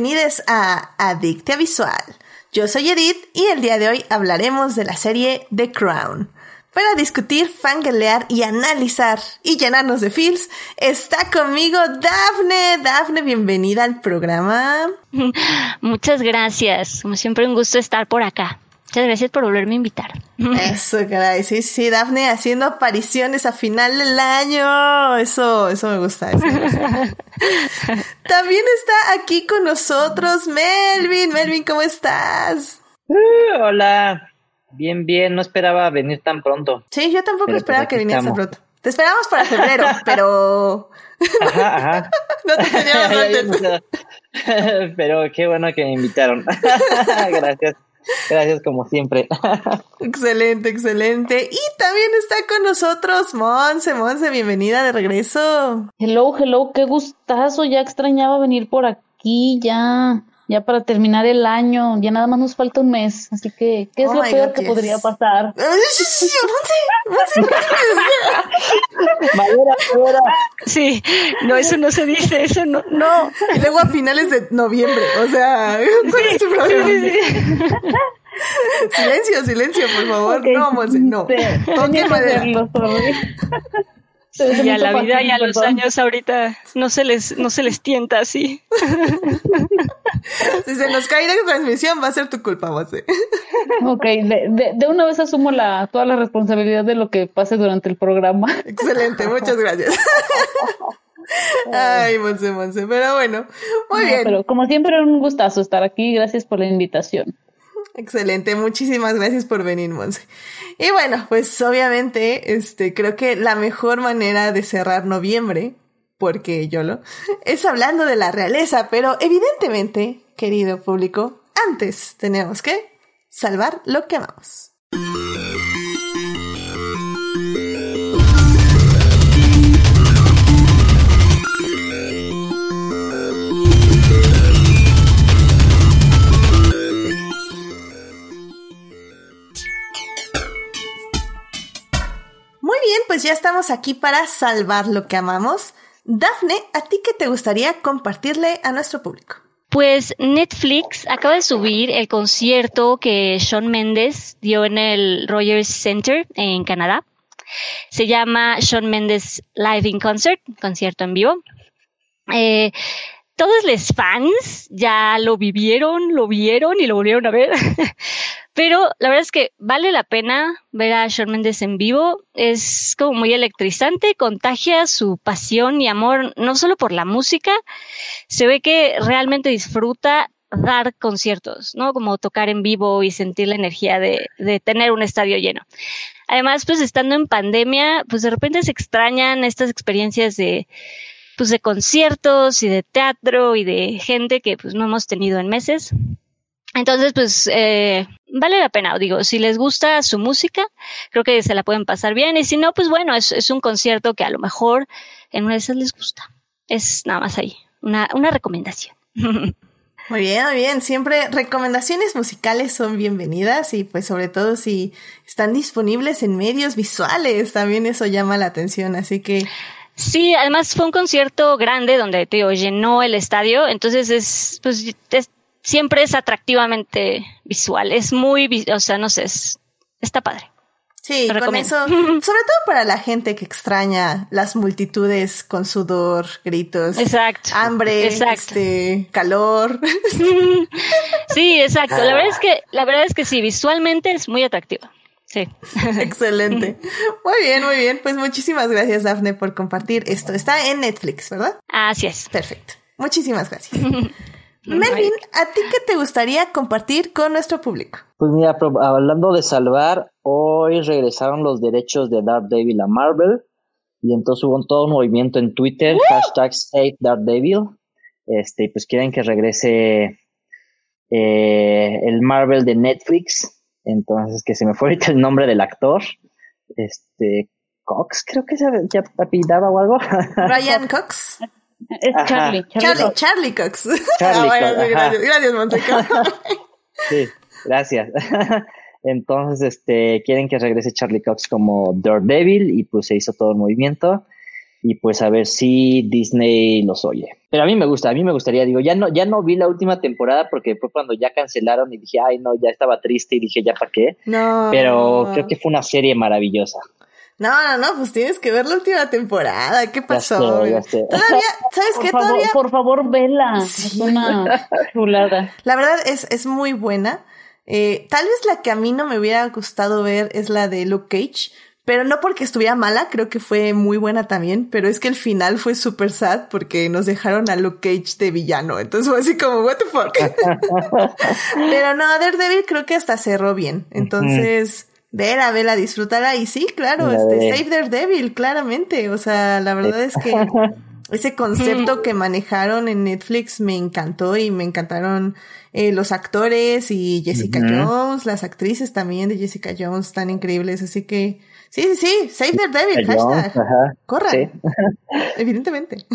Bienvenidos a Adictia Visual. Yo soy Edith y el día de hoy hablaremos de la serie The Crown. Para discutir, fangalear y analizar y llenarnos de feels, está conmigo Dafne. Dafne, bienvenida al programa. Muchas gracias. Como siempre, un gusto estar por acá. Muchas gracias por volverme a invitar. Eso, caray. Sí, sí, Dafne haciendo apariciones a final del año. Eso, eso me gusta. También está aquí con nosotros Melvin. Melvin, ¿cómo estás? Uh, hola. Bien, bien. No esperaba venir tan pronto. Sí, yo tampoco pues esperaba que vinieras tan pronto. Te esperamos para febrero, pero... Ajá, ajá. no te teníamos antes. pero qué bueno que me invitaron. Gracias. Gracias como siempre. excelente, excelente. Y también está con nosotros Monse. Monse, bienvenida de regreso. Hello, hello, qué gustazo. Ya extrañaba venir por aquí, ya. Ya para terminar el año, ya nada más nos falta un mes, así que, ¿qué es Oh lo my peor God, que yes. podría pasar? Madera, madera. Sí, no, eso no se dice, eso no, no. Y luego a finales de noviembre, o sea, ¿cuál es tu problema? Silencio, silencio, por favor. Ok, No, Monse, no. te- Toque madera. Se Y a la vida y a los perdón. años ahorita no se les, no se les tienta así. Si se nos cae la transmisión, va a ser tu culpa, Monse. Ok, de, de, de una vez asumo la, toda la responsabilidad de lo que pase durante el programa. Excelente, muchas gracias. Ay, Monse, Monse. Pero bueno, muy No, bien. Pero como siempre, un gustazo estar aquí. Gracias por la invitación. Excelente, muchísimas gracias por venir, Monse. Y bueno, pues obviamente, este, creo que la mejor manera de cerrar noviembre, porque yo lo, es hablando de la realeza, pero evidentemente, querido público, antes tenemos que salvar lo que amamos. Bien, pues ya estamos aquí para salvar lo que amamos. Dafne, ¿a ti qué te gustaría compartirle a nuestro público? Pues Netflix acaba de subir el concierto que Sean Mendes dio en el Rogers Center en Canadá. Se llama Sean Mendes Live in Concert, concierto en vivo. Eh, todos los fans ya lo vivieron, lo vieron y lo volvieron a ver. Pero la verdad es que vale la pena ver a Shawn en vivo. Es como muy electrizante, contagia su pasión y amor no solo por la música, se ve que realmente disfruta dar conciertos, ¿no? Como tocar en vivo y sentir la energía de, de tener un estadio lleno. Además, pues estando en pandemia, pues de repente se extrañan estas experiencias de, pues de conciertos y de teatro y de gente que pues no hemos tenido en meses. Entonces, pues eh, vale la pena, digo, si les gusta su música, creo que se la pueden pasar bien y si no, pues bueno, es, un concierto que a lo mejor en una de esas les gusta. Es nada más ahí, una, una recomendación. Muy bien, muy bien. Siempre recomendaciones musicales son bienvenidas y pues sobre todo si están disponibles en medios visuales, también eso llama la atención. Así que Sí, además fue un concierto grande donde te digo, llenó el estadio, entonces es, pues, es- siempre es atractivamente visual, es muy, o sea, no sé, es- está padre. sí, con eso, sobre todo para la gente que extraña las multitudes con sudor, gritos, Exacto. hambre, Exacto. este, calor. Sí, exacto. La verdad es que, la verdad es que sí, visualmente es muy atractivo. Sí. Excelente. Muy bien, muy bien. Pues muchísimas gracias, Dafne, por compartir esto. Está en Netflix, ¿verdad? Así es. Perfecto. Muchísimas gracias. Melvin, ¿a ti qué te gustaría compartir con nuestro público? Pues mira, hablando de salvar, hoy regresaron los derechos de Daredevil a Marvel y entonces hubo todo un movimiento en Twitter, hashtag Save Daredevil, este, y pues quieren que regrese eh, el Marvel de Netflix, entonces que se me fue ahorita el nombre del actor, este, Cox creo que se ya apellidaba o algo. Ryan Cox. Es Ajá. Charlie. Charlie, Cox. Charlie Cox. Charlie Ah, bueno, Cox, sí, ajá. gracias, gracias, Monseca. Sí, gracias. Entonces, este, quieren que regrese Charlie Cox como Daredevil y pues se hizo todo el movimiento. Y pues a ver si Disney los oye. Pero a mí me gusta, a mí me gustaría, digo, ya no, ya no vi la última temporada porque fue cuando ya cancelaron y dije, ay no, ya estaba triste y dije, ya para qué. No. Pero creo que fue una serie maravillosa. No, no, no, pues tienes que ver la última temporada. ¿Qué pasó? Ya sé, ya sé. Todavía, ¿sabes Por qué? favor, Todavía. por favor, vela. Es una chulada. La verdad es, es muy buena. Eh, tal vez la que a mí no me hubiera gustado ver es la de Luke Cage, pero no porque estuviera mala, creo que fue muy buena también, pero es que el final fue súper sad porque nos dejaron a Luke Cage de villano, entonces fue así como, what the fuck. pero no, Daredevil creo que hasta cerró bien, entonces... Vela, vela, disfrútala. Y sí, claro, La este, Save Daredevil, claramente, o sea, la verdad es que ese concepto que manejaron en Netflix me encantó y me encantaron eh, los actores y Jessica. Jones, las actrices también de Jessica Jones tan increíbles, así que sí, sí, sí, Save Daredevil, Jones, hashtag, ajá, corran, sí. evidentemente.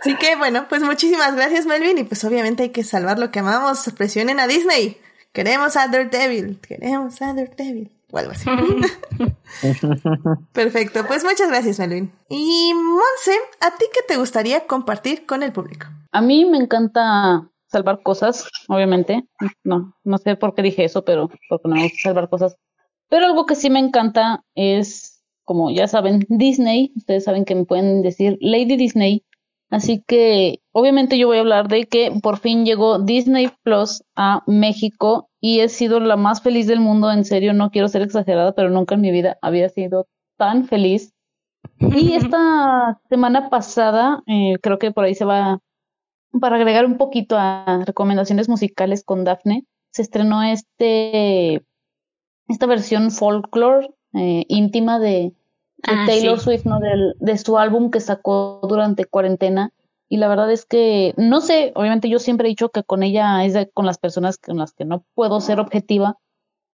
Así que bueno, pues muchísimas gracias Melvin y pues obviamente hay que salvar lo que amamos, presionen a Disney, queremos a Daredevil, queremos a Daredevil. O algo así. Perfecto, pues muchas gracias, Melvin. Y Monse, ¿a ti qué te gustaría compartir con el público? A mí me encanta salvar cosas, obviamente. No, no sé por qué dije eso, pero porque no me gusta salvar cosas. Pero algo que sí me encanta es, como ya saben, Disney. Ustedes saben que me pueden decir Lady Disney. Así que obviamente yo voy a hablar de que por fin llegó Disney Plus a México y he sido la más feliz del mundo. En serio, no quiero ser exagerada, pero nunca en mi vida había sido tan feliz. Y esta semana pasada, eh, creo que por ahí se va, para agregar un poquito a recomendaciones musicales con Daphne, se estrenó este, esta versión folklore eh, íntima de, de Ah, Taylor sí. Swift, ¿no? Del, de su álbum que sacó durante cuarentena. Y la verdad es que, no sé, obviamente yo siempre he dicho que con ella es de- con las personas con las que no puedo ser objetiva,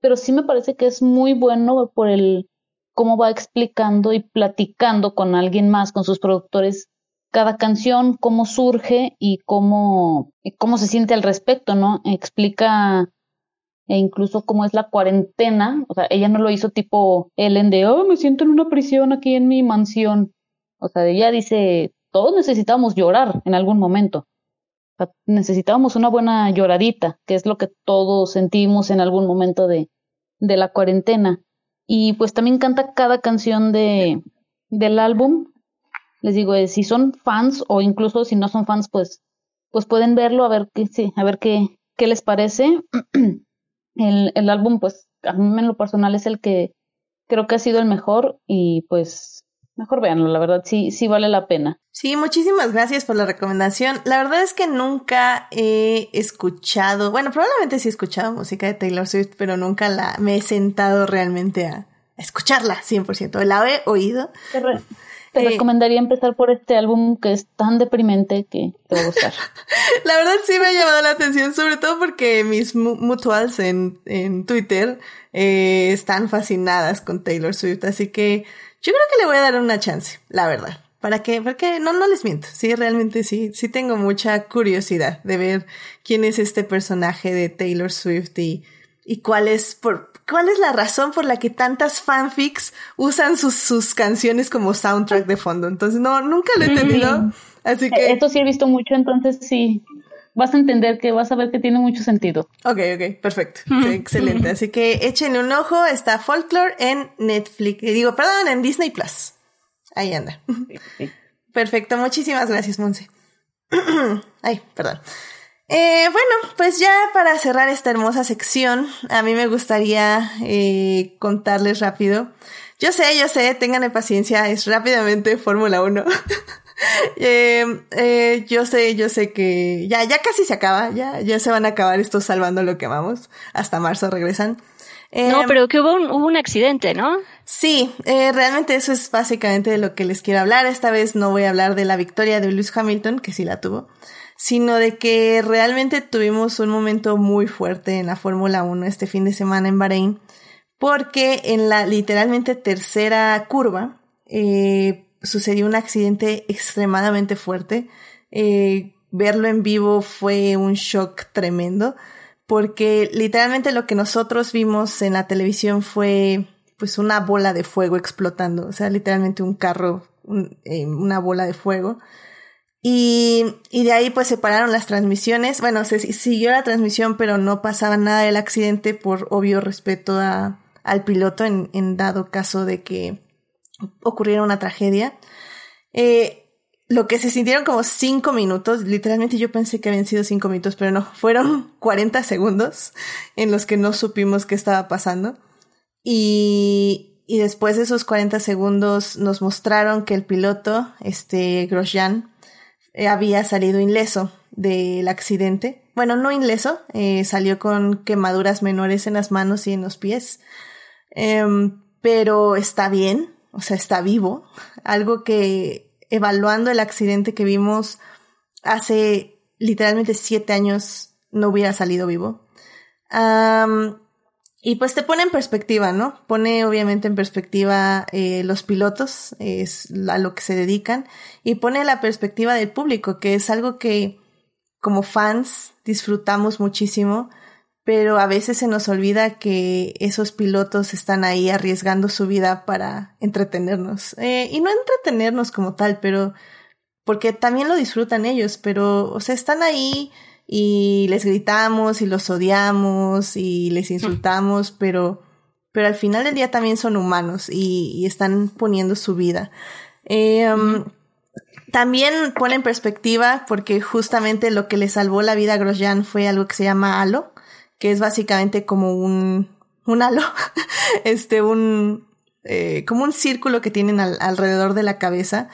pero sí me parece que es muy bueno por el cómo va explicando y platicando con alguien más, con sus productores, cada canción, cómo surge y cómo, y cómo se siente al respecto, ¿no? Explica e incluso cómo es la cuarentena, o sea, ella no lo hizo tipo Ellen de, oh, me siento en una prisión aquí en mi mansión. O sea, ella dice, todos necesitamos llorar en algún momento. O necesitábamos una buena lloradita, que es lo que todos sentimos en algún momento de, de la cuarentena. Y pues también canta cada canción de, del álbum. Les digo, eh, si son fans o incluso si no son fans, pues, pues pueden verlo a ver qué, sí, a ver qué, qué les parece. el, el álbum, pues, a mí en lo personal es el que creo que ha sido el mejor y pues mejor véanlo, la verdad sí, sí vale la pena. Sí, muchísimas gracias por la recomendación. La verdad es que nunca he escuchado, bueno, probablemente sí he escuchado música de Taylor Swift, pero nunca la me he sentado realmente a, escucharla 100%. La he oído. Te, re- te recomendaría empezar por este álbum que es tan deprimente que te va a gustar. La verdad sí me ha llamado la atención, sobre todo porque mis mu- mutuals en, en Twitter eh, están fascinadas con Taylor Swift, así que yo creo que le voy a dar una chance, la verdad. ¿Para qué? Porque no, no les miento. Sí, realmente sí, sí tengo mucha curiosidad de ver quién es este personaje de Taylor Swift y, y cuál es por, cuál es la razón por la que tantas fanfics usan sus, sus canciones como soundtrack de fondo. Entonces, no, nunca lo he entendido. Así que. Esto sí he visto mucho, entonces sí vas a entender que vas a ver que tiene mucho sentido. Ok, ok, perfecto. Excelente. Así que échenle un ojo. Está Folklore en Netflix. Digo, perdón, en Disney Plus. Ahí anda. Perfecto. Muchísimas gracias, Monse. Ay, perdón. Eh, bueno, pues ya para cerrar esta hermosa sección, a mí me gustaría eh, contarles rápido. Yo sé, yo sé, tengan paciencia, es rápidamente Fórmula 1. Eh, eh, yo sé, yo sé que ya, ya casi se acaba, ya, ya se van a acabar estos salvando lo que amamos. Hasta marzo regresan. Eh, No, pero que hubo un, hubo un accidente, ¿no? Sí, eh, realmente eso es básicamente de lo que les quiero hablar. Esta vez no voy a hablar de la victoria de Lewis Hamilton, que sí la tuvo, sino de que realmente tuvimos un momento muy fuerte en la Fórmula 1 este fin de semana en Bahrein, porque en la literalmente tercera curva eh, sucedió un accidente extremadamente fuerte. Eh, verlo en vivo fue un shock tremendo, porque literalmente lo que nosotros vimos en la televisión fue pues una bola de fuego explotando, o sea, literalmente un carro eh, una bola de fuego. Y, y, de ahí pues se pararon las transmisiones. Bueno, se siguió la transmisión, pero no pasaba nada del accidente por obvio respeto a, al piloto en, en, dado caso de que ocurriera una tragedia. Eh, lo que se sintieron como cinco minutos, literalmente yo pensé que habían sido cinco minutos, pero no, fueron 40 segundos en los que no supimos qué estaba pasando. Y, y después de esos 40 segundos nos mostraron que el piloto, este Grosjean, había salido ileso del accidente. Bueno, no ileso, eh, salió con quemaduras menores en las manos y en los pies. Em, pero está bien, o sea, está vivo. Algo que evaluando el accidente que vimos hace literalmente siete años no hubiera salido vivo. Y pues te pone en perspectiva, ¿no? Pone obviamente en perspectiva eh, los pilotos, es a lo que se dedican, y pone la perspectiva del público, que es algo que como fans disfrutamos muchísimo, pero a veces se nos olvida que esos pilotos están ahí arriesgando su vida para entretenernos. Eh, y no entretenernos como tal, pero porque también lo disfrutan ellos, pero, o sea, están ahí y les gritamos y los odiamos y les insultamos, pero, pero al final del día también son humanos y, están poniendo su vida. Eh, um, también pone en perspectiva porque justamente lo que le salvó la vida a Grosjean fue algo que se llama halo, que es básicamente como un, un halo, este, un, eh, como un círculo que tienen alrededor de la cabeza.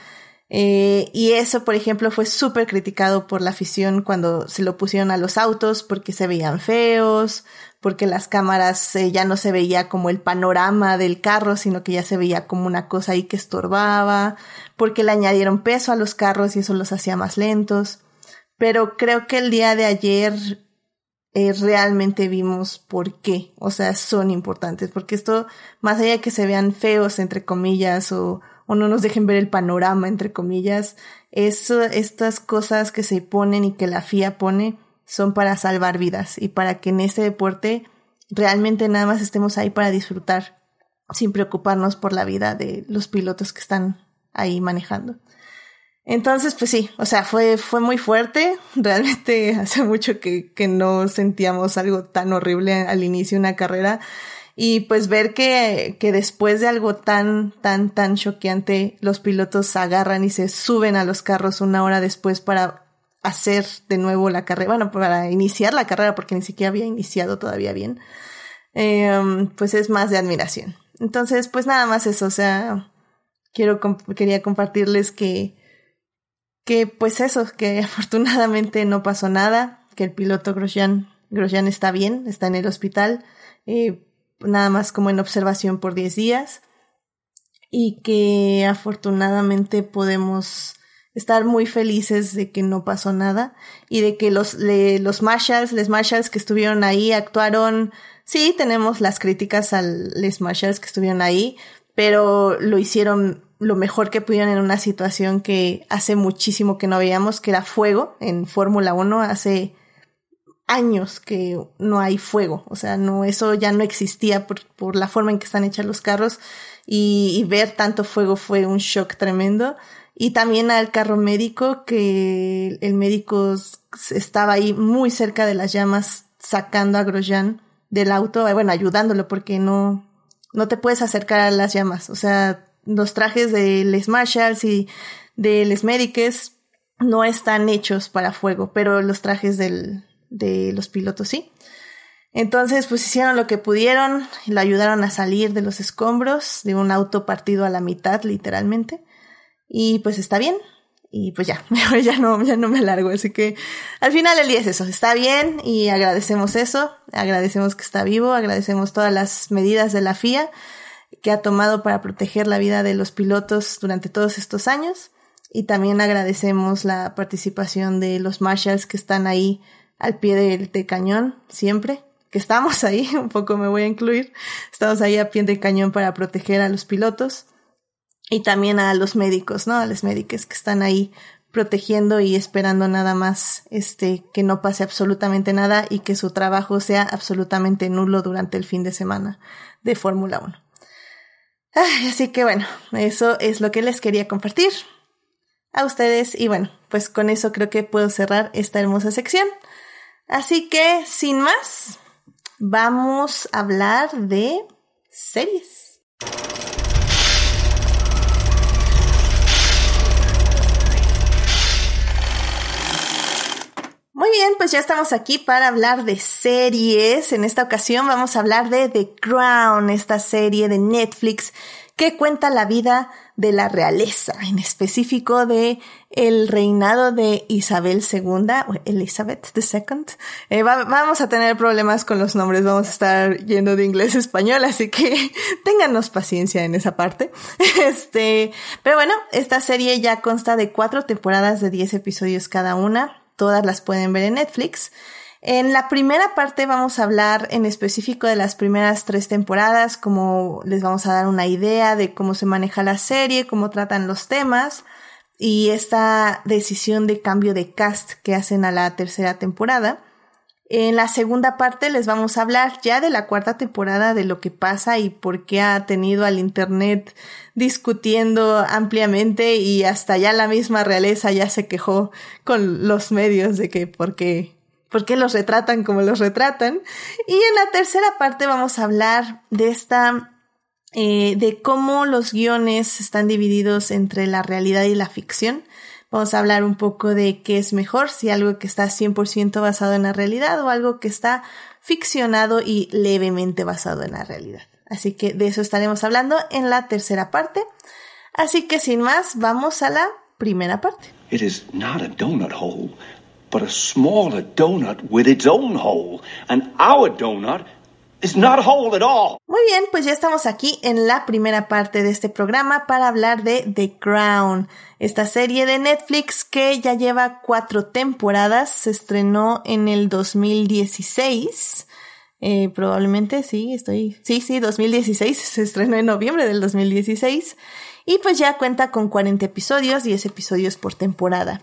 Eh, y eso, por ejemplo, fue súper criticado por la afición cuando se lo pusieron a los autos porque se veían feos, porque las cámaras eh, ya no se veía como el panorama del carro, sino que ya se veía como una cosa ahí que estorbaba, porque le añadieron peso a los carros y eso los hacía más lentos. Pero creo que el día de ayer eh, realmente vimos por qué, o sea, son importantes, porque esto, más allá de que se vean feos, entre comillas, o, o no nos dejen ver el panorama, entre comillas, eso, estas cosas que se ponen y que la FIA pone son para salvar vidas y para que en este deporte realmente nada más estemos ahí para disfrutar, sin preocuparnos por la vida de los pilotos que están ahí manejando. Entonces, pues sí, o sea, fue, fue muy fuerte. Realmente hace mucho que, que no sentíamos algo tan horrible al inicio de una carrera. Y pues ver que, que después de algo tan, tan, tan choqueante, los pilotos agarran y se suben a los carros una hora después para hacer de nuevo la carrera, bueno, para iniciar la carrera, porque ni siquiera había iniciado todavía bien, eh, pues es más de admiración. Entonces, pues nada más eso, o sea, quiero, quería compartirles que, que pues eso, que afortunadamente no pasó nada, que el piloto Grosjean, Grosjean está bien, está en el hospital, eh, nada más como en observación por 10 días, y que afortunadamente podemos estar muy felices de que no pasó nada y de que los, los Marshalls, les Marshalls que estuvieron ahí actuaron, sí, tenemos las críticas a les Marshalls que estuvieron ahí, pero lo hicieron lo mejor que pudieron en una situación que hace muchísimo que no veíamos, que era fuego en Fórmula 1, hace años que no hay fuego, o sea, no, eso ya no existía por, por la forma en que están hechos los carros y, ver tanto fuego fue un shock tremendo. Y también al carro médico, que el médico estaba ahí muy cerca de las llamas sacando a Grosjean del auto, bueno, ayudándolo porque no, no te puedes acercar a las llamas, o sea, los trajes de les Marshalls y de les Mediques no están hechos para fuego, pero los trajes del, de los pilotos sí. Entonces, pues hicieron lo que pudieron, lo ayudaron a salir de los escombros de un auto partido a la mitad, literalmente. Y pues está bien. Y pues ya, ya no, ya no me alargo. Así que al final el día es eso, está bien y agradecemos eso, agradecemos que está vivo, agradecemos todas las medidas de la FIA que ha tomado para proteger la vida de los pilotos durante todos estos años. Y también agradecemos la participación de los Marshalls que están ahí al pie del, cañón siempre, que estamos ahí, un poco me voy a incluir, estamos ahí a pie de cañón para proteger a los pilotos y también a los médicos, ¿no? A los médicos que están ahí protegiendo y esperando nada más este que no pase absolutamente nada y que su trabajo sea absolutamente nulo durante el fin de semana de Fórmula 1. así que bueno, eso es lo que les quería compartir a ustedes y bueno, pues con eso creo que puedo cerrar esta hermosa sección. Así que, sin más, vamos a hablar de series. Muy bien, pues ya estamos aquí para hablar de series. En esta ocasión vamos a hablar de The Crown, esta serie de Netflix que cuenta la vida de la realeza, en específico de el reinado de Isabel II Elizabeth II. Eh, vamos a tener problemas con los nombres, vamos a estar yendo de inglés a español, así que ténganos paciencia en esa parte. Este, pero bueno, esta serie ya consta de cuatro temporadas de 10 episodios cada una todas las pueden ver en Netflix. En la primera parte vamos a hablar en específico de las primeras tres temporadas, como les vamos a dar una idea de cómo se maneja la serie, cómo tratan los temas y esta decisión de cambio de cast que hacen a la tercera temporada. En la segunda parte les vamos a hablar ya de la cuarta temporada, de lo que pasa y por qué ha tenido al Internet discutiendo ampliamente y hasta ya la misma realeza ya se quejó con los medios de que por qué, por qué los retratan como los retratan. Y en la tercera parte vamos a hablar de esta, eh, de cómo los guiones están divididos entre la realidad y la ficción Vamos a hablar un poco de qué es mejor, si algo que está 100% basado en la realidad o algo que está ficcionado y levemente basado en la realidad. Así que de eso estaremos hablando en la tercera parte. Así que sin más, vamos a la primera parte. It is not a donut hole, but a smaller donut with its own hole. And our donut muy bien, pues ya estamos aquí en la primera parte de este programa para hablar de The Crown, esta serie de Netflix que ya lleva cuatro temporadas, se estrenó en el 2016. Eh, probablemente sí, estoy. Sí, sí, 2016. Se estrenó en noviembre del 2016. Y pues ya cuenta con 40 episodios, 10 episodios por temporada.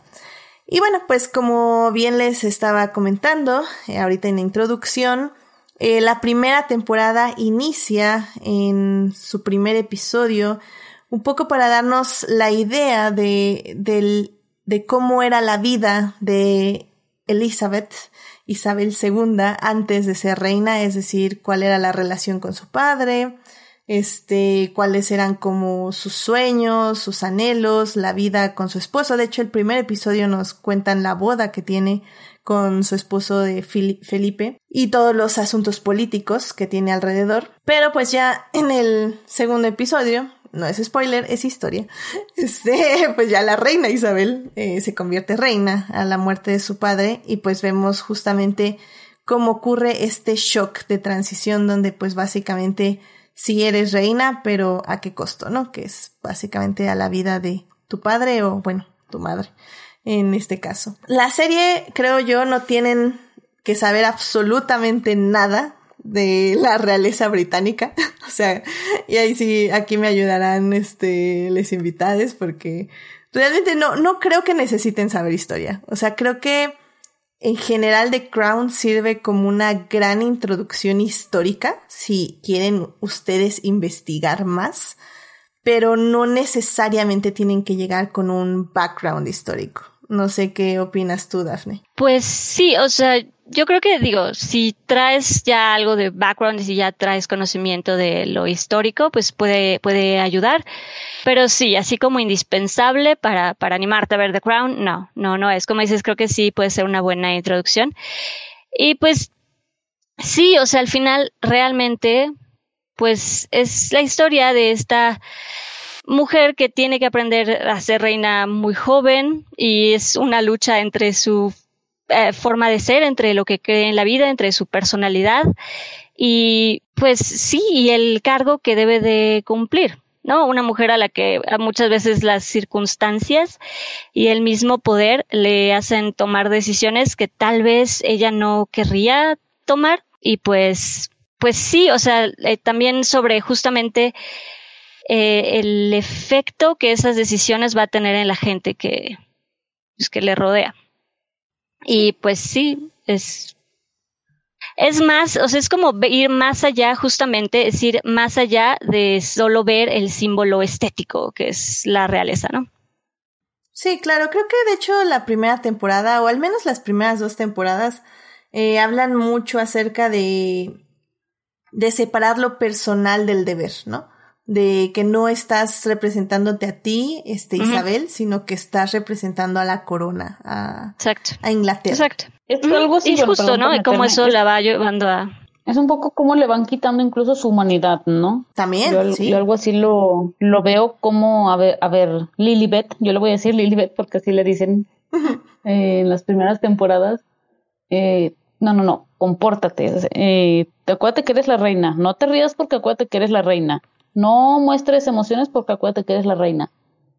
Y bueno, pues como bien les estaba comentando eh, ahorita en la introducción, eh, la primera temporada inicia en su primer episodio un poco para darnos la idea de, de cómo era la vida de Elizabeth, Isabel II, antes de ser reina, es decir, cuál era la relación con su padre, este, cuáles eran como sus sueños, sus anhelos, la vida con su esposo. De hecho, el primer episodio nos cuentan la boda que tiene con su esposo de Felipe y todos los asuntos políticos que tiene alrededor. Pero pues ya en el segundo episodio, no es spoiler, es historia, este, pues ya la reina Isabel eh, se convierte reina a la muerte de su padre y pues vemos justamente cómo ocurre este shock de transición donde pues básicamente si eres reina, pero a qué costo, ¿no? Que es básicamente a la vida de tu padre o bueno, tu madre en este caso. La serie, creo yo, no tienen que saber absolutamente nada de la realeza británica. o sea, y ahí sí, aquí me ayudarán, este, les invitades porque realmente no, no creo que necesiten saber historia. O sea, creo que en general The Crown sirve como una gran introducción histórica si quieren ustedes investigar más, pero no necesariamente tienen que llegar con un background histórico. No sé qué opinas tú, Daphne. Pues sí, o sea, yo creo que digo, si traes ya algo de background, si ya traes conocimiento de lo histórico, pues puede, puede ayudar. Pero sí, así como indispensable para, para animarte a ver The Crown, no, no, no es. Como dices, creo que sí puede ser una buena introducción. Y pues sí, o sea, al final realmente, pues es la historia de esta mujer que tiene que aprender a ser reina muy joven y es una lucha entre su eh, forma de ser, entre lo que cree en la vida, entre su personalidad y pues sí, y el cargo que debe de cumplir. ¿no? Una mujer a la que muchas veces las circunstancias y el mismo poder le hacen tomar decisiones que tal vez ella no querría tomar y pues, pues sí, o sea, eh, también sobre justamente eh, el efecto que esas decisiones va a tener en la gente que, pues, que le rodea. Y pues sí, es, Es más, o sea, es como ir más allá, justamente, es decir, más allá de solo ver el símbolo estético, que es la realeza, ¿no? Sí, claro, creo que de hecho la primera temporada, o al menos las primeras dos temporadas, eh, hablan mucho acerca de, de separar lo personal del deber, ¿no? De que no estás representándote a ti, este, Isabel, sino que estás representando a la corona, a, a Inglaterra. Exacto. Es algo así, justo, ¿no? Como eso la va llevando a es un poco como le van quitando incluso su humanidad, ¿no? También, yo, sí. Yo algo así lo, lo veo como, a ver, a ver, Lilibet, yo le voy a decir Lilibet porque así le dicen eh, en las primeras temporadas. Eh, no, no, no, compórtate. Eh, acuérdate que eres la reina. No te rías porque acuérdate que eres la reina. No muestres emociones porque acuérdate que eres la reina.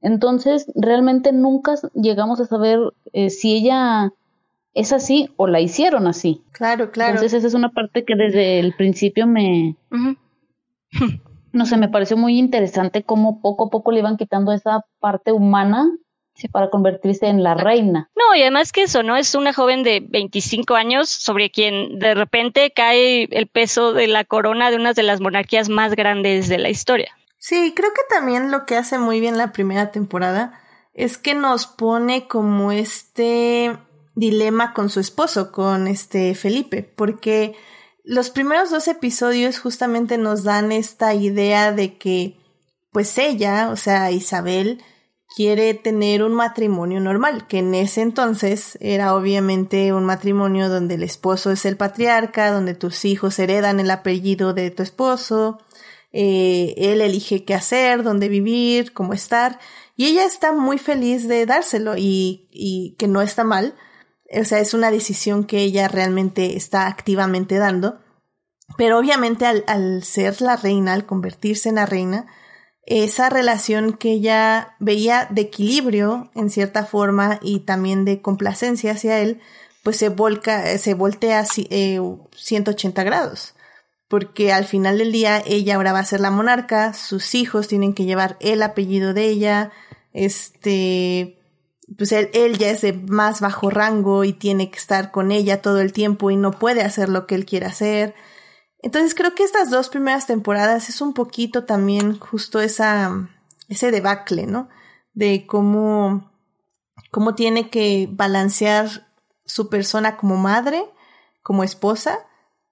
Entonces, realmente nunca llegamos a saber eh, si ella es así o la hicieron así. Claro, claro. Entonces esa es una parte que desde el principio me... no sé, me pareció muy interesante cómo poco a poco le iban quitando esa parte humana para convertirse en la reina. No, y además que eso, ¿no? Es una joven de 25 años sobre quien de repente cae el peso de la corona de una de las monarquías más grandes de la historia. Sí, creo que también lo que hace muy bien la primera temporada es que nos pone como este dilema con su esposo, con este Felipe, porque los primeros dos episodios justamente nos dan esta idea de que pues ella, o sea, Isabel, quiere tener un matrimonio normal, que en ese entonces era obviamente un matrimonio donde el esposo es el patriarca, donde tus hijos heredan el apellido de tu esposo, eh, él elige qué hacer, dónde vivir, cómo estar, y ella está muy feliz de dárselo y, y que no está mal, o sea, es una decisión que ella realmente está activamente dando. Pero obviamente al, al, ser la reina, al convertirse en la reina, esa relación que ella veía de equilibrio en cierta forma y también de complacencia hacia él, pues se volca, se voltea eh, 180 grados. Porque al final del día ella ahora va a ser la monarca, sus hijos tienen que llevar el apellido de ella, este, pues él, él, ya es de más bajo rango y tiene que estar con ella todo el tiempo y no puede hacer lo que él quiere hacer. Entonces creo que estas dos primeras temporadas es un poquito también justo esa, ese debacle, ¿no? De cómo, cómo tiene que balancear su persona como madre, como esposa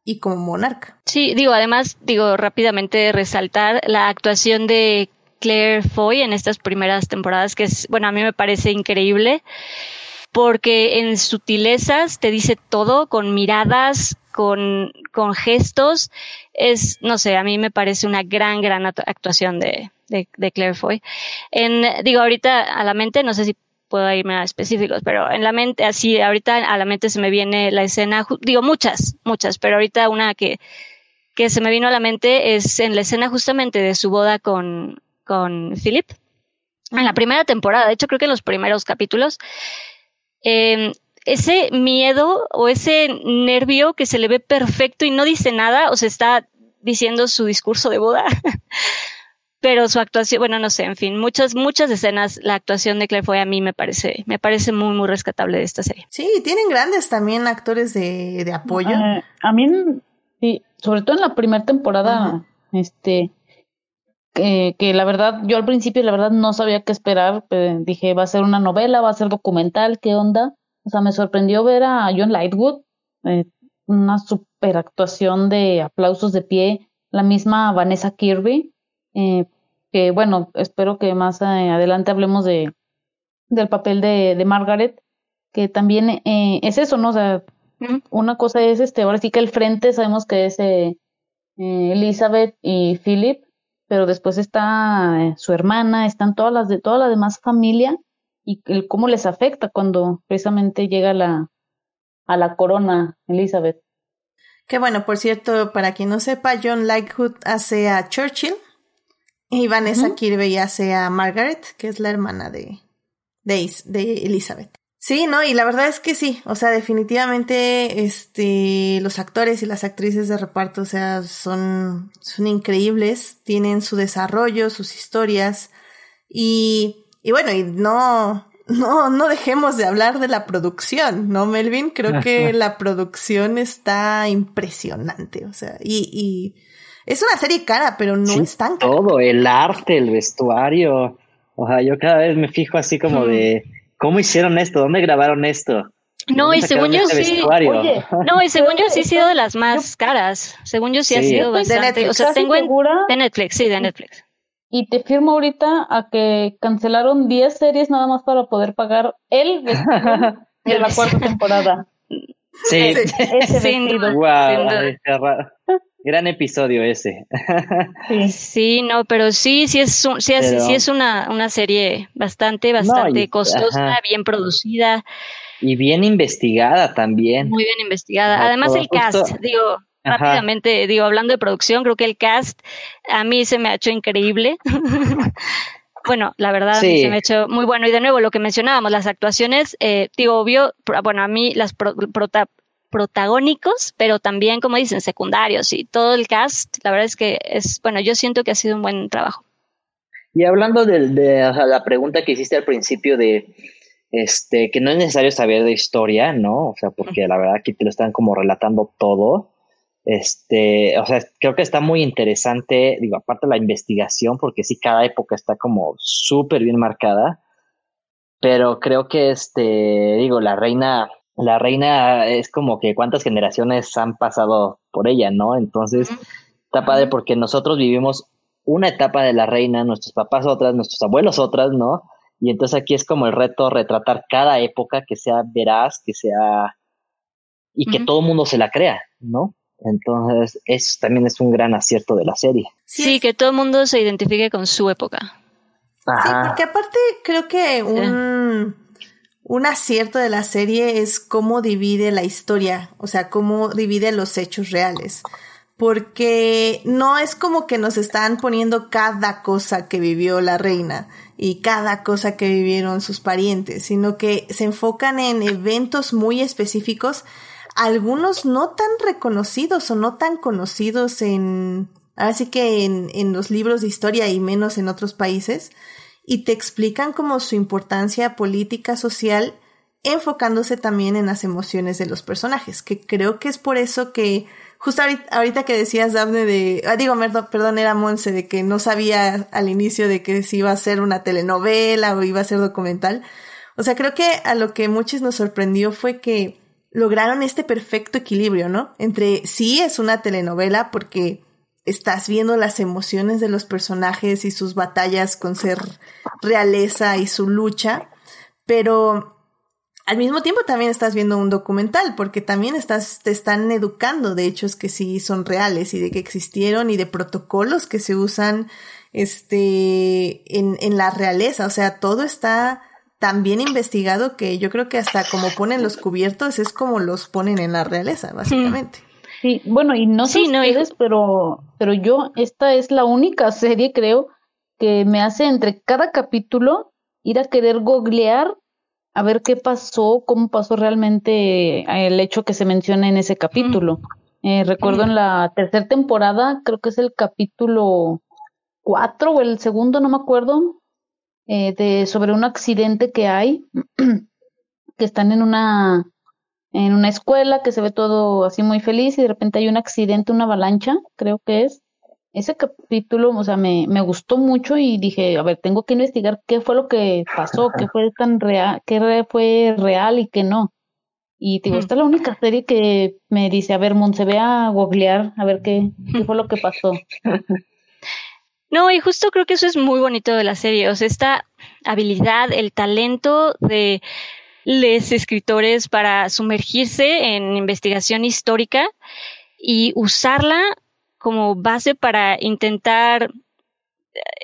y como monarca. Sí, digo, además, digo, rápidamente resaltar la actuación de Claire Foy en estas primeras temporadas, que es, bueno, a mí me parece increíble, porque en sutilezas te dice todo, con miradas, con, con gestos, es, no sé, a mí me parece una gran, gran actuación de, de, de Claire Foy. En, digo, ahorita a la mente, no sé si puedo irme a específicos, pero en la mente, así, ahorita a la mente se me viene la escena, digo, muchas, muchas, pero ahorita una que, que se me vino a la mente es en la escena justamente de su boda con, con Philip. En la primera temporada, de hecho creo que en los primeros capítulos, eh, ese miedo o ese nervio que se le ve perfecto y no dice nada, o se está diciendo su discurso de boda. Pero su actuación, bueno, no sé, en fin, muchas, muchas escenas, la actuación de Claire fue a mí me parece, me parece muy, muy rescatable de esta serie. Sí, tienen grandes también actores de, de apoyo. Uh, a mí, sí, sobre todo en la primera temporada, uh -huh. este, que, que, la verdad, yo al principio la verdad no sabía qué esperar, dije, va a ser una novela, va a ser documental, ¿qué onda? O sea, me sorprendió ver a John Lightwood, eh, una super actuación de aplausos de pie, la misma Vanessa Kirby, eh, que bueno, espero que más adelante hablemos de del papel de, de Margaret, que también eh, es eso, ¿no? O sea, una cosa es este, ahora sí que el frente sabemos que es eh, Elizabeth y Philip, pero después está eh, su hermana, están todas las de toda la demás familia y el cómo les afecta cuando precisamente llega la a la corona Elizabeth. Que bueno, por cierto, para quien no sepa, John Lightwood hace a Churchill y Vanessa uh -huh. Kirby hace a Margaret, que es la hermana de, de, de Elizabeth. Sí, no, y la verdad es que sí, o sea, definitivamente este los actores y las actrices de reparto, o sea, son son increíbles, tienen su desarrollo, sus historias y y bueno, y no no, no dejemos de hablar de la producción, ¿no, Melvin? Creo que la producción está impresionante, o sea, y, y es una serie cara, pero no es tan cara. Todo, el arte, el vestuario. O sea, yo cada vez me fijo así como de, ¿cómo hicieron esto? ¿Dónde grabaron esto? No, y según yo este sí. no, y según yo sí ha sido de las más caras. Según yo sí, ha sido bastante. O sea, tengo en, de Netflix, sí, de Netflix. Y te firmo ahorita a que cancelaron 10 series nada más para poder pagar el vestido de la cuarta temporada. Sí, ese vestido. Wow, Gran episodio ese. sí. no, pero sí, sí es, sí es, sí es una, una serie bastante, bastante costosa, bien producida. Y bien investigada también. Muy bien investigada. Además el cast, digo, rápidamente, digo, hablando de producción, creo que el cast a mí se me ha hecho increíble. bueno, la verdad se me ha hecho muy bueno. Y de nuevo, lo que mencionábamos, las actuaciones, eh, digo, obvio, bueno, a mí las protagónicos, pero también, como dicen, secundarios y todo el cast, la verdad es que es, bueno, yo siento que ha sido un buen trabajo. Y hablando de, de la pregunta que hiciste al principio de este, que no es necesario saber de historia, ¿no? O sea, porque la verdad aquí te lo están como relatando todo. Este, o sea, creo que está muy interesante, digo, aparte de la investigación, porque sí, cada época está como súper bien marcada, pero creo que este, digo, la reina, la reina es como que cuántas generaciones han pasado por ella, ¿no? Entonces, está padre porque nosotros vivimos una etapa de la reina, nuestros papás otras, nuestros abuelos otras, ¿no? Y entonces aquí es como el reto retratar cada época que sea veraz, que sea... y que todo el mundo se la crea, ¿no? Entonces, eso también es un gran acierto de la serie. Sí, que todo el mundo se identifique con su época. Sí, porque aparte creo que un, un acierto de la serie es cómo divide la historia, o sea, cómo divide los hechos reales porque no es como que nos están poniendo cada cosa que vivió la reina y cada cosa que vivieron sus parientes, sino que se enfocan en eventos muy específicos, algunos no tan reconocidos o no tan conocidos en, así que en, en los libros de historia y menos en otros países, y te explican como su importancia política, social, enfocándose también en las emociones de los personajes, que creo que es por eso que justo ahorita, que decías, Daphne, de, ah, digo, perdón, era Monse, de que no sabía al inicio de que si iba a ser una telenovela o iba a ser documental. O sea, creo que a lo que muchos nos sorprendió fue que lograron este perfecto equilibrio, ¿no? Entre sí es una telenovela porque estás viendo las emociones de los personajes y sus batallas con ser realeza y su lucha, pero al mismo tiempo también estás viendo un documental, porque también estás, te están educando de hechos que sí son reales y de que existieron y de protocolos que se usan este en, en la realeza. O sea, todo está tan bien investigado que yo creo que hasta como ponen los cubiertos es como los ponen en la realeza, básicamente. Sí, bueno, y no sé sí, ustedes, pero, pero yo, esta es la única serie, creo, que me hace entre cada capítulo ir a querer googlear a ver qué pasó, cómo pasó realmente el hecho que se menciona en ese capítulo. Eh, recuerdo en la tercera temporada, creo que es el capítulo cuatro o el segundo, no me acuerdo, eh, de sobre un accidente que hay, que están en una en una escuela que se ve todo así muy feliz y de repente hay un accidente, una avalancha, creo que es, ese capítulo, o sea, me, me gustó mucho y dije, a ver, tengo que investigar qué fue lo que pasó, qué fue tan real, qué fue real y qué no. Y te digo, esta es la única serie que me dice, a ver, Mon, se ve a googlear, a ver qué, qué fue lo que pasó. No, y justo creo que eso es muy bonito de la serie, o sea, esta habilidad, el talento de los escritores para sumergirse en investigación histórica y usarla como base para intentar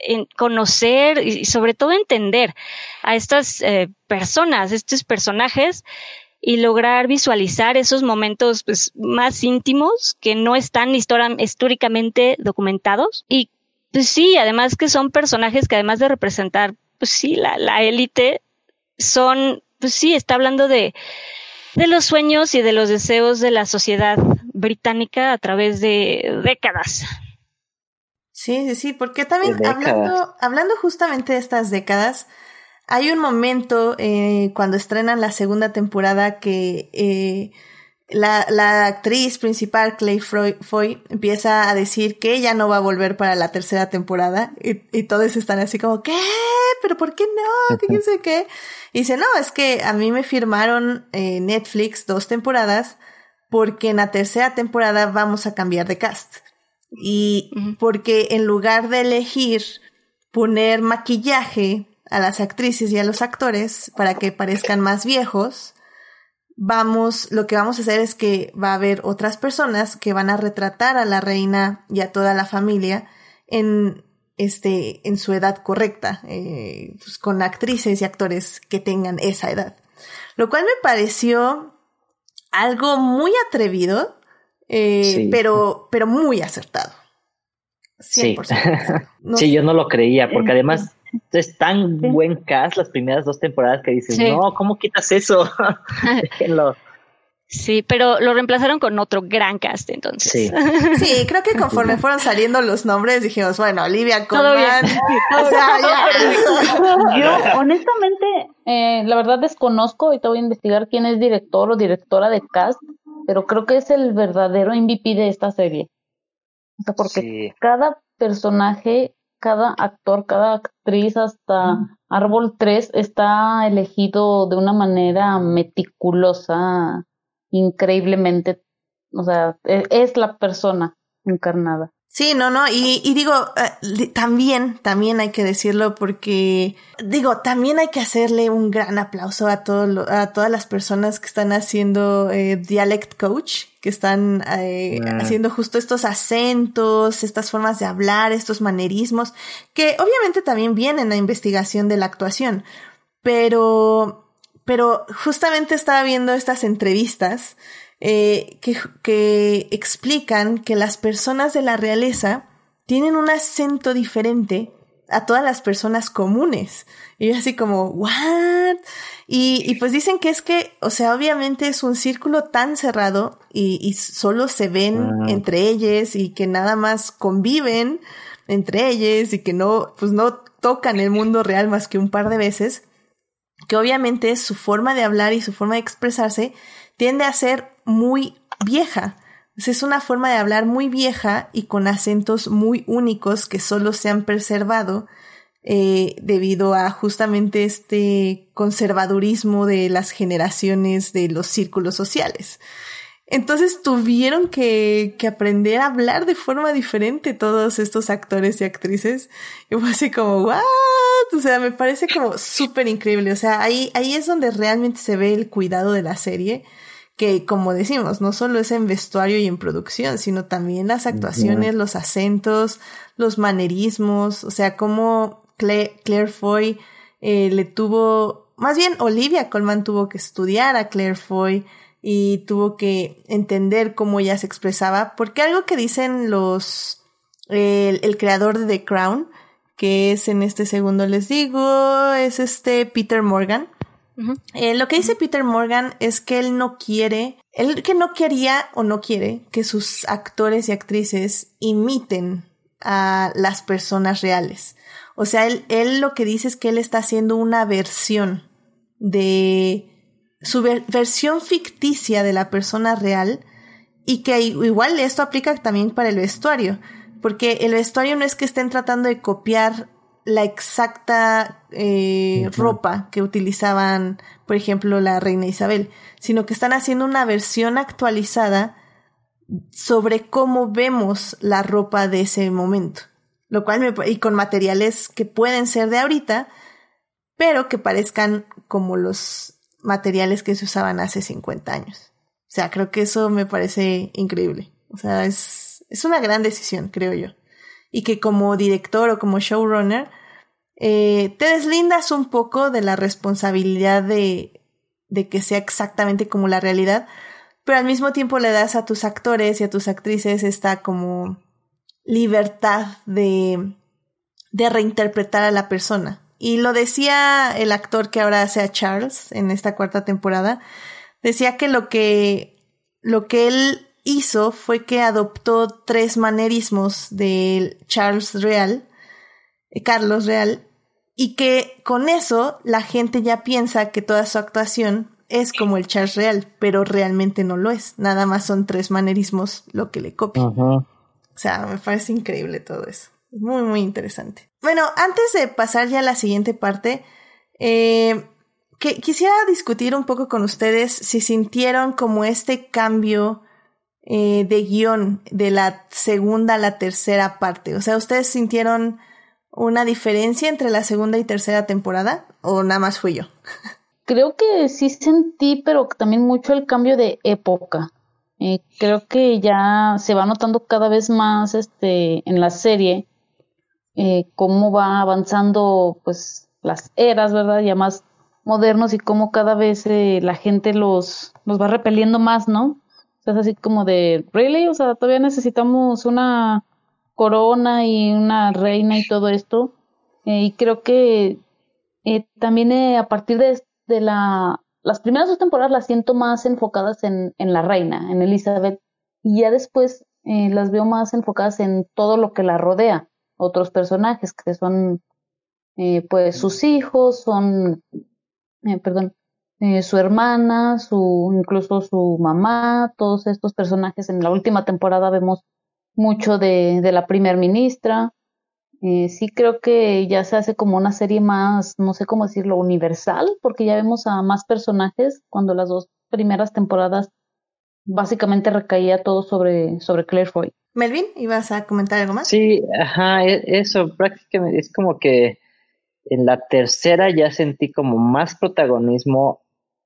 eh, conocer y sobre todo entender a estas eh, personas, estos personajes y lograr visualizar esos momentos pues, más íntimos que no están históricamente documentados y pues sí, además que son personajes que además de representar pues sí la élite son pues sí está hablando de de los sueños y de los deseos de la sociedad británica a través de décadas. Sí, sí, sí, porque también hablando, hablando justamente de estas décadas, hay un momento eh, cuando estrenan la segunda temporada que eh, la, la, actriz principal, Clay Foy, empieza a decir que ella no va a volver para la tercera temporada y, y todos están así como, ¿qué? ¿Pero por qué no? ¿Qué sé qué? Y dice, no, es que a mí me firmaron eh, Netflix dos temporadas porque en la tercera temporada vamos a cambiar de cast. Y porque en lugar de elegir poner maquillaje a las actrices y a los actores para que parezcan más viejos, vamos, lo que vamos a hacer es que va a haber otras personas que van a retratar a la reina y a toda la familia en este, en su edad correcta, eh, pues con actrices y actores que tengan esa edad. Lo cual me pareció algo muy atrevido, eh, pero, pero muy acertado. 100%. Sí. sí, yo no lo creía, porque además es tan buen cast las primeras dos temporadas que dices, no, ¿cómo quitas eso? Déjenlo. Sí, pero lo reemplazaron con otro gran cast entonces. Sí, sí creo que conforme fueron saliendo los nombres dijimos, bueno, Olivia Colman. o sea, Yo honestamente, eh, la verdad desconozco y te voy a investigar quién es director o directora de cast, pero creo que es el verdadero MVP de esta serie. O sea, porque cada personaje cada actor, cada actriz, hasta Árbol 3 está elegido de una manera meticulosa, increíblemente, o sea, e, es la persona encarnada. Sí, no, no, y, y digo, eh, también, también hay que decirlo porque, digo, también hay que hacerle un gran aplauso a, todo a todas las personas que están haciendo eh, Dialect Coach, que están eh, haciendo justo estos acentos, estas formas de hablar, estos manerismos, que obviamente también vienen a investigación de la actuación, pero, pero justamente estaba viendo estas entrevistas eh, que, que explican que las personas de la realeza tienen un acento diferente a todas las personas comunes. Y yo así como, ¿what? Y, y, pues dicen que es que, o sea, obviamente es un círculo tan cerrado y, y solo se ven entre ellos y que nada más conviven entre ellos y que no, pues no tocan el mundo real más que un par de veces, que obviamente su forma de hablar y su forma de expresarse tiende a ser muy vieja. Es una forma de hablar muy vieja y con acentos muy únicos que solo se han preservado eh, debido a justamente este conservadurismo de las generaciones de los círculos sociales. Entonces tuvieron que, que, aprender a hablar de forma diferente todos estos actores y actrices. Y fue así como, ¿what? O sea, me parece como súper increíble. O sea, ahí, ahí es donde realmente se ve el cuidado de la serie que como decimos, no solo es en vestuario y en producción, sino también las actuaciones, los acentos, los manerismos, o sea, como Claire, Foy eh, le tuvo, más bien Olivia Colman tuvo que estudiar a Claire Foy y tuvo que entender cómo ella se expresaba, porque algo que dicen los, el creador de The Crown, que es en este segundo les digo, es este Peter Morgan, eh, lo que dice Peter Morgan es que él no quiere, él que no quería o no quiere que sus actores y actrices imiten a las personas reales. O sea, él, él lo que dice es que él está haciendo una versión de su versión ficticia de la persona real y que igual esto aplica también para el vestuario, porque el vestuario no es que estén tratando de copiar la exacta eh, ropa que utilizaban, por ejemplo, la reina Isabel, sino que están haciendo una versión actualizada sobre cómo vemos la ropa de ese momento. Lo cual me, y con materiales que pueden ser de ahorita, pero que parezcan como los materiales que se usaban hace 50 años. O sea, creo que eso me parece increíble. O sea, es, es una gran decisión, creo yo y que como director o como showrunner eh, te deslindas un poco de la responsabilidad de, de que sea exactamente como la realidad, pero al mismo tiempo le das a tus actores y a tus actrices esta como libertad de, de reinterpretar a la persona. Y lo decía el actor que ahora hace a Charles en esta cuarta temporada, decía que lo que, lo que él hizo fue que adoptó tres manerismos de Charles Real, eh, Carlos Real, y que con eso la gente ya piensa que toda su actuación es como el Charles real, pero realmente no lo es. Nada más son tres manerismos lo que le copia. O sea, me parece increíble todo eso. Muy, muy interesante. Bueno, antes de pasar ya a la siguiente parte, eh, que quisiera discutir un poco con ustedes si sintieron como este cambio eh, de guion de la segunda a la tercera parte. O sea, ¿ustedes sintieron una diferencia entre la segunda y tercera temporada o nada más fui yo? Creo que sí sentí, pero también mucho el cambio de época. Eh, creo que ya se va notando cada vez más este en la serie eh, cómo va avanzando pues las eras, ¿verdad? Ya más modernos y cómo cada vez eh, la gente los, los va repeliendo más, ¿no? Es así como de, ¿really? O sea, todavía necesitamos una corona y una reina y todo esto. Eh, y creo que eh, también eh, a partir de, de, la, las primeras dos temporadas las siento más enfocadas en, en la reina, en Elizabeth, y ya después las veo más enfocadas en todo lo que la rodea, otros personajes que son pues sus hijos, son, perdón, su hermana, su, incluso su mamá, todos estos personajes en la última temporada vemos mucho de, de la primer ministra. Eh, sí creo que ya se hace como una serie más, no sé cómo decirlo, universal, porque ya vemos a más personajes cuando las dos primeras temporadas básicamente recaía todo sobre, sobre Claire Foy. Melvin, ¿ibas a comentar algo más? Sí, ajá, e, eso prácticamente es como que en la tercera ya sentí como más protagonismo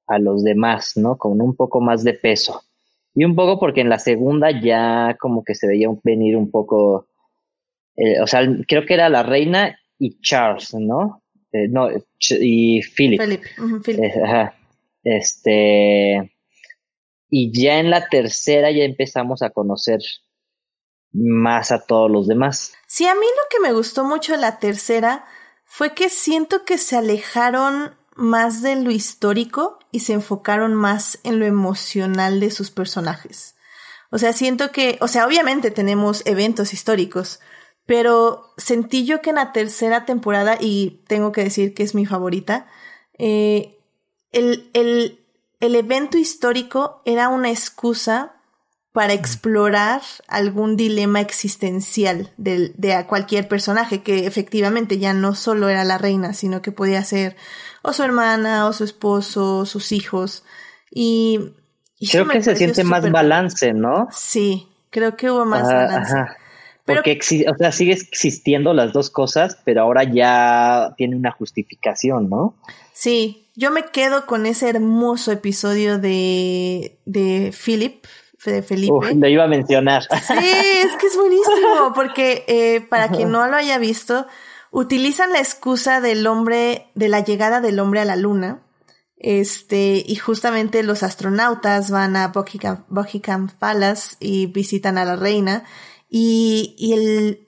a los demás, ¿no? Con un poco más de peso. Y un poco porque en la segunda ya como que se veía venir un poco, eh, o sea, creo que era la reina y Charles, ¿no? Eh, no, y Philip. Philip. Eh, este, y ya en la tercera ya empezamos a conocer más a todos los demás. Sí, a mí lo que me gustó mucho de la tercera fue que siento que se alejaron más de lo histórico y se enfocaron más en lo emocional de sus personajes. O sea, siento que, o sea, obviamente tenemos eventos históricos, pero sentí yo que en la tercera temporada, y tengo que decir que es mi favorita, eh, el, el, el evento histórico era una excusa para explorar algún dilema existencial de, de, cualquier personaje, que efectivamente ya no solo era la reina, sino que podía ser o su hermana, o su esposo, sus hijos. Y, creo que se siente más balance, ¿no? Sí, creo que hubo más balance. Porque o sea, sigue existiendo las dos cosas, pero ahora ya tiene una justificación, ¿no? Sí, yo me quedo con ese hermoso episodio de, de Philip, de Felipe. Uf, lo iba a mencionar. Sí, es que es buenísimo, porque eh, para quien no lo haya visto, utilizan la excusa del hombre, de la llegada del hombre a la luna. Este, y justamente los astronautas van a Buckingham, Buckingham Palace y visitan a la reina. Y, y el,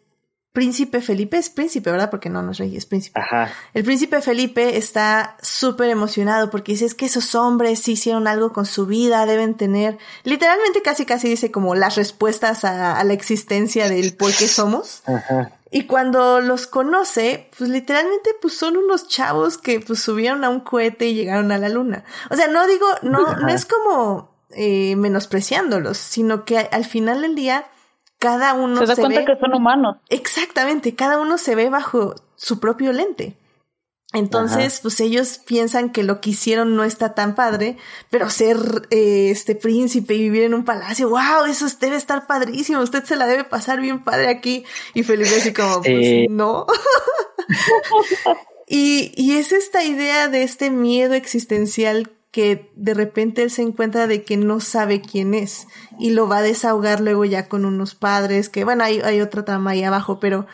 príncipe Felipe es príncipe, ¿verdad? Porque no, no es rey, es príncipe. Ajá. El príncipe Felipe está súper emocionado porque dice es que esos hombres sí hicieron algo con su vida, deben tener, literalmente casi casi dice como las respuestas a, la existencia del por qué somos. Ajá. Y cuando los conoce, pues literalmente pues son unos chavos que pues subieron a un cohete y llegaron a la luna. O sea, no digo, no, no es como eh, menospreciándolos, sino que al final del día cada uno se da cuenta que son humanos. Exactamente, cada uno se ve bajo su propio lente. Entonces, pues ellos piensan que lo que hicieron no está tan padre, pero ser eh, este príncipe y vivir en un palacio, wow, eso debe estar padrísimo, usted se la debe pasar bien padre aquí. Y Felipe así como, pues no. y, y es esta idea de este miedo existencial que de repente él se encuentra de que no sabe quién es y lo va a desahogar luego ya con unos padres que bueno hay, hay otra trama ahí abajo pero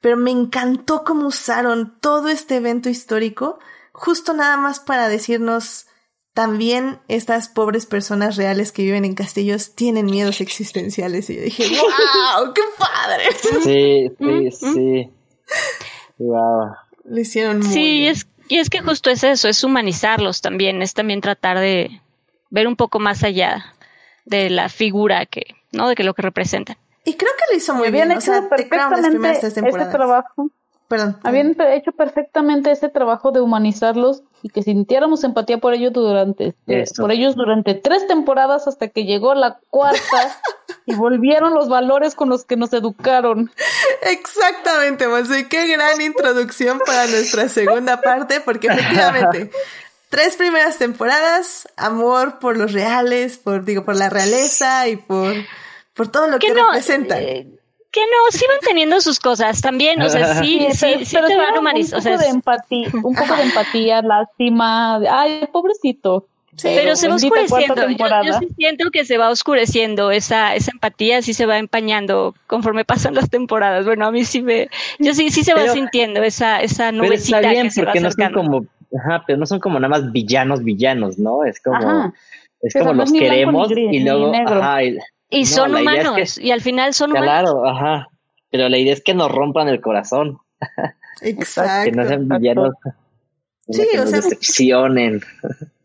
pero me encantó cómo usaron todo este evento histórico justo nada más para decirnos también estas pobres personas reales que viven en castillos tienen miedos existenciales y yo dije wow qué padre sí sí sí wow lo hicieron muy sí bien. es y es que justo es eso, es humanizarlos también, es también tratar de ver un poco más allá de la figura que, ¿no? De que lo que representan. Y creo que lo hizo muy bien, o sea, perfectamente este trabajo. perdón. Habían hecho perfectamente ese trabajo de humanizarlos y que sintiéramos empatía por ellos durante este, por ellos durante tres temporadas hasta que llegó la cuarta y volvieron los valores con los que nos educaron. Exactamente, José, qué gran introducción para nuestra segunda parte, porque efectivamente tres primeras temporadas, amor por los reales, por digo por la realeza y por por todo lo que representa. Eh, que no, sí van teniendo sus cosas también, o sea, sí, sí, sí, te van humanizando. Un poco de empatía, un poco de empatía, lástima, ay, pobrecito. pero, se va oscureciendo. Yo, sí siento que se va oscureciendo esa, esa empatía, sí se va empañando conforme pasan las temporadas. Bueno, a mí sí me, yo sí, sí se va sintiendo esa, esa nubecita pero está bien, que porque no son como, ajá, pero no son como nada más villanos, villanos, ¿no? Es como, es como los queremos y luego, ajá, y son humanos, y al final son humanos. Claro, ajá. Pero la idea es que nos rompan el corazón. Exacto. que no sean villanos. Sí, que o nos sea, decepcionen.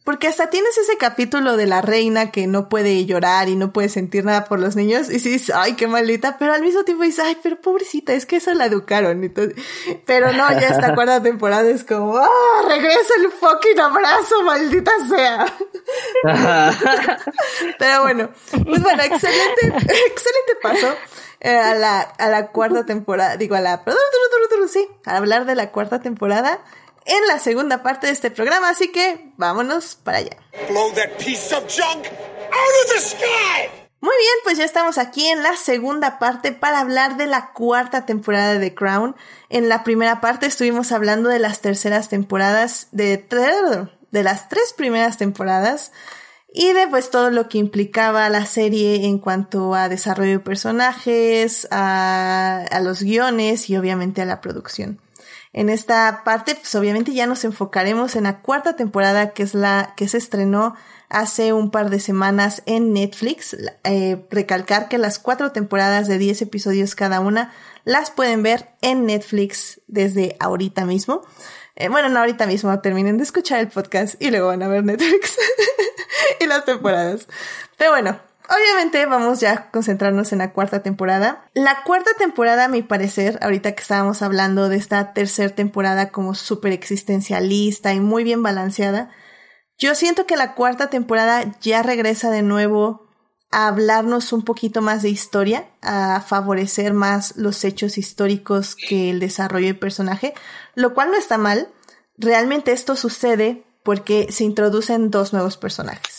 Porque hasta tienes ese capítulo de la reina que no puede llorar y no puede sentir nada por los niños y dices, ay, qué maldita, pero al mismo tiempo dices, ay, pero pobrecita, es que eso la educaron. pero no, ya esta cuarta temporada es como, ah, regresa el fucking abrazo, maldita sea. pero bueno, pues bueno, excelente, excelente paso. Eh, a la, a la cuarta temporada, digo, a la, sí, a hablar de la cuarta temporada en la segunda parte de este programa, así que vámonos para allá. Muy bien, pues ya estamos aquí en la segunda parte para hablar de la cuarta temporada de Crown. En la primera parte estuvimos hablando de las terceras temporadas, de, de las tres primeras temporadas y de pues todo lo que implicaba la serie en cuanto a desarrollo de personajes, a, a los guiones y obviamente a la producción. En esta parte, pues obviamente ya nos enfocaremos en la cuarta temporada, que es la que se estrenó hace un par de semanas en Netflix. Eh, recalcar que las cuatro temporadas de 10 episodios cada una las pueden ver en Netflix desde ahorita mismo. Eh, bueno, no ahorita mismo, terminen de escuchar el podcast y luego van a ver Netflix y las temporadas. Pero bueno, Obviamente vamos ya a concentrarnos en la cuarta temporada. La cuarta temporada, a mi parecer, ahorita que estábamos hablando de esta tercera temporada como súper existencialista y muy bien balanceada, yo siento que la cuarta temporada ya regresa de nuevo a hablarnos un poquito más de historia, a favorecer más los hechos históricos que el desarrollo del personaje, lo cual no está mal. Realmente esto sucede porque se introducen dos nuevos personajes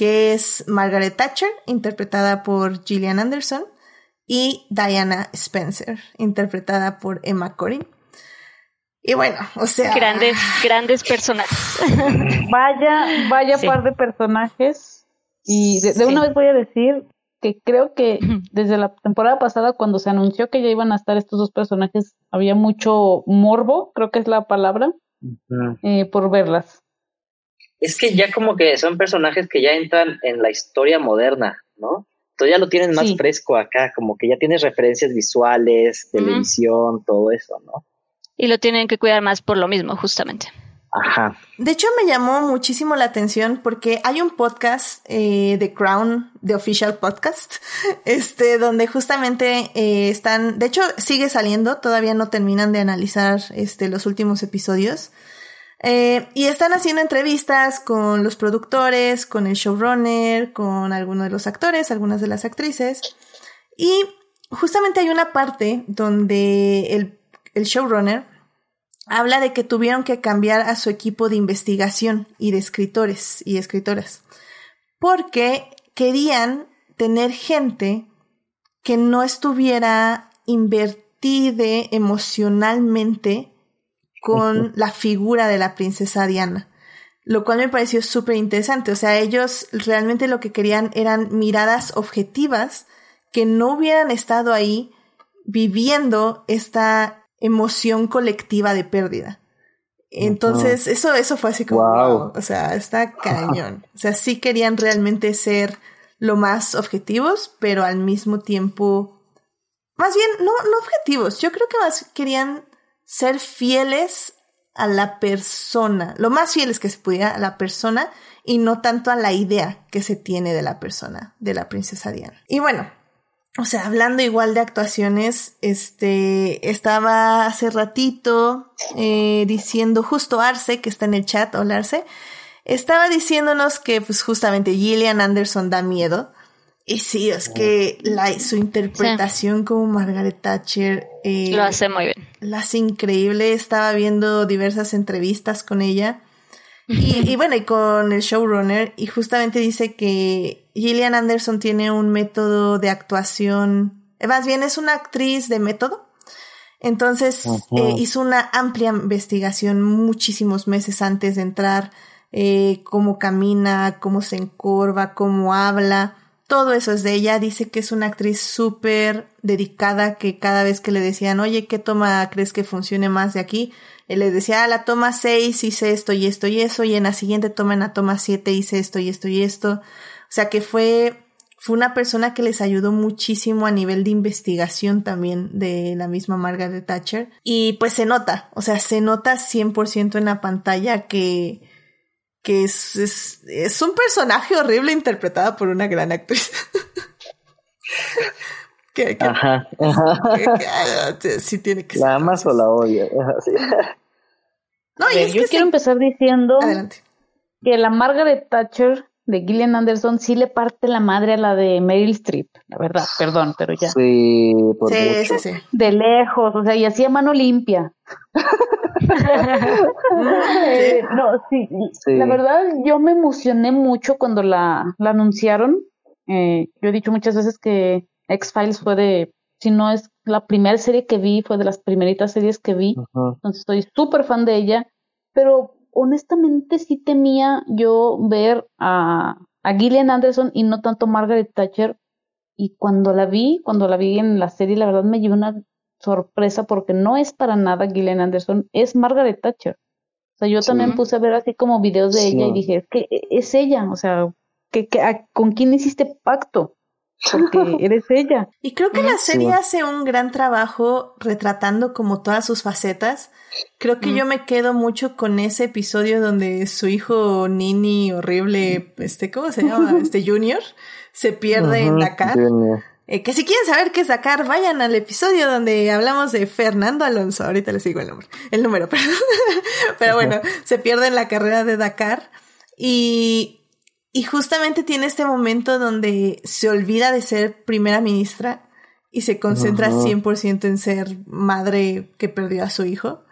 que es Margaret Thatcher, interpretada por Gillian Anderson, y Diana Spencer, interpretada por Emma Corrin. Y bueno, o sea. Grandes, grandes personajes. Vaya, vaya par de personajes. Y de, una vez voy a decir que creo que desde la temporada pasada, cuando se anunció que ya iban a estar estos dos personajes, había mucho morbo, creo que es la palabra, eh, por verlas. Es que ya como que son personajes que ya entran en la historia moderna, ¿no? Entonces ya lo tienen más fresco acá, como que ya tienes referencias visuales, televisión, todo eso, ¿no? Y lo tienen que cuidar más por lo mismo, justamente. Ajá. De hecho, me llamó muchísimo la atención porque hay un podcast eh, de Crown, de Official Podcast, este, donde justamente eh, están, de hecho, sigue saliendo, todavía no terminan de analizar este, los últimos episodios. Eh, y están haciendo entrevistas con los productores, con el showrunner, con algunos de los actores, algunas de las actrices. Y justamente hay una parte donde el, el showrunner habla de que tuvieron que cambiar a su equipo de investigación y de escritores y escritoras. Porque querían tener gente que no estuviera invertida emocionalmente con la figura de la princesa Diana, lo cual me pareció súper interesante. O sea, ellos realmente lo que querían eran miradas objetivas que no hubieran estado ahí viviendo esta emoción colectiva de pérdida. Entonces, eso, eso fue así como, wow. o sea, está cañón. O sea, sí querían realmente ser lo más objetivos, pero al mismo tiempo, más bien, no, no objetivos, yo creo que más querían ser fieles a la persona, lo más fieles que se pudiera a la persona y no tanto a la idea que se tiene de la persona, de la princesa Diana. Y bueno, o sea, hablando igual de actuaciones, este, estaba hace ratito eh, diciendo justo Arce, que está en el chat, hola Arce, estaba diciéndonos que pues justamente Gillian Anderson da miedo. Y sí, es que la, su interpretación como Margaret Thatcher... Eh, Lo hace muy bien. La hace increíble. Estaba viendo diversas entrevistas con ella. Y, y, bueno, y con el showrunner. Y justamente dice que Gillian Anderson tiene un método de actuación. Eh, más bien es una actriz de método. Entonces eh, hizo una amplia investigación muchísimos meses antes de entrar eh, cómo camina, cómo se encorva, cómo habla. Todo eso es de ella. Dice que es una actriz súper dedicada, que cada vez que le decían, oye, ¿qué toma crees que funcione más de aquí? Él le decía, ah, la toma 6 hice esto y esto y eso, y en la siguiente toma, en la toma 7 hice esto y esto y esto. O sea que fue, fue una persona que les ayudó muchísimo a nivel de investigación también de la misma Margaret Thatcher. Y pues se nota, o sea, se nota 100% en la pantalla que, que es, es, es un personaje horrible interpretada por una gran actriz. que, ajá, ajá. sí tiene que ¿La amas o la odias? No, y yo quiero empezar diciendo que la Margaret Thatcher de Gillian Anderson sí le parte la madre a la de Meryl Streep, la verdad, perdón, pero ya. Sí, por sí, sí, sí. De lejos, o sea, y hacía mano limpia. Eh, no, sí, la verdad yo me emocioné mucho cuando la, la anunciaron. Eh, yo he dicho muchas veces que X-Files fue de, si no es la primera serie que vi, fue de las primeritas series que vi, entonces estoy súper fan de ella, pero honestamente sí temía yo ver a, a Gillian Anderson y no tanto Margaret Thatcher. Y cuando la vi, cuando la vi en la serie, la verdad me llevó una sorpresa porque no es para nada Gillian Anderson, es Margaret Thatcher. O sea, yo también puse a ver así como videos de ella y dije, es que es ella, o sea, que, ¿con quién hiciste pacto? Porque eres ella. Y creo que la serie hace un gran trabajo retratando como todas sus facetas. Creo que yo me quedo mucho con ese episodio donde su hijo Nini horrible, este, ¿cómo se llama? Este Junior, se pierde en Dakar. Eh, que si quieren saber qué es Dakar, vayan al episodio donde hablamos de Fernando Alonso. Ahorita les digo el nombre, el número, pero, pero bueno, se pierde en la carrera de Dakar. Y y justamente tiene este momento donde se olvida de ser primera ministra y se concentra 100% en ser madre que perdió a su hijo.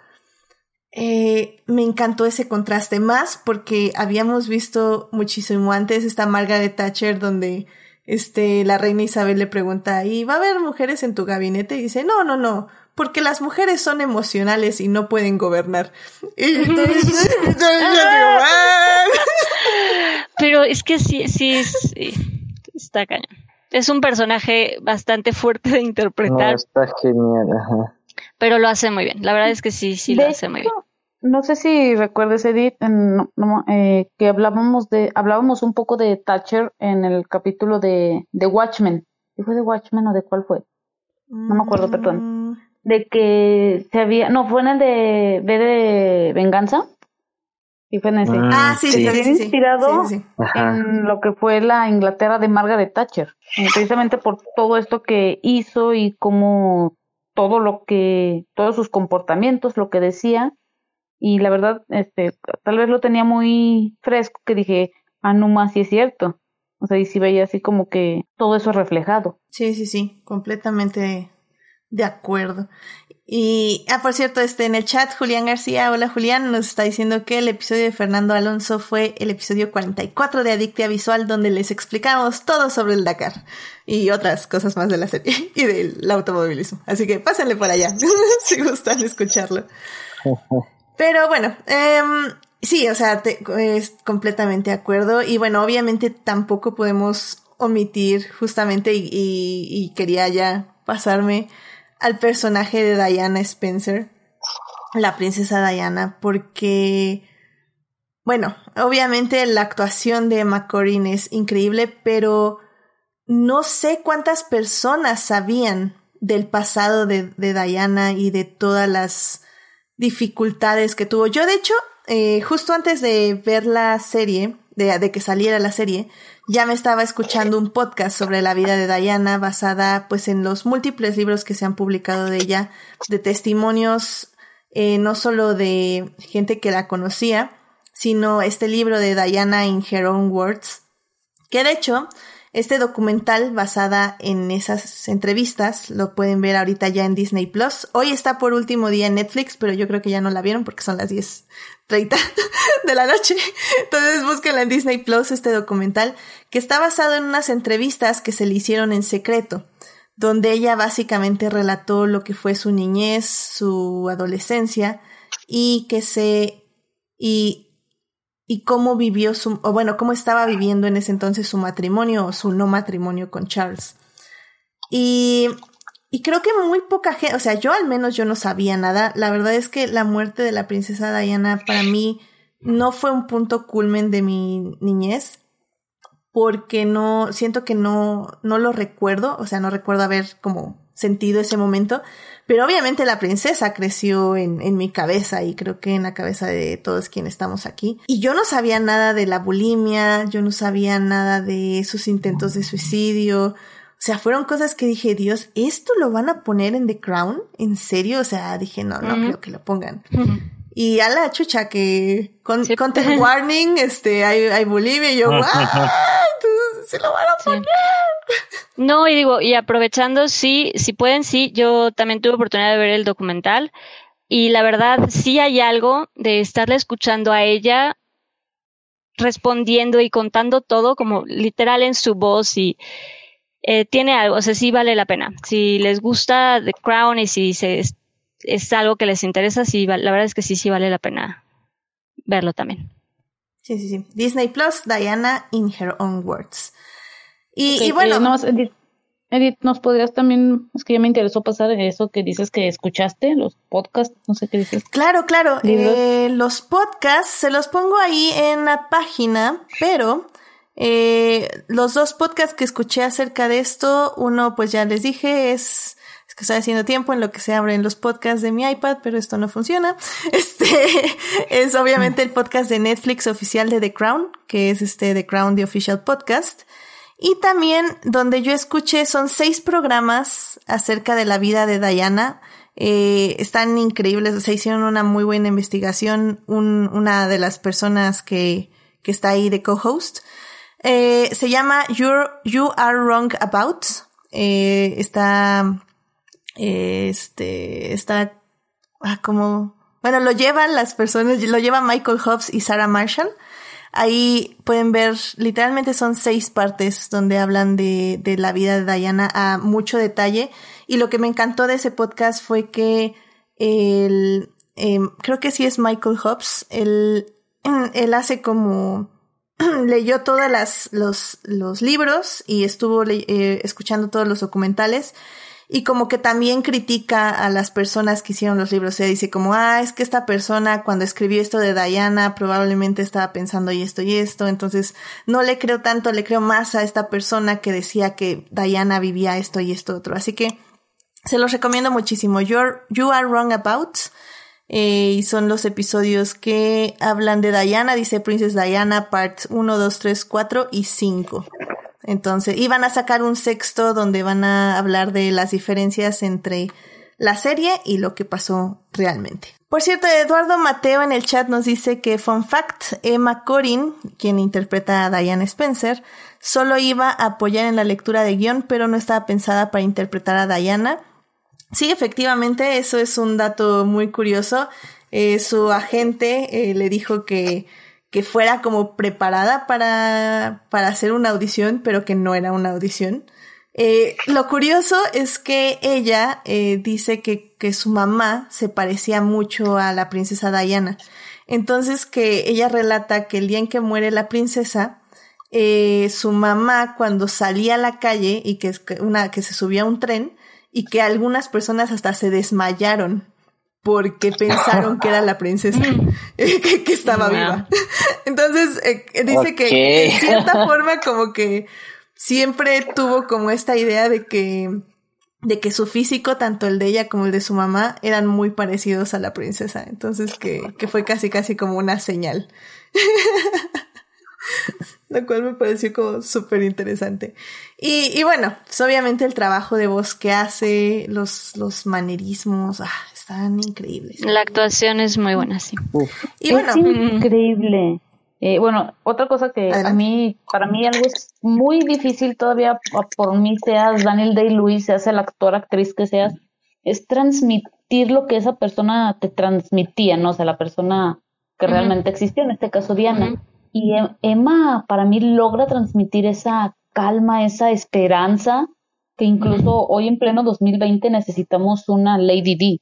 Eh, me encantó ese contraste más porque habíamos visto muchísimo antes esta Margaret Thatcher donde este, la reina Isabel le pregunta, ¿y va a haber mujeres en tu gabinete? Y dice, no, no, no, porque las mujeres son emocionales y no pueden gobernar. Y Pero es que sí, sí, está cañón. Es un personaje bastante fuerte de interpretar. está genial, Pero lo hace muy bien. La verdad es que sí, sí lo hace muy bien. No sé si recuerdes, Edith, eh, que hablábamos de, hablábamos un poco de Thatcher en el capítulo de, de Watchmen. ¿Fue de Watchmen o de cuál fue? No me acuerdo, perdón. Mm. De que se había, no, fue en el de B de Venganza y fue en ese. Ah, sí, sí, sí, inspirado en lo que fue la Inglaterra de Margaret Thatcher. Precisamente por todo esto que hizo y como todo lo que, todos sus comportamientos, lo que decía. Y la verdad, este, tal vez lo tenía muy fresco que dije, ah, no más, sí es cierto. O sea, y sí veía así como que todo eso reflejado. Sí, sí, sí, completamente de acuerdo. Y, ah, por cierto, este, en el chat, Julián García, hola Julián, nos está diciendo que el episodio de Fernando Alonso fue el episodio 44 de Adictia Visual, donde les explicamos todo sobre el Dakar y otras cosas más de la serie y del automovilismo. Así que pásenle por allá, si gustan escucharlo. Pero bueno, eh, sí, o sea, es completamente de acuerdo. Y bueno, obviamente tampoco podemos omitir justamente, y, y quería ya pasarme al personaje de Diana Spencer, la princesa Diana, porque, bueno, obviamente la actuación de Emma es increíble, pero no sé cuántas personas sabían del pasado de, Diana y de todas las dificultades que tuvo. Yo, de hecho, eh, justo antes de ver la serie, de, de, que saliera la serie, ya me estaba escuchando un podcast sobre la vida de Diana basada pues en los múltiples libros que se han publicado de ella, de testimonios eh, no solo de gente que la conocía, sino este libro de Diana in Her Own Words, que de hecho este documental basada en esas entrevistas lo pueden ver ahorita ya en Disney Plus. Hoy está por último día en Netflix, pero yo creo que ya no la vieron porque son las 10:30 de la noche. Entonces búsquenla en Disney Plus este documental que está basado en unas entrevistas que se le hicieron en secreto, donde ella básicamente relató lo que fue su niñez, su adolescencia y que se y y cómo vivió su, o bueno, cómo estaba viviendo en ese entonces su matrimonio o su no matrimonio con Charles. Y, y creo que muy poca gente, o sea, yo al menos yo no sabía nada. La verdad es que la muerte de la princesa Diana para mí no fue un punto culmen de mi niñez porque no, siento que no, no lo recuerdo, o sea, no recuerdo haber como sentido ese momento, pero obviamente la princesa creció en, en, mi cabeza y creo que en la cabeza de todos quienes estamos aquí. Y yo no sabía nada de la bulimia, yo no sabía nada de sus intentos de suicidio. O sea, fueron cosas que dije, Dios, ¿esto lo van a poner en The Crown? ¿En serio? O sea, dije, no, no creo que lo pongan. Y a la chucha que con content warning, este, hay, hay bulimia y yo, ¡ah! Se lo van a poner. No, y digo, y aprovechando, sí, si pueden, sí, yo también tuve oportunidad de ver el documental y la verdad sí hay algo de estarle escuchando a ella respondiendo y contando todo como literal en su voz y eh, tiene algo, o sea, sí vale la pena. Si les gusta The Crown y si se, es, algo que les interesa, sí, la verdad es que sí, sí vale la pena verlo también. Sí, sí, sí. Disney Plus, Diana in Her Own Words. Y, bueno. Eh, Edith, ¿nos podrías también, es que ya me interesó pasar eso que dices que escuchaste, los podcasts, no sé qué dices. Claro, claro, eh, los podcasts se los pongo ahí en la página, pero eh, los dos podcasts que escuché acerca de esto, uno pues ya les dije es, es que estoy haciendo tiempo en lo que se abren los podcasts de mi iPad, pero esto no funciona. Este es obviamente el podcast de Netflix oficial de The Crown, que es este The Crown, The Official Podcast. Y también donde yo escuché son seis programas acerca de la vida de Diana. Eh, están increíbles, se hicieron una muy buena investigación. Un, una de las personas que, que está ahí de co-host eh, se llama You're, You Are Wrong About. Eh, está, este, está, ah, como, bueno, lo llevan las personas, lo lleva Michael Hobbs y Sarah Marshall. Ahí pueden ver, literalmente son seis partes donde hablan de, de la vida de Diana a mucho detalle. Y lo que me encantó de ese podcast fue que el, em, creo que sí es Michael Hobbs, él, hace como, leyó todos los, los libros y estuvo eh, escuchando todos los documentales y como que también critica a las personas que hicieron los libros. Se dice como, ah, es que esta persona cuando escribió esto de Diana probablemente estaba pensando y esto y esto, entonces no le creo tanto, le creo más a esta persona que decía que Diana vivía esto y esto otro. Así que se los recomiendo muchísimo. You're, you Are Wrong About. Eh, y son los episodios que hablan de Diana, dice Princess Diana, parts 1, 2, 3, 4 y 5. Entonces, iban a sacar un sexto donde van a hablar de las diferencias entre la serie y lo que pasó realmente. Por cierto, Eduardo Mateo en el chat nos dice que, fun fact, Emma Corin, quien interpreta a Diane Spencer, solo iba a apoyar en la lectura de guion, pero no estaba pensada para interpretar a Diana. Sí, efectivamente, eso es un dato muy curioso. Eh, su agente eh, le dijo que que fuera como preparada para, para hacer una audición, pero que no era una audición. Eh, lo curioso es que ella eh, dice que, que su mamá se parecía mucho a la princesa Diana. Entonces que ella relata que el día en que muere la princesa, eh, su mamá cuando salía a la calle y que, una, que se subía a un tren y que algunas personas hasta se desmayaron porque pensaron que era la princesa que, estaba viva. Entonces, eh, dice que de cierta forma como que siempre tuvo como esta idea de que de que su físico, tanto el de ella como el de su mamá, eran muy parecidos a la princesa. Entonces que, que fue casi casi como una señal. Lo cual me pareció como súper interesante. Y, y, bueno, pues obviamente el trabajo de voz que hace, los, los manerismos, ah, están increíbles. La actuación es muy buena, sí. Y bueno, es increíble. Eh, bueno, otra cosa que a mí, para mí algo es muy difícil todavía, por mí seas Daniel Day-Lewis, seas el actor, actriz que seas, es transmitir lo que esa persona te transmitía, ¿no? O sea, la persona que realmente existió, en este caso Diana. Y e, Emma para mí logra transmitir esa calma, esa esperanza, que incluso hoy en pleno 2020 necesitamos una Lady D.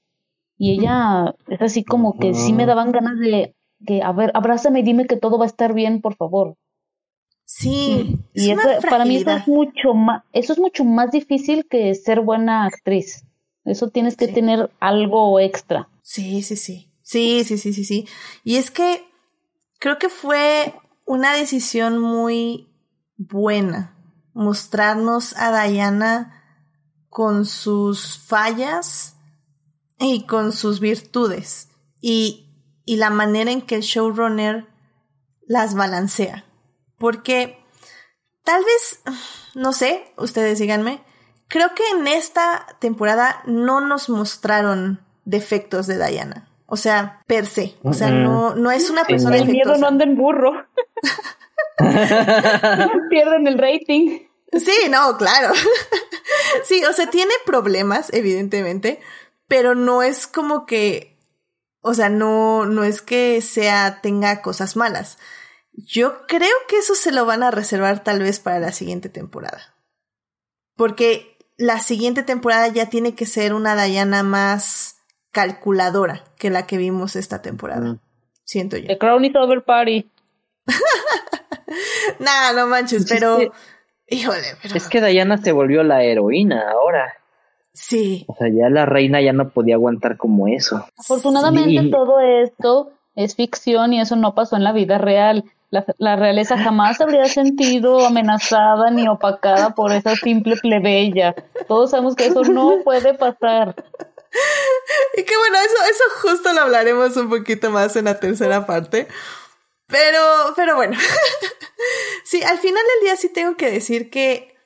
Y ella es así como que sí me daban ganas de, que, a ver, abrázame y dime que todo va a estar bien, por favor. Sí. Y eso, para mí eso es mucho más, eso es mucho más difícil que ser buena actriz. Eso tienes que tener algo extra. Sí, sí, sí. Sí, sí, sí, sí, sí. Y es que creo que fue una decisión muy buena mostrarnos a Diana con sus fallas y con sus virtudes. Y y la manera en que el showrunner las balancea. Porque tal vez, no sé, ustedes díganme, creo que en esta temporada no nos mostraron defectos de Diana. O sea, per se. O sea, no, no es una persona El miedo no anda en burro. Pierden el rating. Sí, no, claro. sí, o sea, tiene problemas, evidentemente, pero no es como que o sea, no, no es que sea, tenga cosas malas. Yo creo que eso se lo van a reservar tal vez para la siguiente temporada. Porque la siguiente temporada ya tiene que ser una Diana más calculadora que la que vimos esta temporada. Mm. Siento yo. The Crown is over party. nah, no manches, pero. Híjole, pero. Es que Diana se volvió la heroína ahora. Sí. O sea, ya la reina ya no podía aguantar como eso. Afortunadamente todo esto es ficción y eso no pasó en la vida real. La, realeza jamás habría sentido amenazada ni opacada por esa simple plebeya. Todos sabemos que eso no puede pasar. Y que bueno, eso, eso justo lo hablaremos un poquito más en la tercera parte. Pero, pero bueno. sí, al final del día sí tengo que decir que,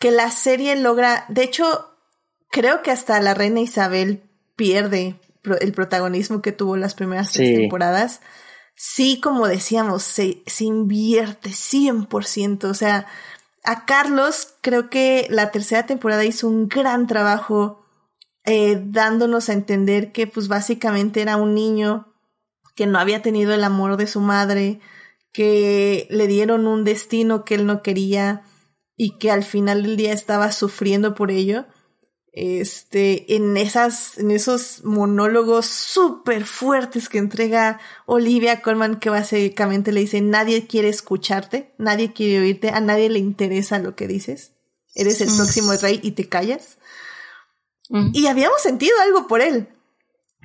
que la serie logra, de hecho, creo que hasta la reina Isabel pierde el protagonismo que tuvo las primeras tres temporadas. Sí, como decíamos, se, se invierte 100%. O sea, a Carlos creo que la tercera temporada hizo un gran trabajo eh, dándonos a entender que pues básicamente era un niño que no había tenido el amor de su madre, que le dieron un destino que él no quería y que al final del día estaba sufriendo por ello este, en esas, en esos monólogos súper fuertes que entrega Olivia Colman, que básicamente le dice, nadie quiere escucharte, nadie quiere oírte, a nadie le interesa lo que dices, eres el próximo rey y te callas. Y habíamos sentido algo por él.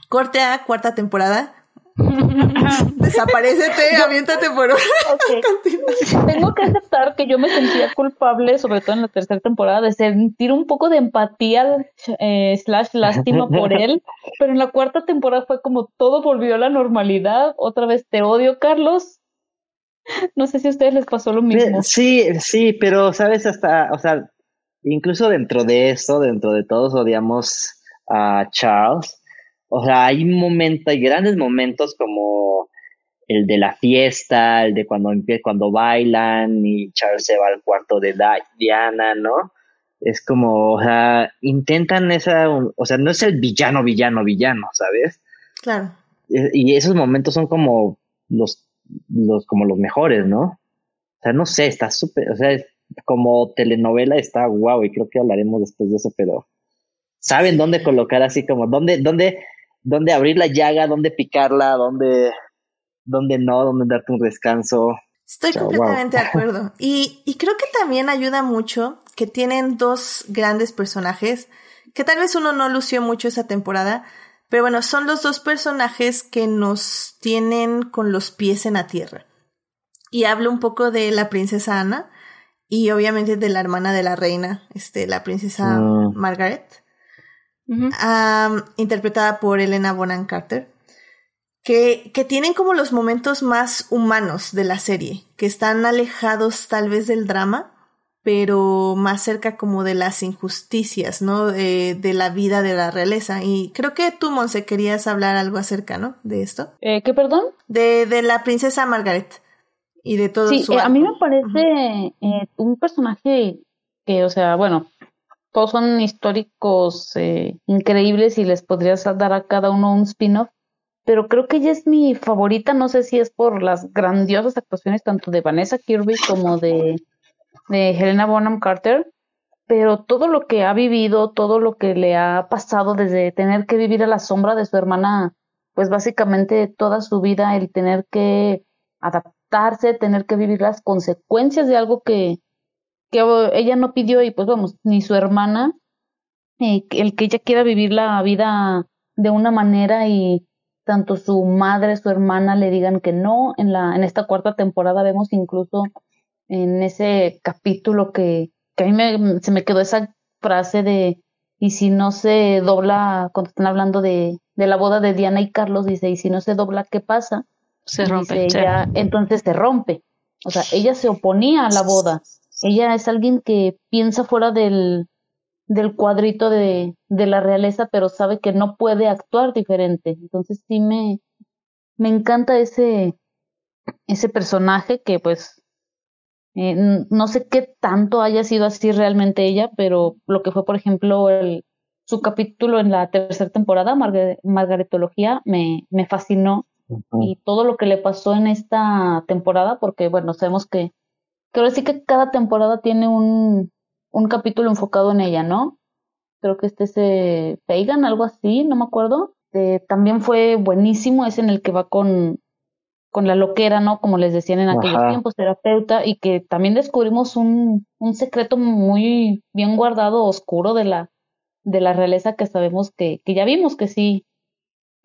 Corte a cuarta temporada, Desaparecete, aviéntate por Tengo que aceptar que yo me sentía culpable, sobre todo en la tercera temporada, de sentir un poco de empatía eh, slash lástima por él, pero en la cuarta temporada fue como todo volvió a la normalidad. Otra vez te odio, Carlos. No sé si a ustedes les pasó lo mismo. Sí, sí, pero sabes, hasta, o sea, incluso dentro de esto, dentro de todos odiamos a Charles o sea, hay momentos, hay grandes momentos como el de la fiesta, el de cuando cuando bailan y Charles se va al cuarto de Diana, ¿no? Es como, o sea, intentan esa, o sea, no es el villano, villano, villano, ¿sabes? Claro. Y esos momentos son como los, los, como los mejores, ¿no? O sea, no sé, está súper, o sea, como telenovela está guau, y creo que hablaremos después de eso, pero saben dónde colocar así como, dónde, dónde, dónde abrir la llaga, dónde picarla, dónde, dónde no, dónde darte un descanso. Estoy completamente de acuerdo. Y, y creo que también ayuda mucho que tienen dos grandes personajes, que tal vez uno no lució mucho esa temporada, pero bueno, son los dos personajes que nos tienen con los pies en la tierra. Y hablo un poco de la princesa Ana y obviamente de la hermana de la reina, este, la princesa mm. Margaret interpretada por Elena Bonham Carter, que, que tienen como los momentos más humanos de la serie, que están alejados tal vez del drama, pero más cerca como de las injusticias, ¿no? De, de, la vida de la realeza. Y creo que tú, Monse, querías hablar algo acerca, ¿no? De esto. Eh, ¿Qué, perdón? De, de la princesa Margaret y de todo sí, su eh, a mí me parece eh, un personaje que, o sea, bueno, todos son históricos eh, increíbles y les podrías dar a cada uno un spin-off, pero creo que ella es mi favorita, no sé si es por las grandiosas actuaciones tanto de Vanessa Kirby como de, de Helena Bonham Carter, pero todo lo que ha vivido, todo lo que le ha pasado desde tener que vivir a la sombra de su hermana, pues básicamente toda su vida, el tener que adaptarse, tener que vivir las consecuencias de algo que, que ella no pidió y pues vamos, ni su hermana, eh, el que ella quiera vivir la vida de una manera y tanto su madre, su hermana le digan que no. En la, en esta cuarta temporada vemos incluso en ese capítulo que, que a mí me, se me quedó esa frase de y si no se dobla, cuando están hablando de, de la boda de Diana y Carlos, dice, y si no se dobla, ¿qué pasa? Se rompe. Dice ella, entonces se rompe. O sea, ella se oponía a la boda. Ella es alguien que piensa fuera del, del cuadrito de, de la realeza, pero sabe que no puede actuar diferente. Entonces sí me, me encanta ese, ese personaje que pues eh, no sé qué tanto haya sido así realmente ella, pero lo que fue, por ejemplo, el, su capítulo en la tercera temporada, Margar Margaretología, me, me fascinó. Uh -huh. Y todo lo que le pasó en esta temporada, porque bueno, sabemos que creo sí que cada temporada tiene un, un capítulo enfocado en ella, ¿no? Creo que este es eh, Pagan, algo así, no me acuerdo. Eh, también fue buenísimo, es en el que va con, con la loquera, ¿no? Como les decían en aquellos Ajá. tiempos, terapeuta, y que también descubrimos un, un secreto muy bien guardado, oscuro de la, de la realeza que sabemos que, que ya vimos que sí,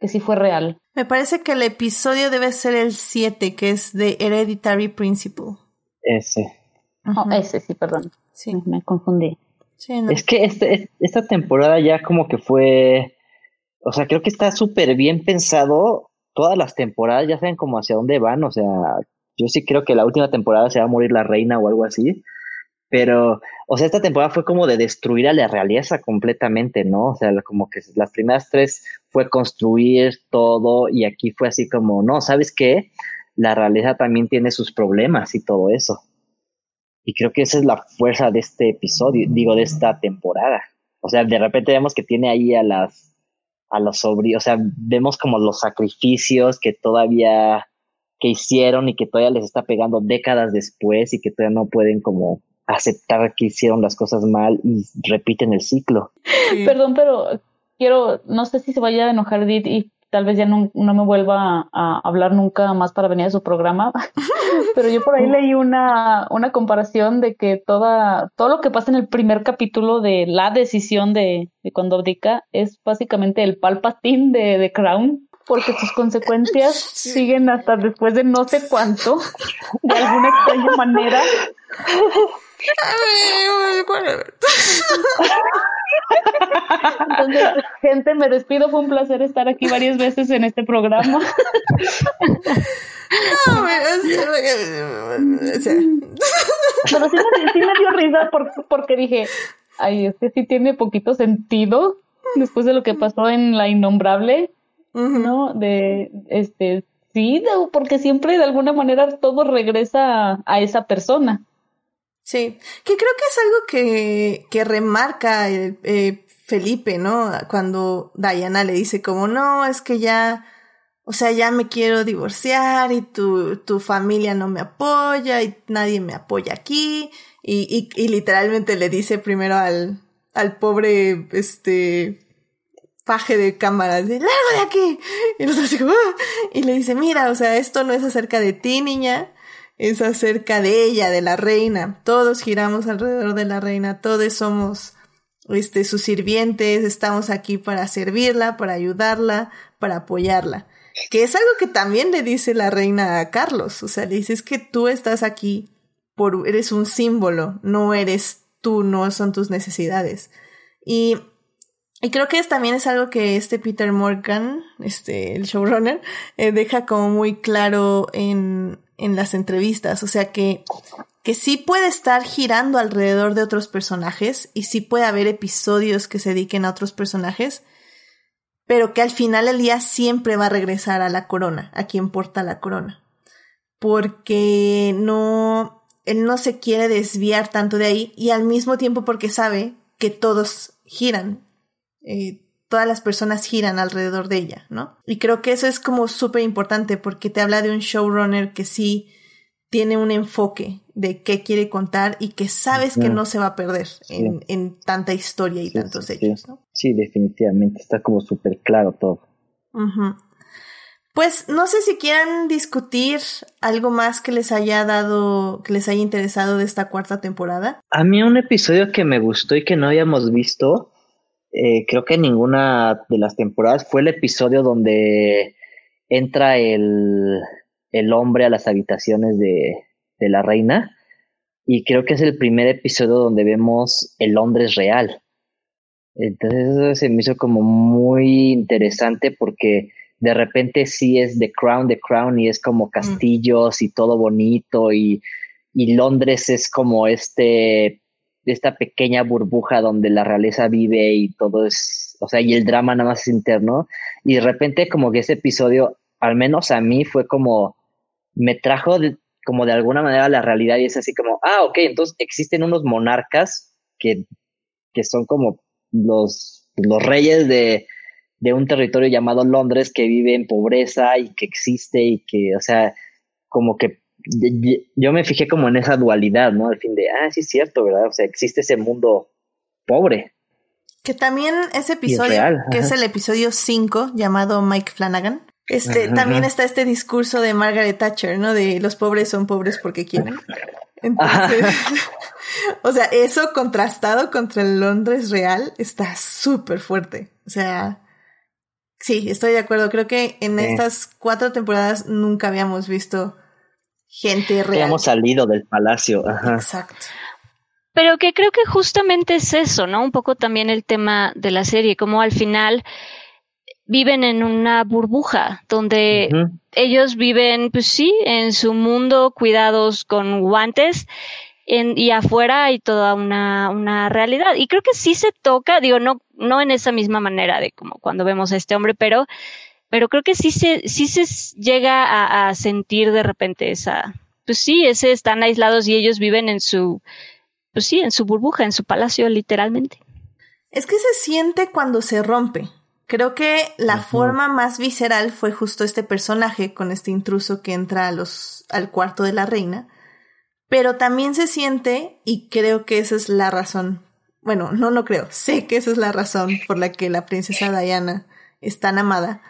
que sí fue real. Me parece que el episodio debe ser el 7, que es de Hereditary Principle. Ese. Oh, ese, sí, perdón. Sí. Me confundí. Sí, no. Es que este, esta temporada ya como que fue, o sea, creo que está súper bien pensado. Todas las temporadas ya saben como hacia dónde van, o sea, yo sí creo que la última temporada se va a morir la reina o algo así. Pero, o sea, esta temporada fue como de destruir a la realeza completamente, ¿no? O sea, como que las primeras tres fue construir todo y aquí fue así como, no, ¿sabes qué? La realeza también tiene sus problemas y todo eso. Y creo que esa es la fuerza de este episodio, digo, de esta temporada. O sea, de repente vemos que tiene ahí a las, a los sobrinos, o sea, vemos como los sacrificios que todavía, que hicieron y que todavía les está pegando décadas después y que todavía no pueden como aceptar que hicieron las cosas mal y repiten el ciclo. Sí. Perdón, pero quiero, no sé si se vaya a enojar Edith y tal vez ya no, no me vuelva a, a, hablar nunca más para venir a su programa, pero yo por ahí leí una, una comparación de que toda, todo lo que pasa en el primer capítulo de la decisión de, de cuando abdica es básicamente el palpatín de, de Crown, porque sus consecuencias siguen hasta después de no sé cuánto, de alguna extraña manera. Entonces, gente, me despido. Fue un placer estar aquí varias veces en este programa. No, pero, sí, me, sí me dio risa por, porque dije, ay, este sí tiene poquito sentido después de lo que pasó en La Innombrable, uh -huh. ¿no? De, este, sí, porque siempre de alguna manera todo regresa a esa persona. Sí, que creo que es algo que, que remarca el, eh, Felipe, ¿no? Cuando Diana le dice como, no, es que ya, o sea, ya me quiero divorciar y tu, tu familia no me apoya y nadie me apoya aquí. Y, y, y literalmente le dice primero al, al pobre, este, paje de cámaras, de, largo de aquí. Y, así como, ¡Ah! y le dice, mira, o sea, esto no es acerca de ti, niña es acerca de ella, de la reina. Todos giramos alrededor de la reina, todos somos este, sus sirvientes, estamos aquí para servirla, para ayudarla, para apoyarla. Que es algo que también le dice la reina a Carlos. O sea, le dice es que tú estás aquí por, eres un símbolo, no eres tú, no son tus necesidades. Y Y creo que también es algo que este Peter Morgan, este, el showrunner, eh, deja como muy claro en, en las entrevistas. O sea que, que sí puede estar girando alrededor de otros personajes y sí puede haber episodios que se dediquen a otros personajes, pero que al final el día siempre va a regresar a la corona, a quien porta la corona. Porque no, él no se quiere desviar tanto de ahí y al mismo tiempo porque sabe que todos giran eh, todas las personas giran alrededor de ella, ¿no? Y creo que eso es como súper importante porque te habla de un showrunner que sí tiene un enfoque de qué quiere contar y que sabes que no se va a perder en, en, tanta historia y tantos hechos, ¿no? Sí, definitivamente, está como súper claro todo. Pues no sé si quieran discutir algo más que les haya dado, que les haya interesado de esta cuarta temporada. A mí un episodio que me gustó y que no habíamos visto eh, creo que ninguna de las temporadas fue el episodio donde entra el, el hombre a las habitaciones de, de, la reina y creo que es el primer episodio donde vemos el Londres real. Entonces eso se me hizo como muy interesante porque de repente sí es The Crown, The Crown y es como mm. castillos y todo bonito y, y Londres es como este esta pequeña burbuja donde la realeza vive y todo es, o sea, y el drama nada más es interno. Y de repente como que ese episodio, al menos a mí, fue como, me trajo como de alguna manera la realidad y es así como, ah, ok, entonces existen unos monarcas que, que son como los, los reyes de, de un territorio llamado Londres que vive en pobreza y que existe y que, o sea, como que yo me fijé como en esa dualidad, ¿no? Al fin de, ah, sí es cierto, ¿verdad? O sea, existe ese mundo pobre. Que también ese episodio, que es el episodio 5, llamado Mike Flanagan, este, también está este discurso de Margaret Thatcher, ¿no? De los pobres son pobres porque quieren. Entonces, o sea, eso contrastado contra el Londres real está súper fuerte. O sea, sí, estoy de acuerdo. Creo que en estas cuatro temporadas nunca habíamos visto gente real. Hemos salido del palacio. Exacto. Pero que creo que justamente es eso, ¿no? Un poco también el tema de la serie, como al final viven en una burbuja donde ellos viven, pues sí, en su mundo, cuidados con guantes, en, y afuera hay toda una, una realidad. Y creo que sí se toca, digo, no, no en esa misma manera de como cuando vemos a este hombre, pero pero creo que sí se, sí se llega a, sentir de repente esa, pues sí, ese están aislados y ellos viven en su, pues sí, en su burbuja, en su palacio literalmente. Es que se siente cuando se rompe. Creo que la forma más visceral fue justo este personaje con este intruso que entra a los, al cuarto de la reina. Pero también se siente, y creo que esa es la razón. Bueno, no, no creo. Sé que esa es la razón por la que la princesa Diana es tan amada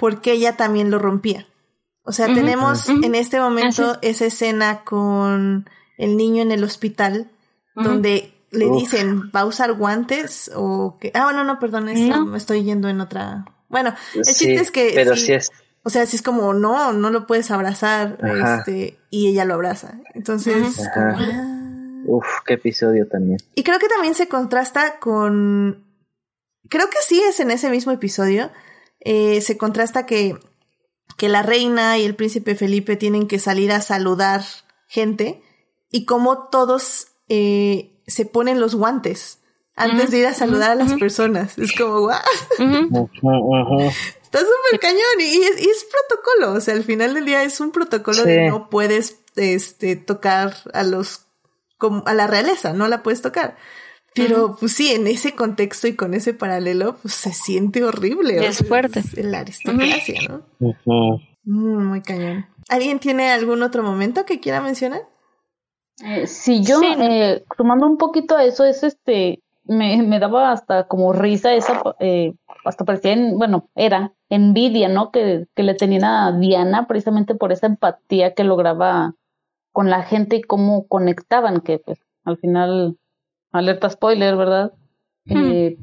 porque ella también lo rompía. O sea, tenemos en este momento esa escena con el niño en el hospital, donde le dicen, ¿va a usar guantes? O que. Ah, bueno, no, perdón, eso me estoy yendo en otra. Bueno, el chiste es que. Pero sí, es. O sea, si es como, no, no lo puedes abrazar, este, y ella lo abraza. Entonces, ah. Uf, qué episodio también. Y creo que también se contrasta con. Creo que sí es en ese mismo episodio eh, se contrasta que, que la reina y el príncipe Felipe tienen que salir a saludar gente y como todos eh, se ponen los guantes antes de ir a saludar a las personas. Es como, guau. Está súper cañón y es, protocolo. O sea, al final del día es un protocolo de no puedes este, tocar a los, a la realeza, no la puedes tocar. Pero pues sí, en ese contexto y con ese paralelo, pues se siente horrible. Es fuerte. Es la aristocracia, ¿no? Mm, muy cañón. ¿Alguien tiene algún otro momento que quiera mencionar? Eh, sí, yo, Eh, tomando un poquito a eso, es este, me, me daba hasta como risa esa, eh, hasta parecía, bueno, era envidia, ¿no? Que, que le tenían a Diana precisamente por esa empatía que lograba con la gente y cómo conectaban, que pues al final alerta spoiler, ¿verdad? Eh,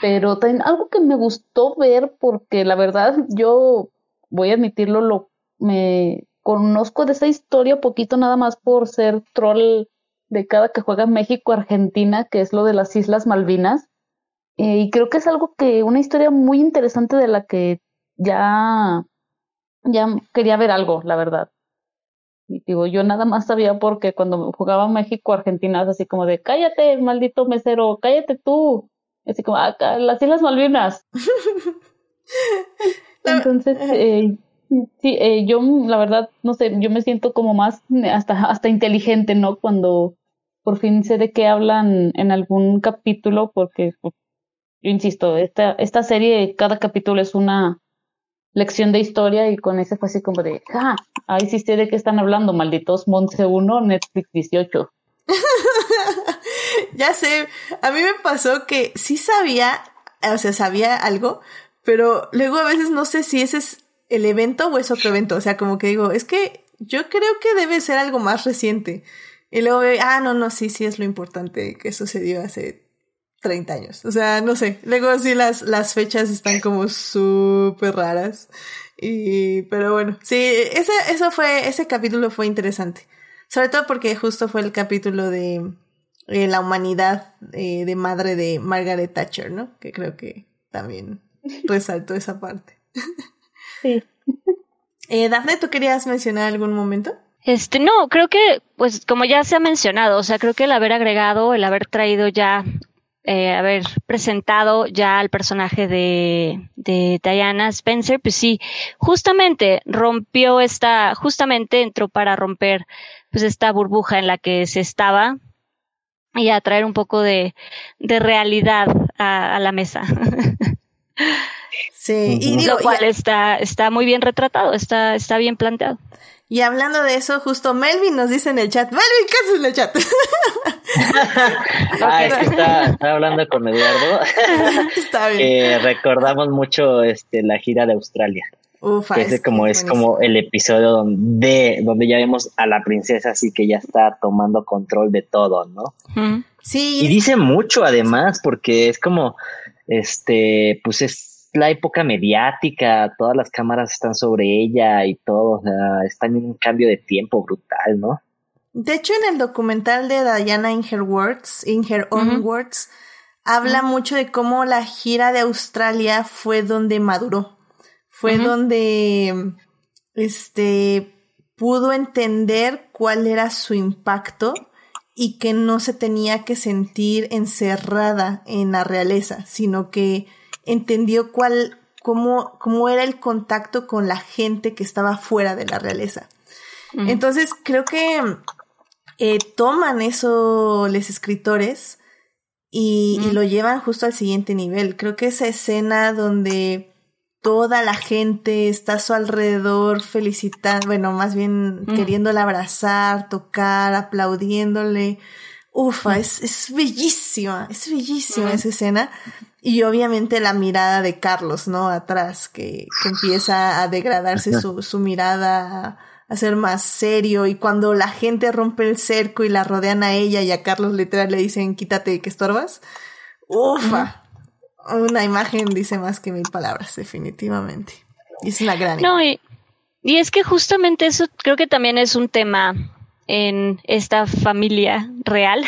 pero también algo que me gustó ver, porque la verdad yo voy a admitirlo, lo me conozco de esa historia poquito nada más por ser troll de cada que juega México Argentina, que es lo de las Islas Malvinas. Eh, y creo que es algo que, una historia muy interesante de la que ya, ya quería ver algo, la verdad. Y digo, yo nada más sabía porque cuando jugaba México-Argentina, así como de, cállate, maldito mesero, cállate tú. Así como, acá, las Islas Malvinas. Entonces, eh, sí, eh, yo la verdad, no sé, yo me siento como más hasta, hasta inteligente, ¿no? Cuando por fin sé de qué hablan en algún capítulo, porque, pues, yo insisto, esta, esta serie, cada capítulo es una lección de historia y con ese fue así como de, ah, ahí sí sé de qué están hablando, malditos Monse 1, Netflix 18. ya sé, a mí me pasó que sí sabía, o sea, sabía algo, pero luego a veces no sé si ese es el evento o es otro evento, o sea, como que digo, es que yo creo que debe ser algo más reciente. Y luego ah, no, no, sí, sí es lo importante que sucedió hace 30 años. O sea, no sé. Luego sí las, las fechas están como súper raras. Y, pero bueno, sí, ese, eso fue, ese capítulo fue interesante. Sobre todo porque justo fue el capítulo de eh, la humanidad eh, de madre de Margaret Thatcher, ¿no? Que creo que también resaltó esa parte. Sí. Eh, Dafne, ¿tú querías mencionar algún momento? Este, no, creo que, pues, como ya se ha mencionado, o sea, creo que el haber agregado, el haber traído ya, eh, haber presentado ya al personaje de, de Diana Spencer, pues sí, justamente rompió esta, justamente entró para romper, pues, esta burbuja en la que se estaba y a traer un poco de, de realidad a, a la mesa. Sí, y Lo digo, cual y- está, está muy bien retratado, está, está bien planteado. Y hablando de eso, justo Melvin nos dice en el chat. Melvin, ¿qué haces en el chat? Ah, es que está, está hablando con Eduardo. Está bien. que recordamos mucho este la gira de Australia. Ufa, Que ese es como es buenísimo. como el episodio donde, donde ya vemos a la princesa así que ya está tomando control de todo, ¿no? Sí, Y dice mucho además, porque es como, este, pues es la época mediática, todas las cámaras están sobre ella y todo, o sea, está en un cambio de tiempo brutal, ¿no? de hecho en el documental de Diana in her words, in her own words, habla mucho de cómo la gira de Australia fue donde maduró. Fue donde este pudo entender cuál era su impacto y que no se tenía que sentir encerrada en la realeza, sino que entendió cuál, cómo, cómo era el contacto con la gente que estaba fuera de la realeza. Entonces, creo que eh, toman eso los escritores y, y Mm. lo llevan justo al siguiente nivel. Creo que esa escena donde toda la gente está a su alrededor felicitando, bueno, más bien Mm. queriéndola abrazar, tocar, aplaudiéndole. Ufa, es, es bellísima, es bellísima Mm. esa escena. Y obviamente la mirada de Carlos, ¿no? Atrás, que, que empieza a degradarse su, su mirada, a, a ser más serio. Y cuando la gente rompe el cerco y la rodean a ella y a Carlos literal le dicen, quítate que estorbas. Ufa. Una imagen dice más que mil palabras, definitivamente. Y es una gran No, y, y es que justamente eso creo que también es un tema en esta familia real,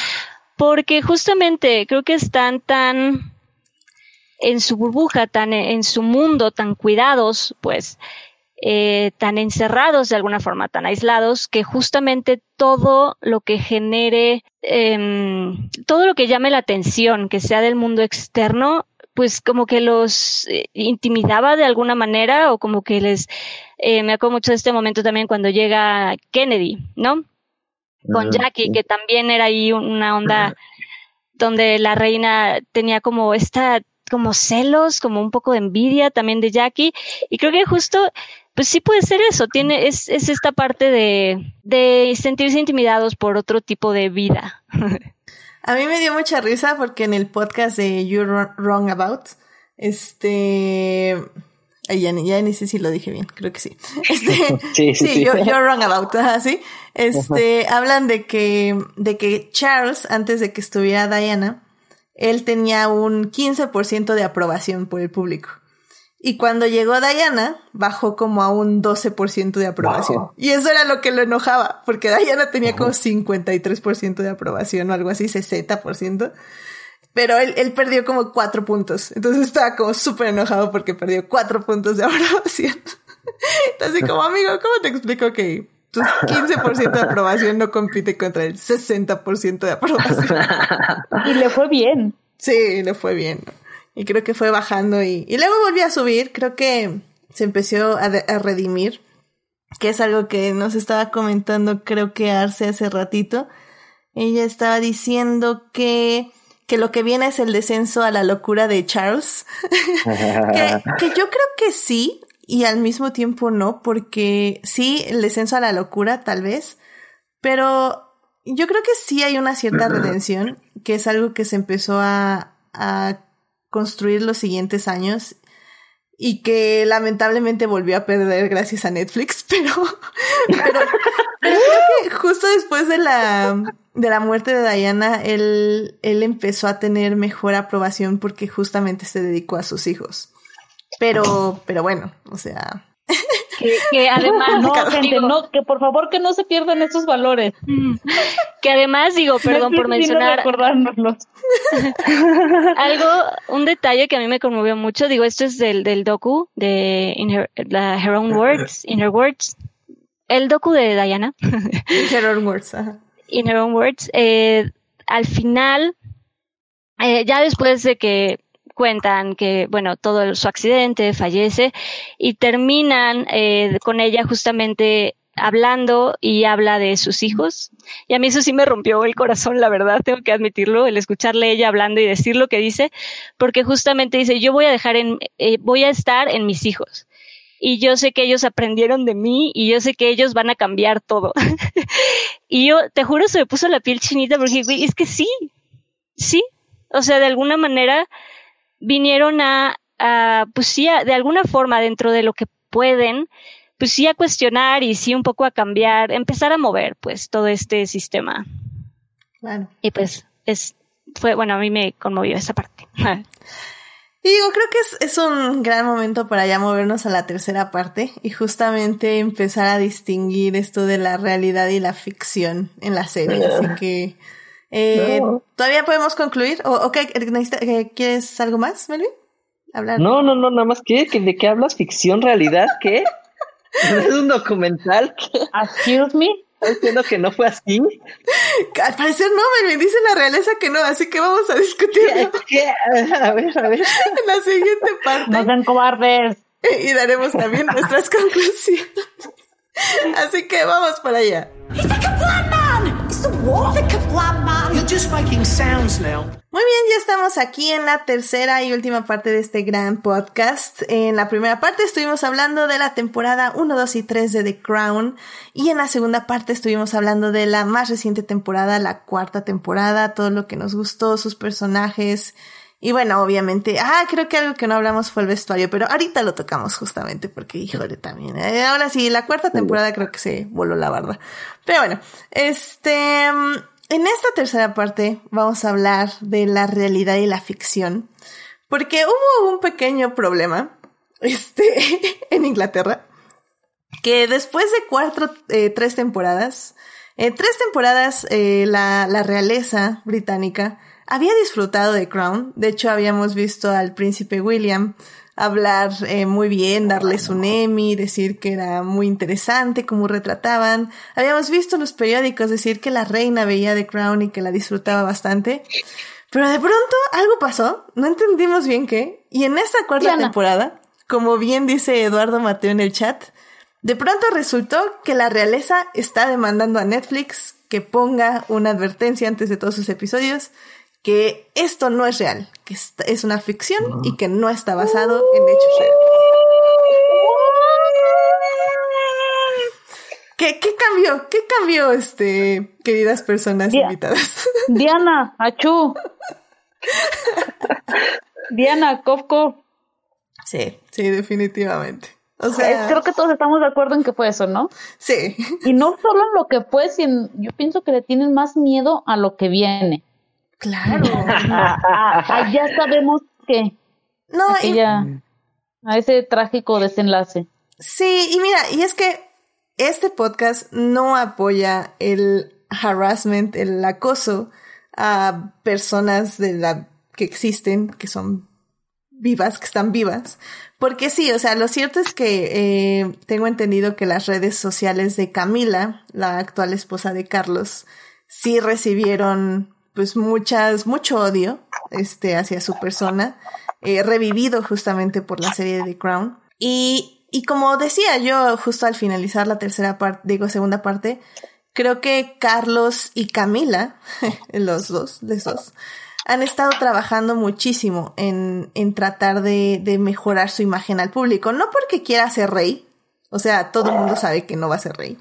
porque justamente creo que están tan en su burbuja, tan en, en su mundo, tan cuidados, pues, eh, tan encerrados de alguna forma, tan aislados, que justamente todo lo que genere, em, todo lo que llame la atención, que sea del mundo externo, pues como que los eh, intimidaba de alguna manera o como que les, eh, me acuerdo mucho de este momento también cuando llega Kennedy, ¿no? Con Jackie, que también era ahí una onda donde la reina tenía como esta, como celos, como un poco de envidia también de Jackie. Y creo que justo, pues sí puede ser eso, tiene, es, es esta parte de, de sentirse intimidados por otro tipo de vida. A mí me dio mucha risa porque en el podcast de You're Wrong- About, este... ay, ya, ni- ya ni sé si lo dije bien, creo que sí. Este, Sí, sí, sí, sí. You're, You're Wrong About, ajá, sí. Este, hablan de que, de que Charles, antes de que estuviera Diana, él tenía un 15% de aprobación por el público. Y cuando llegó Diana, bajó como a un 12% de aprobación. Wow. Y eso era lo que lo enojaba, porque Diana tenía como 53% de aprobación o algo así, 60%. pero él, él perdió como cuatro puntos. Entonces estaba como súper enojado porque perdió cuatro puntos de aprobación. Entonces, como amigo, ¿cómo te explico que tu 15% de aprobación no compite contra el 60% de aprobación? Y le fue bien. Sí, le fue bien. Y creo que fue bajando y, y luego volvió a subir. Creo que se empezó a, de- a redimir, que es algo que nos estaba comentando, creo que Arce hace ratito. Ella estaba diciendo que, que lo que viene es el descenso a la locura de Charles. que, que yo creo que sí, y al mismo tiempo no, porque sí, el descenso a la locura, tal vez, pero yo creo que sí hay una cierta redención, que es algo que se empezó a, a construir los siguientes años y que lamentablemente volvió a perder gracias a Netflix, pero, pero, pero creo que justo después de la, de la muerte de Diana, él, él empezó a tener mejor aprobación porque justamente se dedicó a sus hijos. Pero, pero bueno, o sea, Que, que además, No, digo, gente, no, que por favor que no se pierdan esos valores. mm, que además digo, perdón por mencionar recordárnoslos. algo, un detalle que a mí me conmovió mucho, digo, esto es del, del docu de In Her, la Her Own Words, In Her Words, el docu de Diana, Her Own Words, ajá. In Her Own Words, eh, al final, eh, ya después de que cuentan que, bueno, todo su accidente, fallece, y terminan eh, con ella justamente hablando y habla de sus hijos. Y a mí eso sí me rompió el corazón, la verdad, tengo que admitirlo, el escucharle ella hablando y decir lo que dice, porque justamente dice, yo voy a dejar en, eh, voy a estar en mis hijos. Y yo sé que ellos aprendieron de mí y yo sé que ellos van a cambiar todo. y yo, te juro, se me puso la piel chinita porque es que sí, sí. O sea, de alguna manera vinieron a, a pues sí, a- de alguna forma dentro de lo que pueden, pues sí a cuestionar y sí un poco a cambiar, empezar a mover pues todo este sistema. Claro. Y pues es, fue, bueno, a mí me conmovió esa parte. Y digo, creo que es, es un gran momento para ya movernos a la tercera parte y justamente empezar a distinguir esto de la realidad y la ficción en la serie. Así que, eh, No. ¿todavía podemos concluir? ¿O, o qué, eh, ¿Quieres algo más, Melvin? Hablar. No, no, no, nada más que, que ¿de qué hablas? ¿Ficción, realidad? ¿Qué? ¿Es un documental? ¿Qué? Excuse me. ¿Estás diciendo que no fue así? Al parecer no, Melvin, dice la realeza que no, así que vamos a discutirlo ¿Qué? A ver, a ver. en la siguiente parte. No sean cobardes. y daremos también nuestras conclusiones. Así que vamos para allá. He's the Kablam man! It's the what? The! You're just making sounds now. Muy bien, ya estamos aquí en la tercera y última parte de este gran podcast. En la primera parte estuvimos hablando de la temporada 1, 2 y 3 de The Crown y en la segunda parte estuvimos hablando de la más reciente temporada, la cuarta temporada, todo lo que nos gustó, sus personajes y bueno, obviamente, ah, creo que algo que no hablamos fue el vestuario, pero ahorita lo tocamos justamente porque, híjole, también. eh, ahora sí, la cuarta temporada creo que se voló la barda. Pero bueno, este, mm, en esta tercera parte vamos a hablar de la realidad y la ficción, porque hubo un pequeño problema, este, en Inglaterra, que después de cuatro, eh, tres temporadas, eh, tres temporadas, eh, la, la realeza británica había disfrutado de Crown. De hecho, habíamos visto al príncipe William hablar eh, muy bien, darles un Emmy, decir que era muy interesante cómo retrataban. Habíamos visto en los periódicos decir que la reina veía The Crown y que la disfrutaba bastante. Pero de pronto algo pasó, no entendimos bien qué. Y en esta cuarta Diana. temporada, como bien dice Eduardo Mateo en el chat, de pronto resultó que la realeza está demandando a Netflix que ponga una advertencia antes de todos sus episodios que esto no es real, que es una ficción y que no está basado en hechos reales. ¿Qué, qué cambió? ¿Qué cambió, este, queridas personas invitadas? Diana, achú. Diana, Kofko. sí, sí, definitivamente. O sea, Creo que todos estamos de acuerdo en que fue eso, ¿no? sí. Y no solo en lo que fue, sino yo pienso que le tienen más miedo a lo que viene. Claro. Ya sabemos que No, y- aquella, a ese trágico desenlace. Sí, y mira, y es que este podcast no apoya el harassment, el acoso a personas de la que existen, que son vivas, que están vivas. Porque sí, o sea, lo cierto es que eh, tengo entendido que las redes sociales de Camila, la actual esposa de Carlos, sí recibieron pues muchas, mucho odio este, hacia su persona, eh, revivido justamente por la serie de The Crown. Y, y como decía yo justo al finalizar la tercera parte, digo segunda parte, creo que Carlos y Camila, los dos, los dos, han estado trabajando muchísimo en, en tratar de, de mejorar su imagen al público. No porque quiera ser rey, o sea, todo el mundo sabe que no va a ser rey.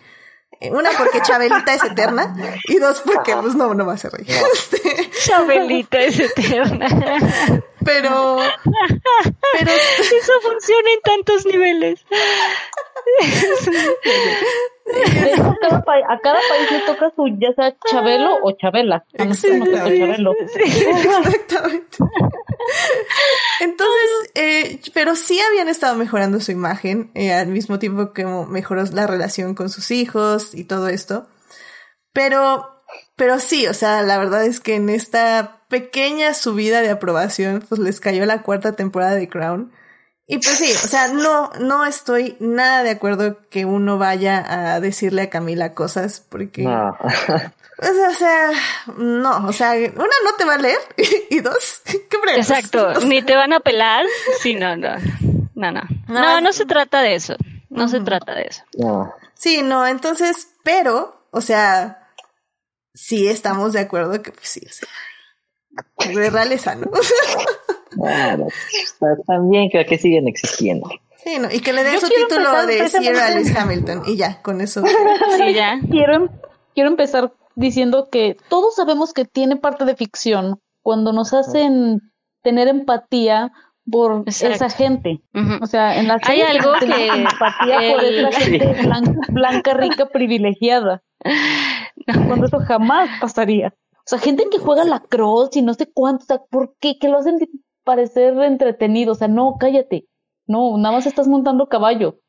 Una porque Chabelita es eterna y dos porque pues no, no va a ser rey. Este, Chabelita es eterna. pero, pero Eso funciona en tantos niveles. A cada, pa- a cada país le toca su, ya sea Chabelo o Chabela. A nosotros nos tocó Chabelo. Exactamente. Entonces, eh, pero sí habían estado mejorando su imagen, eh, al mismo tiempo que mejoró la relación con sus hijos y todo esto. Pero, pero sí, o sea, la verdad es que en esta pequeña subida de aprobación, pues les cayó la cuarta temporada de Crown. Y pues sí, o sea, no, no estoy nada de acuerdo que uno vaya a decirle a Camila cosas, porque No. o sea, o sea, no, o sea, una no te va a leer y dos, ¿qué fregas? Exacto, ni te van a pelar. Sí, no, no. No, no. No, no se trata de eso. No se trata de eso. no. Sí, no, entonces, pero, o sea, sí estamos de acuerdo que pues sí, o sea, de realeza, ¿no? Ta- también creo que siguen existiendo. Sí, no, y que le den Yo su título empezar de Sir Alice Hamilton y ya, con eso. Sí, ya. Quiero, quiero empezar diciendo que todos sabemos que tiene parte de ficción cuando nos hacen tener empatía por Exacto. esa gente. O sea, en la Hay algo que empatía por esa gente blanca, blanca, rica, privilegiada. Cuando eso jamás pasaría. O sea, gente que juega la cross y no sé cuánto, o sea, ¿por qué? Que lo hacen parecer entretenido. O sea, no, cállate. No, nada más estás montando caballo.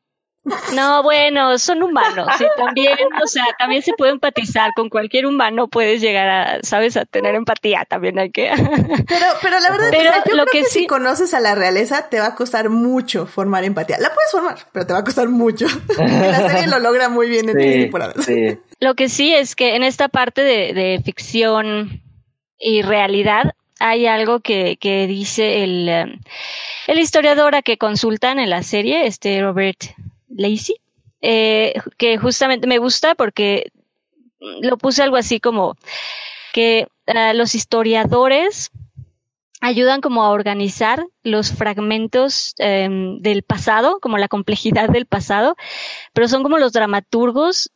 No, bueno, son humanos y también, o sea, también se puede empatizar con cualquier humano, puedes llegar a, sabes, a tener empatía, también hay que... Pero, pero la verdad, Pero o sea, yo lo creo que que, si sí- conoces a la realeza, te va a costar mucho formar empatía. La puedes formar, pero te va a costar mucho. La serie lo logra muy bien en tres Sí, temporadas. sí. Lo que sí es que en esta parte de, de ficción y realidad hay algo que, que dice el, eh, el historiador a que consultan en la serie, este Robert Lacey, eh, que justamente me gusta porque lo puse algo así como que eh, los historiadores ayudan como a organizar los fragmentos em, del pasado, como la complejidad del pasado, pero son como los dramaturgos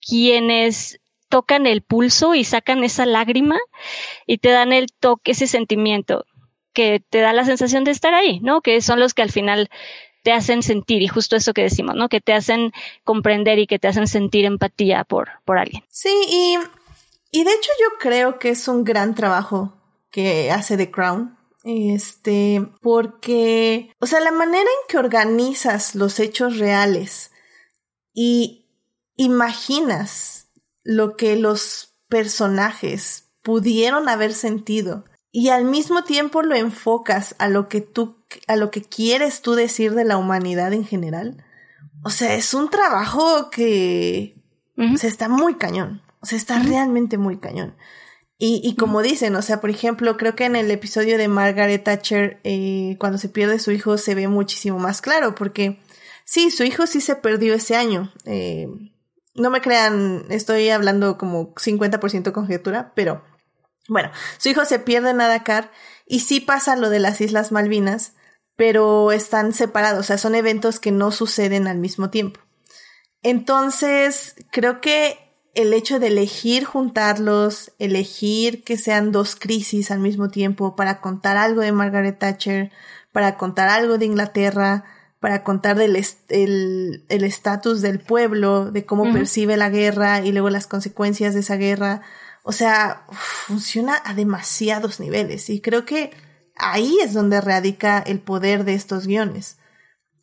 quienes tocan el pulso y sacan esa lágrima y te dan el toque, ese sentimiento que te da la sensación de estar ahí, ¿no? Que son los que al final te hacen sentir, y justo eso que decimos, ¿no? Que te hacen comprender y que te hacen sentir empatía por, por alguien. Sí, y, y de hecho yo creo que es un gran trabajo que hace The Crown. Este, porque, o sea, la manera en que organizas los hechos reales y imaginas lo que los personajes pudieron haber sentido y al mismo tiempo lo enfocas a lo que tú, a lo que quieres tú decir de la humanidad en general. O sea, es un trabajo que o sea, está muy cañón. O sea, está realmente muy cañón. Y, y como dicen, o sea, por ejemplo, creo que en el episodio de Margaret Thatcher, eh, cuando se pierde su hijo, se ve muchísimo más claro, porque sí, su hijo sí se perdió ese año. Eh, no me crean, estoy hablando como 50% conjetura, pero bueno, su hijo se pierde en Dakar y sí pasa lo de las Islas Malvinas, pero están separados, o sea, son eventos que no suceden al mismo tiempo. Entonces, creo que el hecho de elegir juntarlos, elegir que sean dos crisis al mismo tiempo para contar algo de Margaret Thatcher, para contar algo de Inglaterra, para contar del el el estatus del pueblo, de cómo percibe la guerra y luego las consecuencias de esa guerra. O sea, funciona a demasiados niveles y creo que ahí es donde radica el poder de estos guiones,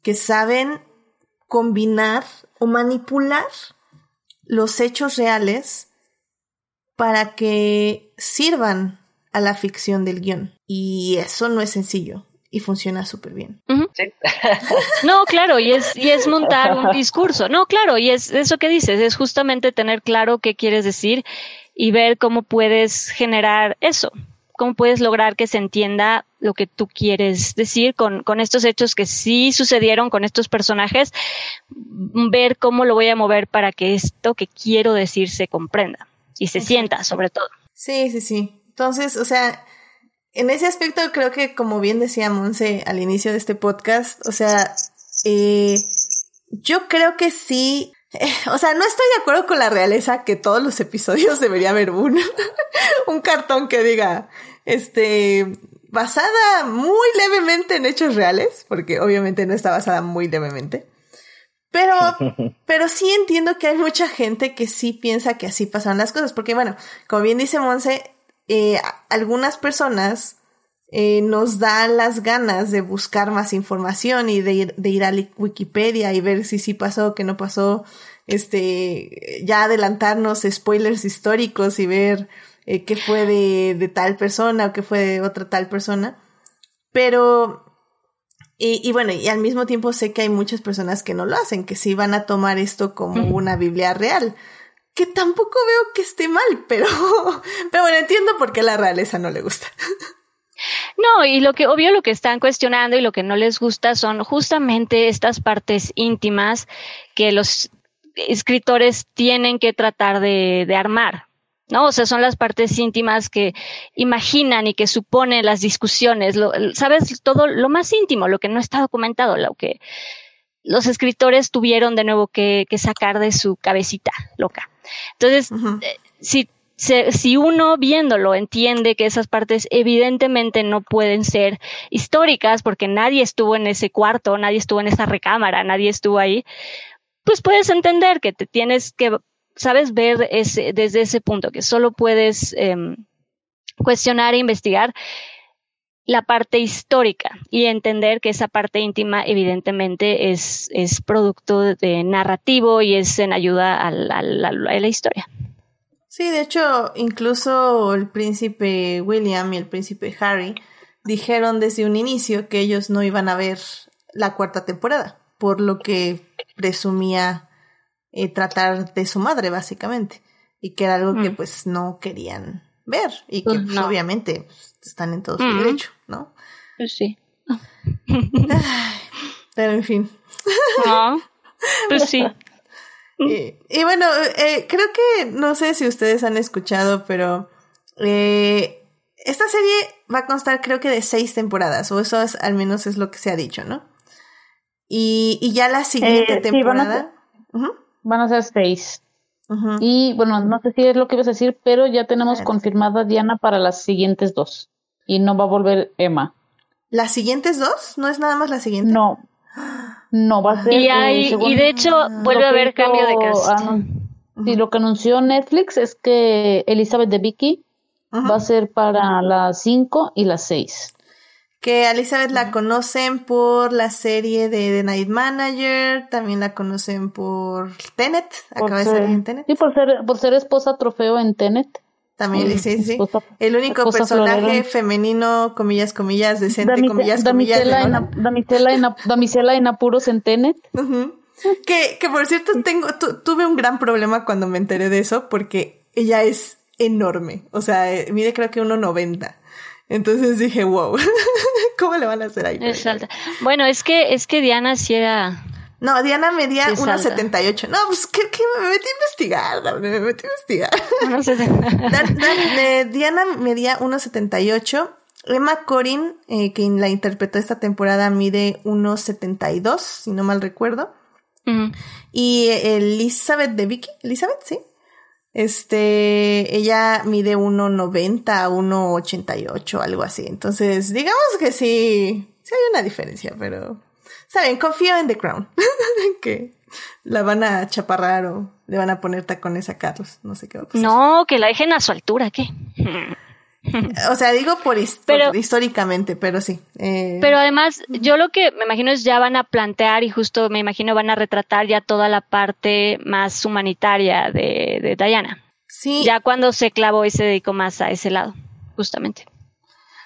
que saben combinar o manipular los hechos reales para que sirvan a la ficción del guion. Y eso no es sencillo y funciona súper bien. Sí. No, claro, y es, y es montar un discurso. No, claro, y es eso que dices, es justamente tener claro qué quieres decir y ver cómo puedes generar eso, cómo puedes lograr que se entienda lo que tú quieres decir con, con estos hechos que sí sucedieron con estos personajes, ver cómo lo voy a mover para que esto que quiero decir se comprenda y se sienta sobre todo. Sí, sí, sí. Entonces, o sea, en ese aspecto creo que como bien decía Monse al inicio de este podcast, o sea, eh, yo creo que sí, eh, o sea, no estoy de acuerdo con la realeza que todos los episodios debería haber un, un cartón que diga, este, basada muy levemente en hechos reales, porque obviamente no está basada muy levemente. Pero, pero sí entiendo que hay mucha gente que sí piensa que así pasaron las cosas, porque bueno, como bien dice Monse, eh, algunas personas eh, nos dan las ganas de buscar más información y de ir, de ir a Wikipedia y ver si sí pasó, que no pasó, este, ya adelantarnos spoilers históricos y ver eh, qué fue de, de tal persona o qué fue de otra tal persona. Pero y, y, bueno, y al mismo tiempo sé que hay muchas personas que no lo hacen, que sí van a tomar esto como una Biblia real. Que tampoco veo que esté mal, pero, pero bueno, entiendo por qué la realeza no le gusta. No, y lo que obvio lo que están cuestionando y lo que no les gusta son justamente estas partes íntimas que los escritores tienen que tratar de, de armar, ¿no? O sea, son las partes íntimas que imaginan y que suponen las discusiones, lo, sabes, todo lo más íntimo, lo que no está documentado, lo que los escritores tuvieron de nuevo que, que sacar de su cabecita loca. Entonces, uh -huh. eh, si, si uno viéndolo entiende que esas partes evidentemente no pueden ser históricas porque nadie estuvo en ese cuarto, nadie estuvo en esa recámara, nadie estuvo ahí, pues puedes entender que te tienes que sabes ver ese, desde ese punto, que solo puedes eh, cuestionar e investigar la parte histórica y entender que esa parte íntima evidentemente es, es producto de narrativo y es en ayuda a la, a la, a la historia. Sí, de hecho, incluso el príncipe William y el príncipe Harry dijeron desde un inicio que ellos no iban a ver la cuarta temporada, por lo que presumía eh, tratar de su madre, básicamente. Y que era algo mm. que pues no querían ver. Y que pues, no. obviamente pues, están en todo su mm. derecho, ¿no? Pues sí. Pero en fin. No, pues sí. Y, y bueno, eh, creo que no sé si ustedes han escuchado, pero eh, esta serie va a constar creo que de seis temporadas, o eso es, al menos es lo que se ha dicho, ¿no? Y, y ya la siguiente eh, temporada. Sí, van, a ser, uh -huh. van, a ser, seis. Uh -huh. Y bueno, no sé si es lo que ibas a decir, pero ya tenemos confirmada Diana para las siguientes dos. Y no va a volver Emma. ¿Las siguientes dos? ¿No es nada más la siguiente? No. No, va a ser. Y, hay, eh, y de hecho, vuelve a haber cambio de cast. Uh -huh. Sí, lo que anunció Netflix es que Elizabeth de Vicky uh -huh. va a ser para las 5 y las 6. Que a Elizabeth la conocen por la serie de The Night Manager, también la conocen por Tenet, por acaba ser, de salir en Tenet. Sí, por ser, por ser esposa trofeo en Tenet. También, sí, sí. Esposa, el único personaje femenino, comillas, comillas, decente, Damice comillas, damisela comillas. En, damisela, en, damisela en apuros en Tenet. Uh -huh. que, que por cierto, tengo, tu, tuve un gran problema cuando me enteré de eso, porque ella es enorme. O sea, eh, mide creo que 1,90. Entonces dije, wow, ¿cómo le van a hacer ahí? Es alta. Bueno, es que, es que Diana sí era no, Diana medía 1,78. No, pues que, me metí a investigar, me metí a investigar. Diana medía 1,78. Emma Corin, eh, quien la interpretó esta temporada, mide 1,72, si no mal recuerdo. Uh -huh. Y Elizabeth de Vicky, Elizabeth, sí. Este, ella mide 1,90 a 1,88, algo así. Entonces, digamos que sí, sí hay una diferencia, pero Saben, confío en The Crown. que la van a chaparrar o le van a poner tacones a Carlos. No sé qué va a pasar. No, que la dejen a su altura, ¿qué? o sea, digo por, pero, históricamente, pero sí. Eh... Pero además, yo lo que me imagino es ya van a plantear y justo me imagino van a retratar ya toda la parte más humanitaria de, de Diana. Sí. Ya cuando se clavó y se dedicó más a ese lado. justamente.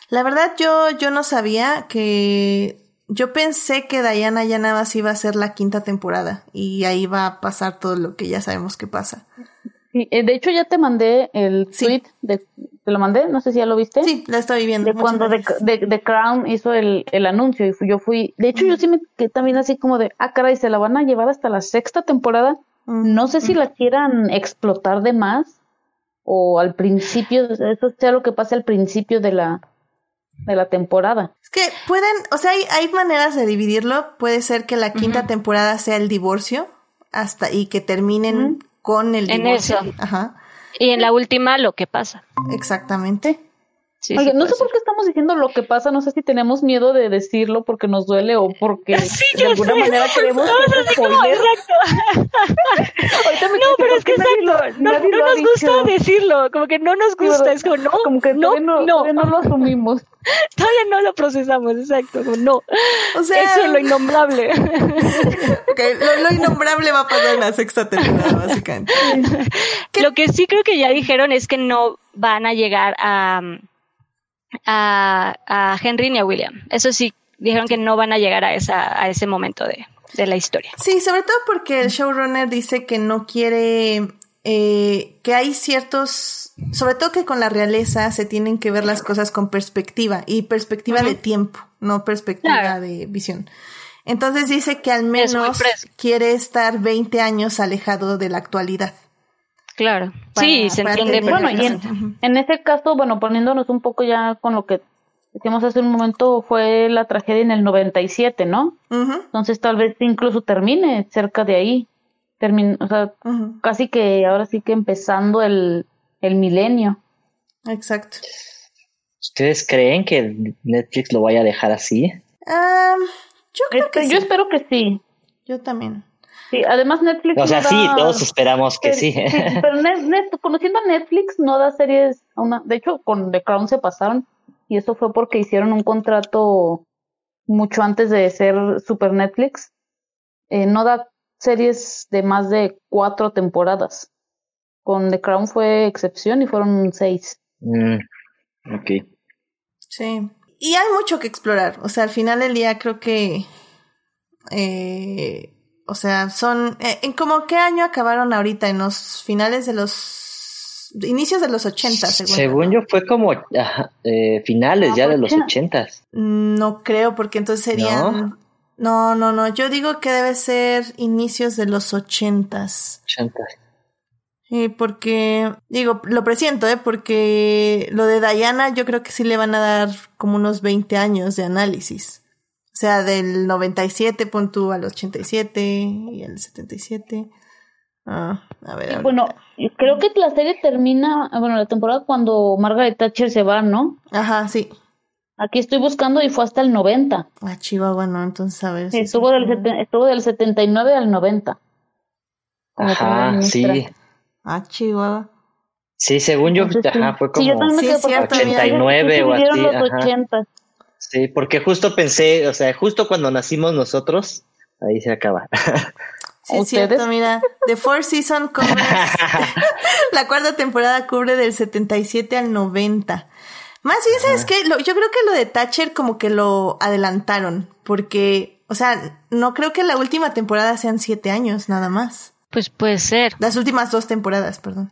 La verdad, yo, yo no sabía que. Yo pensé que Diana ya nada más iba a ser la quinta temporada y ahí va a pasar todo lo que ya sabemos que pasa. Sí, eh, de hecho, ya te mandé el Sí. tweet, de, te lo mandé, no sé si ya lo viste. Sí, la estoy viendo. de cuando The, gracias. The- The Crown hizo el, el anuncio y fui- yo fui, de hecho yo sí me quedé también así como de, ah caray, se la van a llevar hasta la sexta temporada, no sé si la quieran explotar de más o al principio, eso sea lo que pase al principio de la, de la temporada. Es que pueden, o sea, hay, hay maneras de dividirlo. Puede ser que la quinta temporada sea el divorcio hasta y que terminen con el En divorcio. eso. Ajá, Y en la última, lo que pasa. exactamente. Sí, Oye, sí no sé por qué estamos diciendo lo que pasa, no sé si tenemos miedo de decirlo porque nos duele o porque de alguna sé, manera queremos que como, exacto. Ahorita me No, pero ¿por es que exacto. lo- No, nadie no nos gusta dicho? decirlo. Como que no nos gusta. Es como, no, Como que no, no, no. todavía no lo asumimos. Todavía no lo procesamos, exacto. como, no. O sea, Eso es lo innombrable. lo, lo innombrable va a pasar en la sexta temporada, básicamente. Lo que sí creo que ya dijeron es que no van a llegar a, a, a Henry ni a William. Eso sí, dijeron que no van a llegar a, esa, a ese momento de, de la historia. Sí, sobre todo porque el showrunner dice que no quiere eh, que hay ciertos, sobre todo que con la realeza se tienen que ver las cosas con perspectiva y perspectiva de tiempo, no perspectiva Claro. de visión. Entonces dice que al menos quiere estar 20 años alejado de la actualidad. Claro. Para- sí, se entiende Bueno, y en, en ese caso, bueno, poniéndonos un poco ya con lo que decíamos hace un momento, fue la tragedia en el 97, ¿no? Ujú, Entonces tal vez incluso termine cerca de ahí. Termine, o sea, casi que ahora sí que empezando el, el milenio. Exacto. ¿Ustedes creen que Netflix lo vaya a dejar así? Am, yo creo que Este, sí. Yo espero que sí. Yo también. Sí, además Netflix. O sea, no sí, da- todos esperamos que sí. pero Net- Net- conociendo a Netflix no da series, a una, de hecho con The Crown se pasaron y eso fue porque hicieron un contrato mucho antes de ser Super Netflix. Eh, no da series de más de cuatro temporadas. Con The Crown fue excepción y fueron seis. Mm, ok. Sí. Y hay mucho que explorar. O sea, al final del día creo que. eh, o sea, son. eh, ¿En como qué año acabaron ahorita? En los finales de los. Inicios de los 80, según. Según yo fue como eh, finales Ah, ya de ¿por los qué? ochentas. No creo, porque entonces serían. No, no, no. Yo digo que debe ser inicios de los 80. Ochentas. Sí, porque, digo, lo presiento, ¿eh? Porque lo de Diana yo creo que sí le van a dar como unos 20 años de análisis. O sea, del 97 pon tú al 87 y al 77. Ah, a ver. Bueno, creo que la serie termina, bueno, la temporada cuando Margaret Thatcher se va, ¿no? Ajá, sí. Aquí estoy buscando y fue hasta el 90. Ah, Chihuahua, no, entonces a ver. Sí, estuvo, del, estuvo del 79 al 90. como primera Ajá, sí. Ah, Chihuahua. Sí, según yo, Entonces, ajá, fue Sí, yo como Sí, mira. 89 o Sí, así. los Ajá. 80. Sí, porque justo pensé, o sea, justo cuando nacimos nosotros, ahí se acaba. Sí, es cierto, mira. The Four Season covers. la cuarta temporada cubre del 77 al 90. Más bien, ¿sabes qué? Lo- yo creo que lo de Thatcher como que lo adelantaron. Porque, o sea, no creo que la última temporada sean siete años, nada más. Pues puede ser. Las últimas dos temporadas, perdón.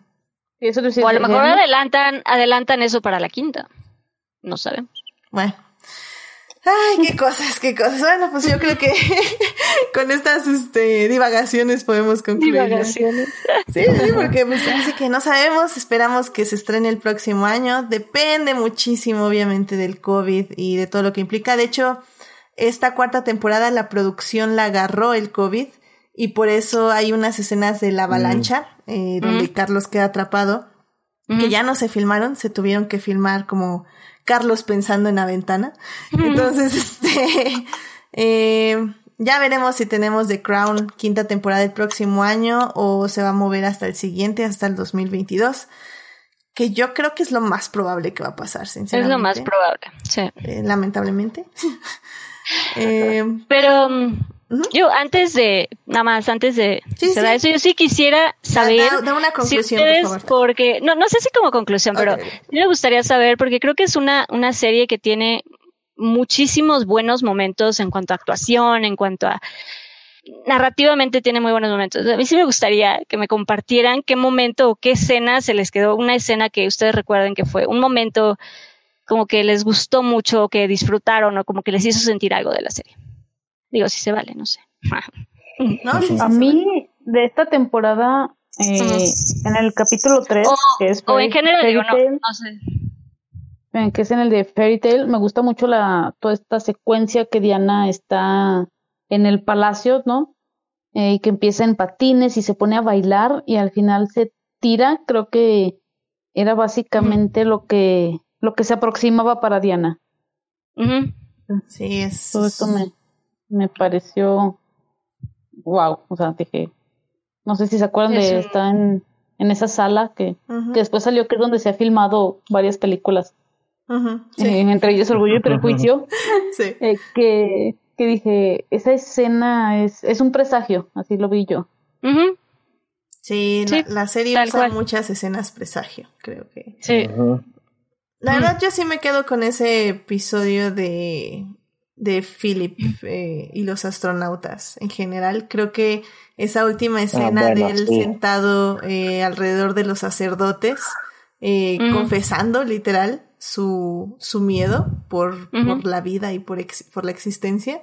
O a lo mejor adelantan, adelantan eso para la quinta. No sabemos. Bueno. Ay, qué cosas, qué cosas. Bueno, pues yo creo que con estas este, divagaciones podemos concluir. Divagaciones. Sí, sí, porque pues así que no sabemos, esperamos que se estrene el próximo año, depende muchísimo obviamente del COVID y de todo lo que implica. De hecho, esta cuarta temporada la producción la agarró el COVID y por eso hay unas escenas de la avalancha eh, donde Carlos queda atrapado que ya no se filmaron, se tuvieron que filmar como Carlos pensando en la ventana. Entonces, este, eh, ya veremos si tenemos The Crown quinta temporada el próximo año o se va a mover hasta el siguiente, hasta el 2022. Que yo creo que es lo más probable que va a pasar, Es sinceramente. lo más probable. Sí. Eh, lamentablemente. Eh, Pero Yo antes de, nada más, antes de Sí, eso, yo sí quisiera saber da- da una si conclusión, ustedes, por favor. porque, no, no sé si como conclusión, pero Ok. sí me gustaría saber, porque creo que es una, una serie que tiene muchísimos buenos momentos en cuanto a actuación, en cuanto a narrativamente tiene muy buenos momentos. A mí sí me gustaría que me compartieran qué momento o qué escena se les quedó, una escena que ustedes recuerden que fue un momento como que les gustó mucho, que disfrutaron o como que les hizo sentir algo de la serie. Digo, si se vale, no sé. No, sí, sí, A mí, de esta temporada, eh, en el capítulo 3, O, que es o en Fairy- general, digo, no, Fairy Tail, no sé. eh, que es en el de Fairy Tail, me gusta mucho la, toda esta secuencia que Diana está en el palacio, ¿no? Eh, y que empieza en patines y se pone a bailar y al final se tira, creo que era básicamente lo que, lo que se aproximaba para Diana. Sí, es. Todo esto me, me pareció wow, o sea, dije, no sé si se acuerdan Es de un- está en, en esa sala que, que después salió que es donde se ha filmado varias películas, sí, eh, entre ellas Orgullo y Prejuicio, sí. eh, que, que dije, esa escena es, es un presagio, así lo vi yo. Sí, Sí, la, la serie usa cual. muchas escenas presagio, creo que. Sí. La verdad, yo sí me quedo con ese episodio de, de Philip eh, y los astronautas en general. Creo que esa última escena bueno, de él sí. sentado eh, alrededor de los sacerdotes, eh, confesando literal su, su miedo por, por la vida y por, ex- por la existencia.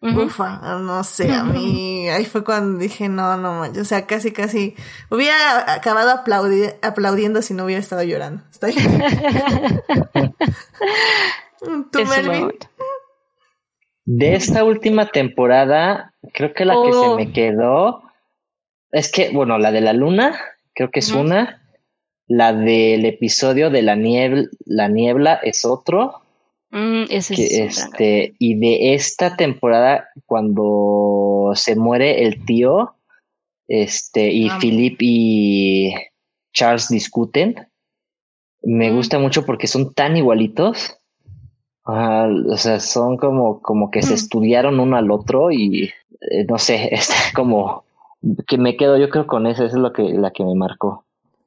Ufa, no sé, a mí ahí fue cuando dije, no, no o sea, casi, casi, hubiera acabado aplaudi- aplaudiendo si no hubiera estado llorando. Está bien. ¿Tú, Melvin? De esta última temporada, creo que la que se Oh. me quedó es que, bueno, la de la luna, creo que es una. La del episodio de la niebla, la niebla es otro. Mm, ese Que, es este, y de esta temporada, cuando se muere el tío, este, y Ah. Philip y Charles discuten, me gusta mucho porque son tan igualitos. Ah, o sea, son como, como que se Mm. estudiaron uno al otro y eh, no sé, está como que me quedo yo creo con esa, esa es lo que, la que me marcó.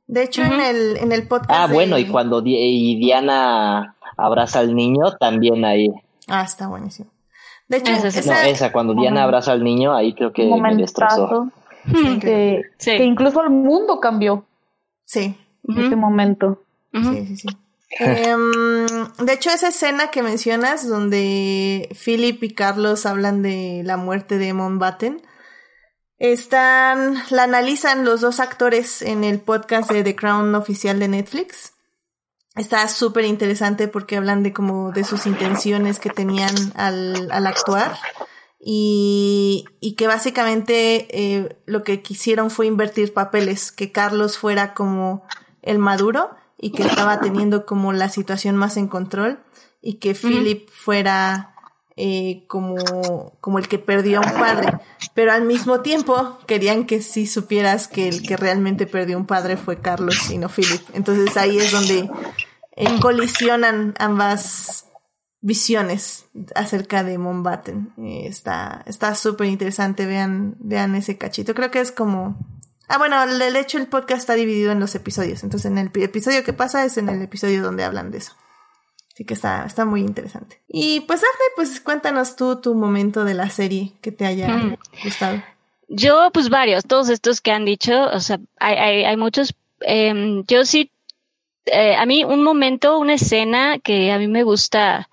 De hecho, Ujú. en el, en el podcast. Ah, de- bueno, y cuando Di- y Diana abraza al niño, también ahí. Ah, está buenísimo. De hecho, Esa sí. No, esa- esa, cuando Diana Momento. abraza al niño, ahí creo que me destrozó. que, Sí. que incluso el mundo cambió sí, en Ujú. ese momento. Ujú. Sí, sí, sí. Em, de hecho, esa escena que mencionas, donde Philip y Carlos hablan de la muerte de Mountbatten, están, la analizan los dos actores en el podcast de The Crown oficial de Netflix. Está súper interesante porque hablan de como de sus intenciones que tenían al, al actuar y, y que básicamente eh, lo que quisieron fue invertir papeles, que Carlos fuera como el maduro y que estaba teniendo como la situación más en control y que Philip fuera eh, como, como el que perdió a un padre, pero al mismo tiempo querían que sí supieras que el que realmente perdió un padre fue Carlos y no Philip. Entonces ahí es donde eh, colisionan ambas visiones acerca de Mountbatten. Eh, está está súper interesante, vean, vean ese cachito. Creo que es como... Ah, bueno, de hecho el podcast está dividido en los episodios. Entonces en el episodio que pasa es en el episodio donde hablan de eso. Así que está, está muy interesante. Y pues Dafne, pues cuéntanos tú tu momento de la serie que te haya Mm. gustado. Yo, pues varios, todos estos que han dicho, o sea, hay, hay, hay muchos. Em, yo sí, eh, a mí un momento, una escena que a mí me gusta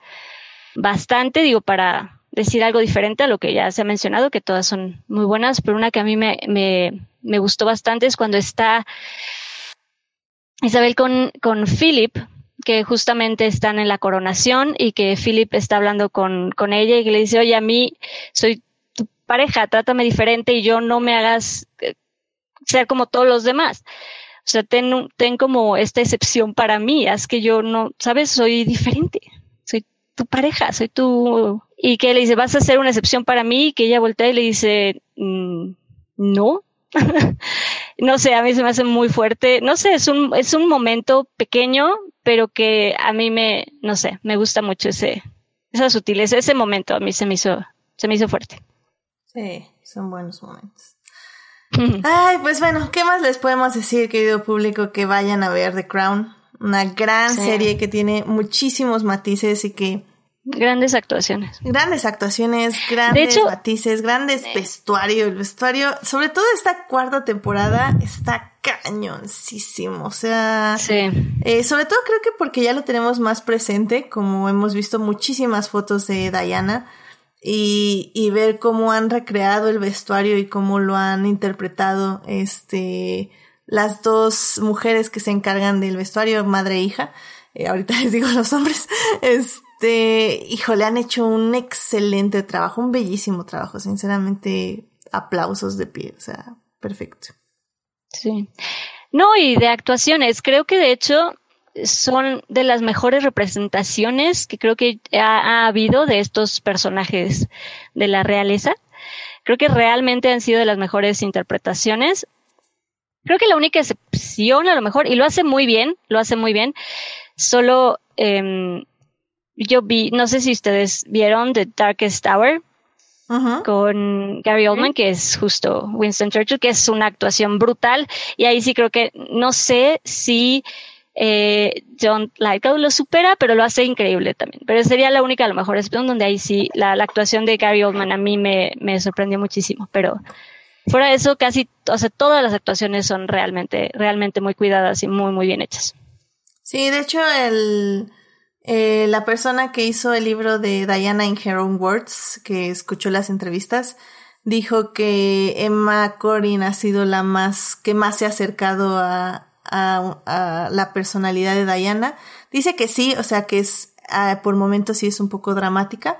bastante, digo, para decir algo diferente a lo que ya se ha mencionado, que todas son muy buenas, pero una que a mí me, me, gustó bastante es cuando está Isabel con, con Philip, que justamente están en la coronación y que Philip está hablando con, con ella y le dice, oye, a mí soy tu pareja, trátame diferente y yo no me hagas eh, ser como todos los demás. O sea, ten, ten como esta excepción para mí, haz que yo no, ¿sabes? Soy diferente, soy tu pareja, soy tu... Y que le dice, vas a ser una excepción para mí, y que ella voltea y le dice, "Mm, no. no sé, a mí se me hace muy fuerte. No sé, es un, es un momento pequeño, pero que a mí me, no sé, me gusta mucho ese, esa sutileza, ese momento a mí se me hizo, se me hizo fuerte. Sí, son buenos momentos. Ay, pues bueno, ¿qué más les podemos decir, querido público, que vayan a ver The Crown? Una gran Sí. serie que tiene muchísimos matices y que Grandes actuaciones. grandes actuaciones, grandes hecho- matices, grandes vestuario. El vestuario, sobre todo esta cuarta temporada, está cañoncísimo. O sea, Sí. eh, sobre todo creo que porque ya lo tenemos más presente, como hemos visto muchísimas fotos de Diana y, y ver cómo han recreado el vestuario y cómo lo han interpretado este las dos mujeres que se encargan del vestuario, madre e hija. Eh, ahorita les digo los hombres. Este, híjole, han hecho un excelente trabajo, un bellísimo trabajo, sinceramente, aplausos de pie, o sea, perfecto. Sí. No, y de actuaciones, creo que de hecho son de las mejores representaciones que creo que ha, ha habido de estos personajes de la realeza. Creo que realmente han sido de las mejores interpretaciones. Creo que la única excepción, a lo mejor, y lo hace muy bien, lo hace muy bien, solo em, yo vi, no sé si ustedes vieron The Darkest Hour, Ujú. con Gary Oldman, que es justo Winston Churchill, que es una actuación brutal. Y ahí sí creo que no sé si eh, John Lithgow lo supera, pero lo hace increíble también. Pero sería la única, a lo mejor, excepción donde ahí sí la, la actuación de Gary Oldman a mí me, me sorprendió muchísimo. Pero fuera de eso, casi, o sea, todas las actuaciones son realmente, realmente muy cuidadas y muy, muy bien hechas. Sí, de hecho, el, eh, la persona que hizo el libro de Diana in Her Own Words, que escuchó las entrevistas, dijo que Emma Corrin ha sido la más, que más se ha acercado a, a, a la personalidad de Diana. Dice que sí, o sea que es, ah, por momentos sí es un poco dramática,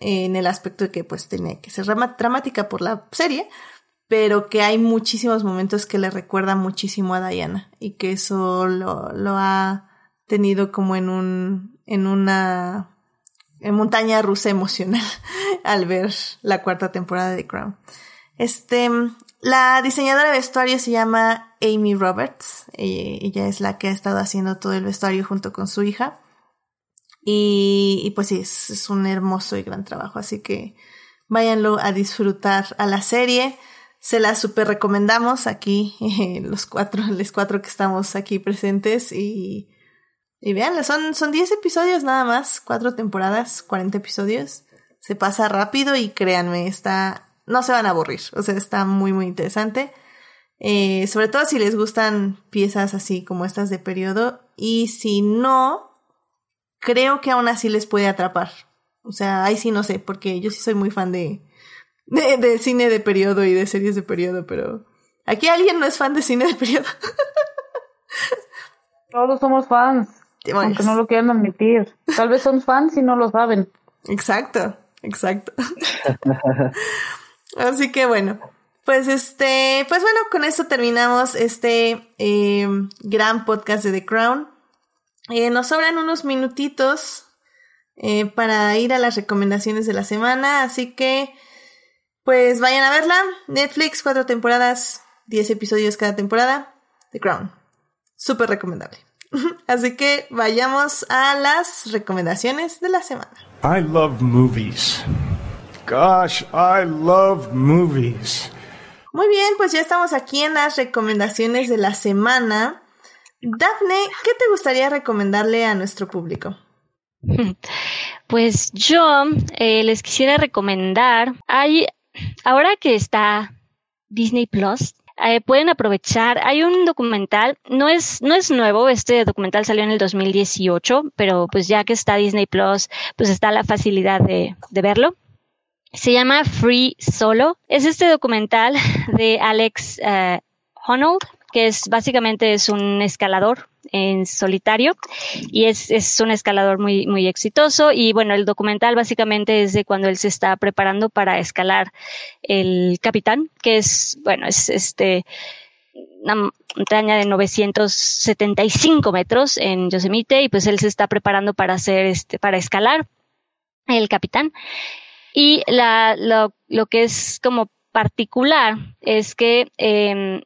eh, en el aspecto de que pues tiene que ser dramática por la serie, pero que hay muchísimos momentos que le recuerdan muchísimo a Diana y que eso lo, lo ha tenido como en un, en una en montaña rusa emocional al ver la cuarta temporada de Crown. Este, la diseñadora de vestuario se llama Amy Roberts. Ella, ella es la que ha estado haciendo todo el vestuario junto con su hija. Y, pues sí, es, es un hermoso y gran trabajo. Así que váyanlo a disfrutar a la serie. Se la super recomendamos aquí, eh, los cuatro, los cuatro que estamos aquí presentes. Y, y vean, son, son 10 episodios nada más, cuatro temporadas, 40 episodios. Se pasa rápido y créanme, está, no se van a aburrir. O sea, está muy, muy interesante. Eh, sobre todo si les gustan piezas así como estas de periodo. Y si no, creo que aún así les puede atrapar. O sea, ahí sí no sé, porque yo sí soy muy fan de, de, de cine de periodo y de series de periodo, pero aquí alguien no es fan de cine de periodo. Todos somos fans, Demonios. aunque no lo quieran admitir. Tal vez son fans y no lo saben. Exacto, exacto. Así que bueno, pues este, pues bueno, con esto terminamos este eh, gran podcast de The Crown. Eh, nos sobran unos minutitos eh, para ir a las recomendaciones de la semana, así que pues vayan a verla. Netflix, cuatro temporadas, diez episodios cada temporada. The Crown. Súper recomendable. Así que vayamos a las recomendaciones de la semana. I love movies. Gosh, I love movies. Muy bien, pues ya estamos aquí en las recomendaciones de la semana. Dafne, ¿qué te gustaría recomendarle a nuestro público? Pues yo eh, les quisiera recomendar, hay, ahora que está Disney Plus, eh, pueden aprovechar, hay un documental, no es, no es nuevo, este documental salió en el 2018, pero pues ya que está Disney Plus, pues está la facilidad de, de verlo. Se llama Free Solo. Es este documental de Alex eh, Honnold, que es básicamente es un escalador en solitario y es, es un escalador muy, muy exitoso. Y bueno, el documental básicamente es de cuando él se está preparando para escalar el Capitán, que es, bueno, es este una montaña de 975 metros en Yosemite y pues él se está preparando para hacer este, para escalar el Capitán. Y la, lo, lo que es como particular es que eh,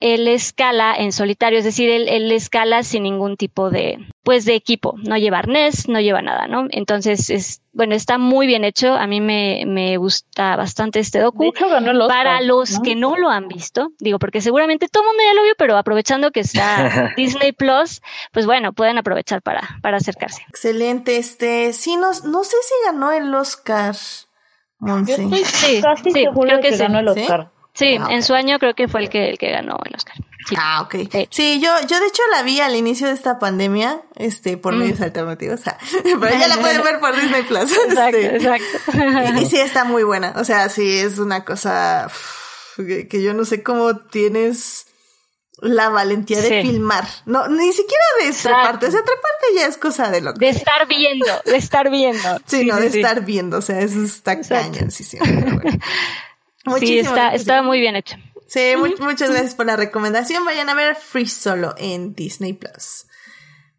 él escala en solitario, es decir, él, él, escala sin ningún tipo de, pues, de equipo, no lleva arnés, no lleva nada, ¿no? Entonces, es, bueno, está muy bien hecho, a mí me, me gusta bastante este docu. De hecho, ganó el Oscar, Para los ¿no? que no lo han visto, digo, porque seguramente todo el mundo ya lo vio, pero aprovechando que está Disney Plus, pues bueno, pueden aprovechar para, para acercarse. Excelente, este, sí, no, no sé si ganó el Oscar, Yo Monse. estoy Sí, casi sí, de que que sí. ganó el ¿Sí? Oscar. Sí, Ah, en su año creo que fue el que, el que ganó el Oscar. Sí. Ah, ok. Sí. Sí, yo, yo de hecho la vi al inicio de esta pandemia, este, por Mm. medios alternativos, ah, pero ya la pueden ver por Disney Plus. Exacto, este. exacto. Y, y sí está muy buena, o sea, sí es una cosa que, que yo no sé cómo tienes la valentía de Sí. filmar. No, ni siquiera de treparte, o sea, treparte ya es cosa de loco. De estar viendo, de estar viendo. Sí, no, de estar viendo, o sea, eso está Exacto. cañón, sí, sí. pero Sí, está, gracias. está muy bien hecho. Sí, mu- muchas gracias por la recomendación. Vayan a ver Free Solo en Disney Plus.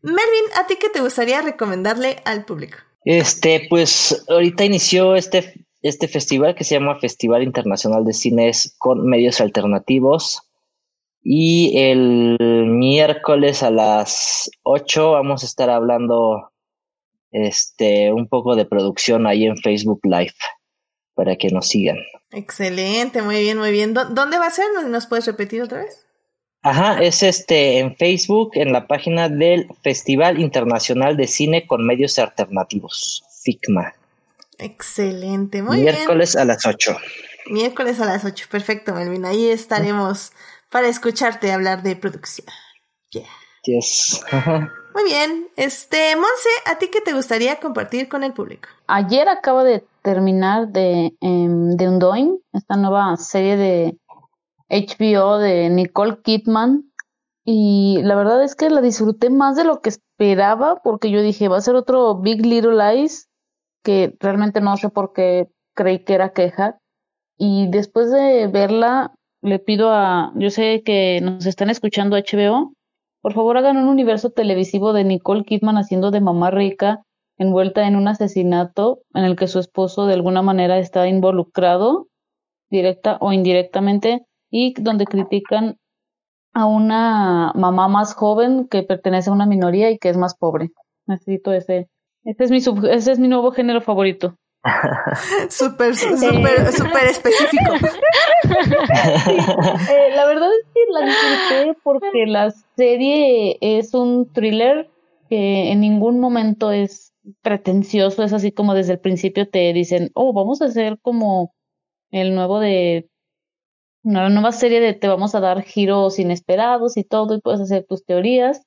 Melvin, ¿a ti qué te gustaría recomendarle al público? Este, pues ahorita inició este, este festival que se llama Festival Internacional de Cines con Medios Alternativos. Y el miércoles a las 8 vamos a estar hablando este, un poco de producción ahí en Facebook Live para que nos sigan. Excelente, muy bien, muy bien. ¿Dó- ¿Dónde va a ser? ¿Nos- ¿Nos puedes repetir otra vez? Ajá, es este en Facebook, en la página del Festival Internacional de Cine con Medios Alternativos, FICMA. Excelente, muy miércoles a las 8. bien. Miércoles a las 8. Perfecto, Melvin. Ahí estaremos para escucharte hablar de producción. Yeah. Yes. Ajá. Muy bien. Este, Monse, ¿a ti qué te gustaría compartir con el público? Ayer acaba de terminar de, em, de Undoing, esta nueva serie de HBO de Nicole Kidman. Y la verdad es que la disfruté más de lo que esperaba, porque yo dije, va a ser otro Big Little Lies, que realmente no sé por qué creí que era queja. Y después de verla, le pido a, yo sé que nos están escuchando HBO, por favor hagan un universo televisivo de Nicole Kidman haciendo de mamá rica envuelta en un asesinato en el que su esposo de alguna manera está involucrado, directa o indirectamente, y donde critican a una mamá más joven que pertenece a una minoría y que es más pobre. Necesito ese. Ese es mi, sub- ese es mi nuevo género favorito. Súper, súper, súper específico. Eh, la verdad es que la disfruté porque la serie es un thriller que en ningún momento es pretencioso, es así como desde el principio te dicen, oh, vamos a hacer como el nuevo de una nueva serie de te vamos a dar giros inesperados y todo y puedes hacer tus teorías.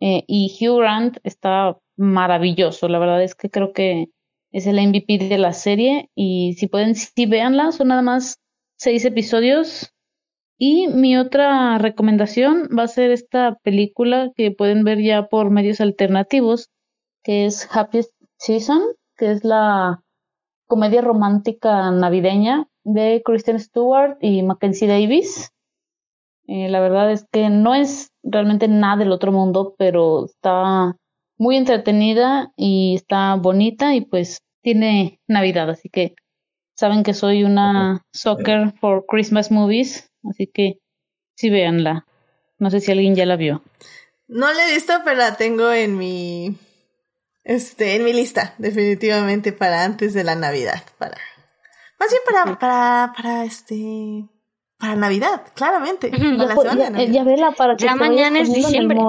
Eh, y Hugh Grant está maravilloso, la verdad es que creo que es el MVP de la serie y si pueden, sí véanla, son nada más seis episodios. Y mi otra recomendación va a ser esta película que pueden ver ya por medios alternativos, que es Happiest Season, que es la comedia romántica navideña de Kristen Stewart y Mackenzie Davis. Eh, la verdad es que no es realmente nada del otro mundo, pero está muy entretenida y está bonita y pues tiene Navidad, así que saben que soy una soccer for Christmas movies, así que sí véanla. No sé si alguien ya la vio. No la he visto, pero la tengo en mi. Este, en mi lista, definitivamente, para antes de la Navidad. Para. Más bien para, para, para este. Para Navidad, claramente. Para Ya, la po- semana de ya, Navidad. ya vela para que Ya mañana es diciembre.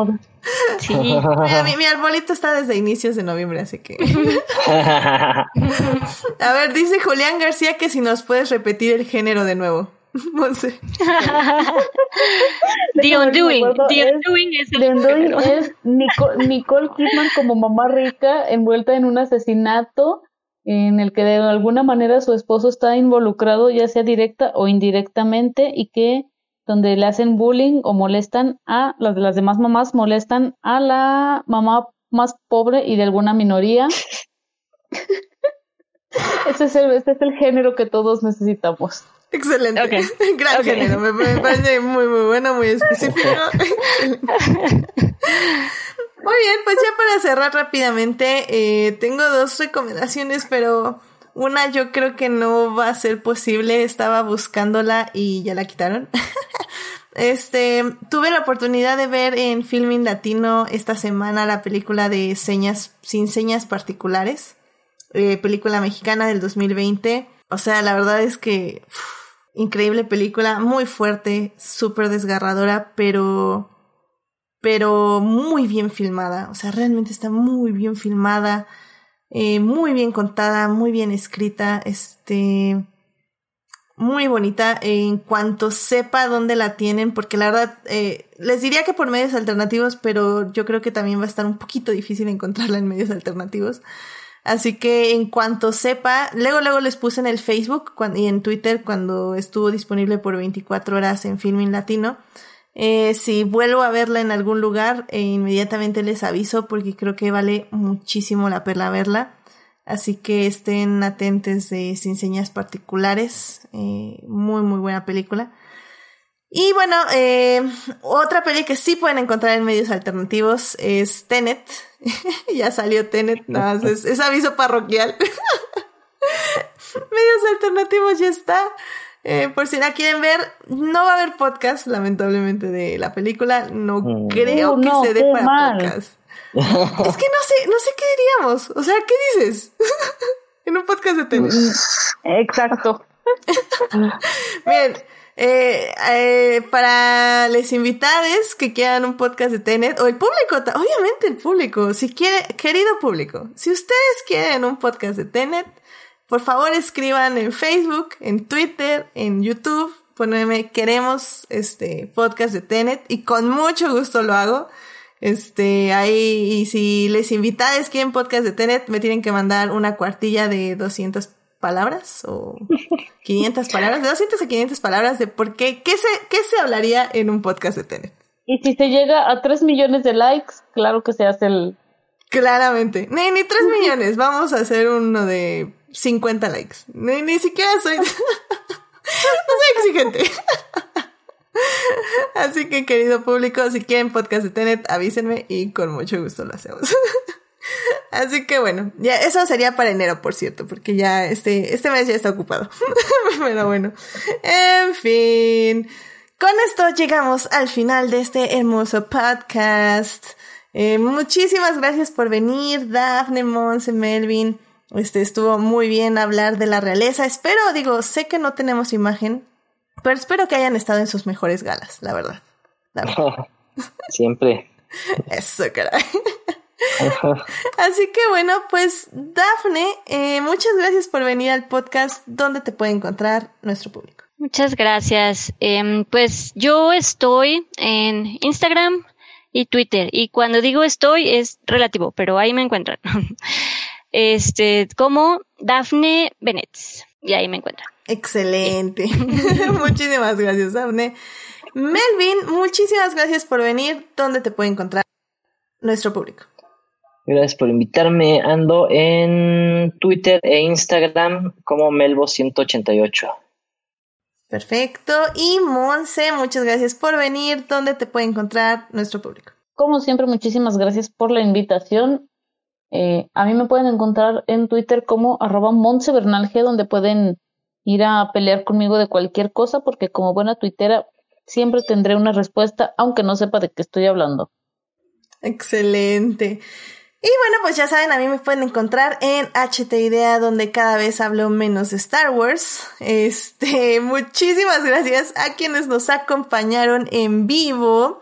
Sí. Mira, mi, mi arbolito está desde inicios de noviembre, así que. A ver, dice Julián García que si nos puedes repetir el género de nuevo. The ver si me Undoing. The Undoing es el The Undoing es Nico- Nicole Kidman como mamá rica envuelta en un asesinato en el que de alguna manera su esposo está involucrado, ya sea directa o indirectamente, y que donde le hacen bullying o molestan a las, las demás mamás, molestan a la mamá más pobre y de alguna minoría. ese, es el, ese es el género que todos necesitamos. Excelente. Ok. Gran Ok. género. Me, me parece muy, muy bueno, muy específico. Muy bien, pues ya para cerrar rápidamente, eh, tengo dos recomendaciones, pero una yo creo que no va a ser posible. Estaba buscándola y ya la quitaron. Este, tuve la oportunidad de ver en Filming Latino esta semana la película de Señas, sin señas particulares, eh, película mexicana del 2020. O sea, la verdad es que increíble película, muy fuerte, súper desgarradora, pero pero muy bien filmada. O sea, realmente está muy bien filmada, eh, muy bien contada, muy bien escrita, este, muy bonita en cuanto sepa dónde la tienen, porque la verdad, eh, les diría que por medios alternativos, pero yo creo que también va a estar un poquito difícil encontrarla en medios alternativos. Así que en cuanto sepa, luego luego les puse en el Facebook y en Twitter cuando estuvo disponible por 24 horas en Filming Latino. Eh, si vuelvo a verla en algún lugar, eh, inmediatamente les aviso porque creo que vale muchísimo la pena verla. Así que estén atentos de Sin Señas Particulares. Eh, muy, muy buena película. Y bueno, otra peli que sí pueden encontrar en medios alternativos es Tenet. ya salió Tenet, es aviso parroquial. medios alternativos ya está. Eh, por si la quieren ver, no va a haber podcast, lamentablemente, de la película. No mm. creo uh, que se dé para podcast. es que no sé, no sé qué diríamos. O sea, ¿qué dices? en un podcast de tenis. Pues, exacto. Bien, eh, eh, para los invitados que quieran un podcast de Tenet, o el público, obviamente el público, si quiere, querido público, si ustedes quieren un podcast de Tenet, por favor escriban en Facebook, en Twitter, en YouTube, poneme queremos este podcast de Tenet y con mucho gusto lo hago. Este, ahí, y si les invitades quieren podcast de Tenet, me tienen que mandar una cuartilla de 200 palabras o 500 palabras, de 200 a 500 palabras de por qué, qué se, qué se hablaría en un podcast de Tenet. Y si se llega a 3 millones de likes, claro que se hace el... Claramente. Ni, ni 3 millones, vamos a hacer uno de 50 likes. Ni, ni siquiera soy... no soy exigente. Así que, querido público, si quieren podcast de Tenet, avísenme y con mucho gusto lo hacemos. Así que bueno, ya eso sería para enero, por cierto, porque ya este, este mes ya está ocupado. Pero bueno, en fin. Con esto llegamos al final de este hermoso podcast. Eh, muchísimas gracias por venir, Daphne, Monse, Melvin. Este estuvo muy bien hablar de la realeza. Espero, digo, sé que no tenemos imagen, pero espero que hayan estado en sus mejores galas, la verdad. Siempre. Eso, caray. Así que bueno, pues Dafne, eh, muchas gracias por venir al podcast. ¿Dónde te puede encontrar nuestro público? Muchas gracias. Em, pues yo estoy en Instagram y Twitter. Y cuando digo estoy es relativo, pero ahí me encuentran. este, como Dafne Bennett. Y ahí me encuentran. Excelente. muchísimas gracias, Dafne. Melvin, muchísimas gracias por venir. ¿Dónde te puede encontrar nuestro público? Gracias por invitarme. Ando en Twitter e Instagram como Melvo188. Perfecto. Y Monse, muchas gracias por venir. ¿Dónde te puede encontrar nuestro público? Como siempre, muchísimas gracias por la invitación. Eh, a mí me pueden encontrar en Twitter como arroba donde pueden ir a pelear conmigo de cualquier cosa, porque como buena tuitera siempre tendré una respuesta, aunque no sepa de qué estoy hablando. Excelente. Y bueno, pues ya saben, a mí me pueden encontrar en HT Idea, donde cada vez hablo menos de Star Wars. Este, muchísimas gracias a quienes nos acompañaron en vivo.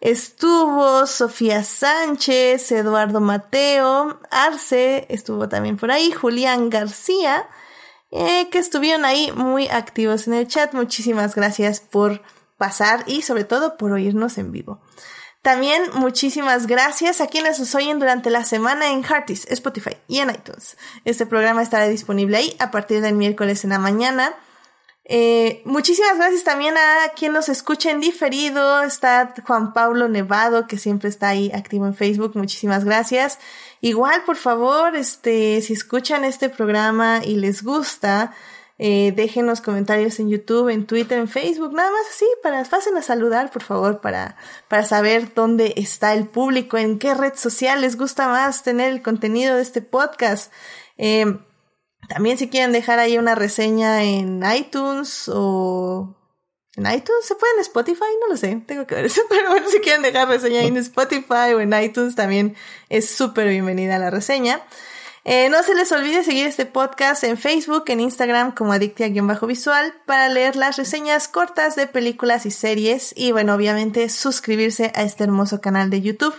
Estuvo Sofía Sánchez, Eduardo Mateo, Arce, estuvo también por ahí, Julián García, eh, que estuvieron ahí muy activos en el chat. Muchísimas gracias por pasar y sobre todo por oírnos en vivo. También muchísimas gracias a quienes nos oyen durante la semana en Heartis, Spotify y en iTunes. Este programa estará disponible ahí a partir del miércoles en la mañana. Eh, muchísimas gracias también a quien nos escucha en diferido. Está Juan Pablo Nevado, que siempre está ahí activo en Facebook. Muchísimas gracias. Igual, por favor, este, si escuchan este programa y les gusta, eh, déjenos comentarios en YouTube, en Twitter, en Facebook, nada más así, para, pasen a saludar, por favor, para, para saber dónde está el público, en qué red social les gusta más tener el contenido de este podcast. Eh, también si quieren dejar ahí una reseña en iTunes o en iTunes, se puede en Spotify, no lo sé, tengo que ver eso, pero bueno, si quieren dejar reseña en Spotify o en iTunes también es súper bienvenida la reseña. Eh, no se les olvide seguir este podcast en Facebook, en Instagram como Adictia-Visual para leer las reseñas cortas de películas y series y bueno, obviamente suscribirse a este hermoso canal de YouTube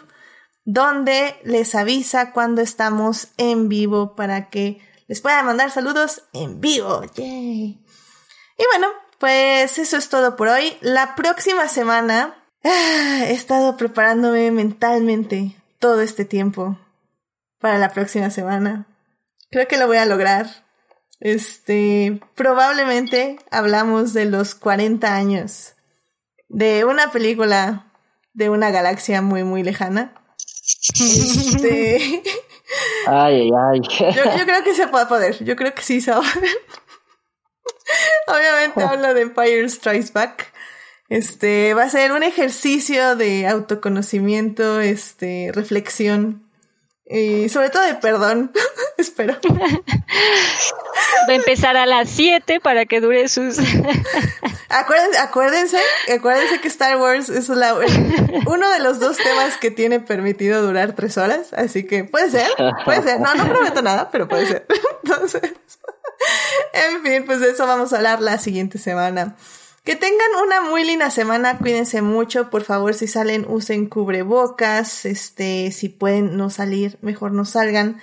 donde les avisa cuando estamos en vivo para que les pueda mandar saludos en vivo. Yay. Y bueno, pues eso es todo por hoy. La próxima semana he estado preparándome mentalmente todo este tiempo para la próxima semana. Creo que lo voy a lograr. Este, probablemente hablamos de los 40 años de una película de una galaxia muy, muy lejana. Este, Ay, ay, ay. yo, yo creo que se a poder. Yo creo que sí se va a poder. Obviamente hablo de Empire Strikes Back. Este va a ser un ejercicio de autoconocimiento, este, reflexión y sobre todo de perdón. Espero. Va a empezar a las 7 para que dure sus... Acuérdense, acuérdense, acuérdense que Star Wars es la- el- uno de los dos temas que tiene permitido durar tres horas, así que puede ser, puede ser. No, no prometo nada, pero puede ser. Entonces, en fin, pues de eso vamos a hablar la siguiente semana. Que tengan una muy linda semana, cuídense mucho, por favor, si salen usen cubrebocas, este, si pueden no salir, mejor no salgan,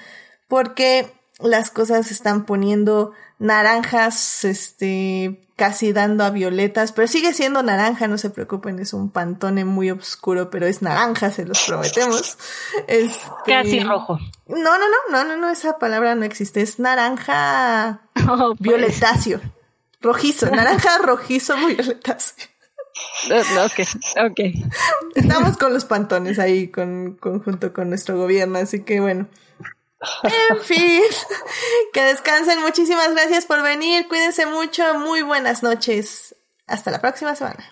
porque las cosas se están poniendo naranjas, este, casi dando a violetas, pero sigue siendo naranja, no se preocupen, es un pantone muy oscuro, pero es naranja, se los prometemos. Este- Casi rojo. No, no, no, no, no, no, esa palabra no existe, es naranja Oh, pues. violetáceo. Rojizo, naranja rojizo violetáceo. No, ok, ok. Estamos con los pantones ahí con, con- junto con nuestro gobierno, así que bueno. En fin, que descansen. Muchísimas gracias por venir. Cuídense mucho. Muy buenas noches. Hasta la próxima semana.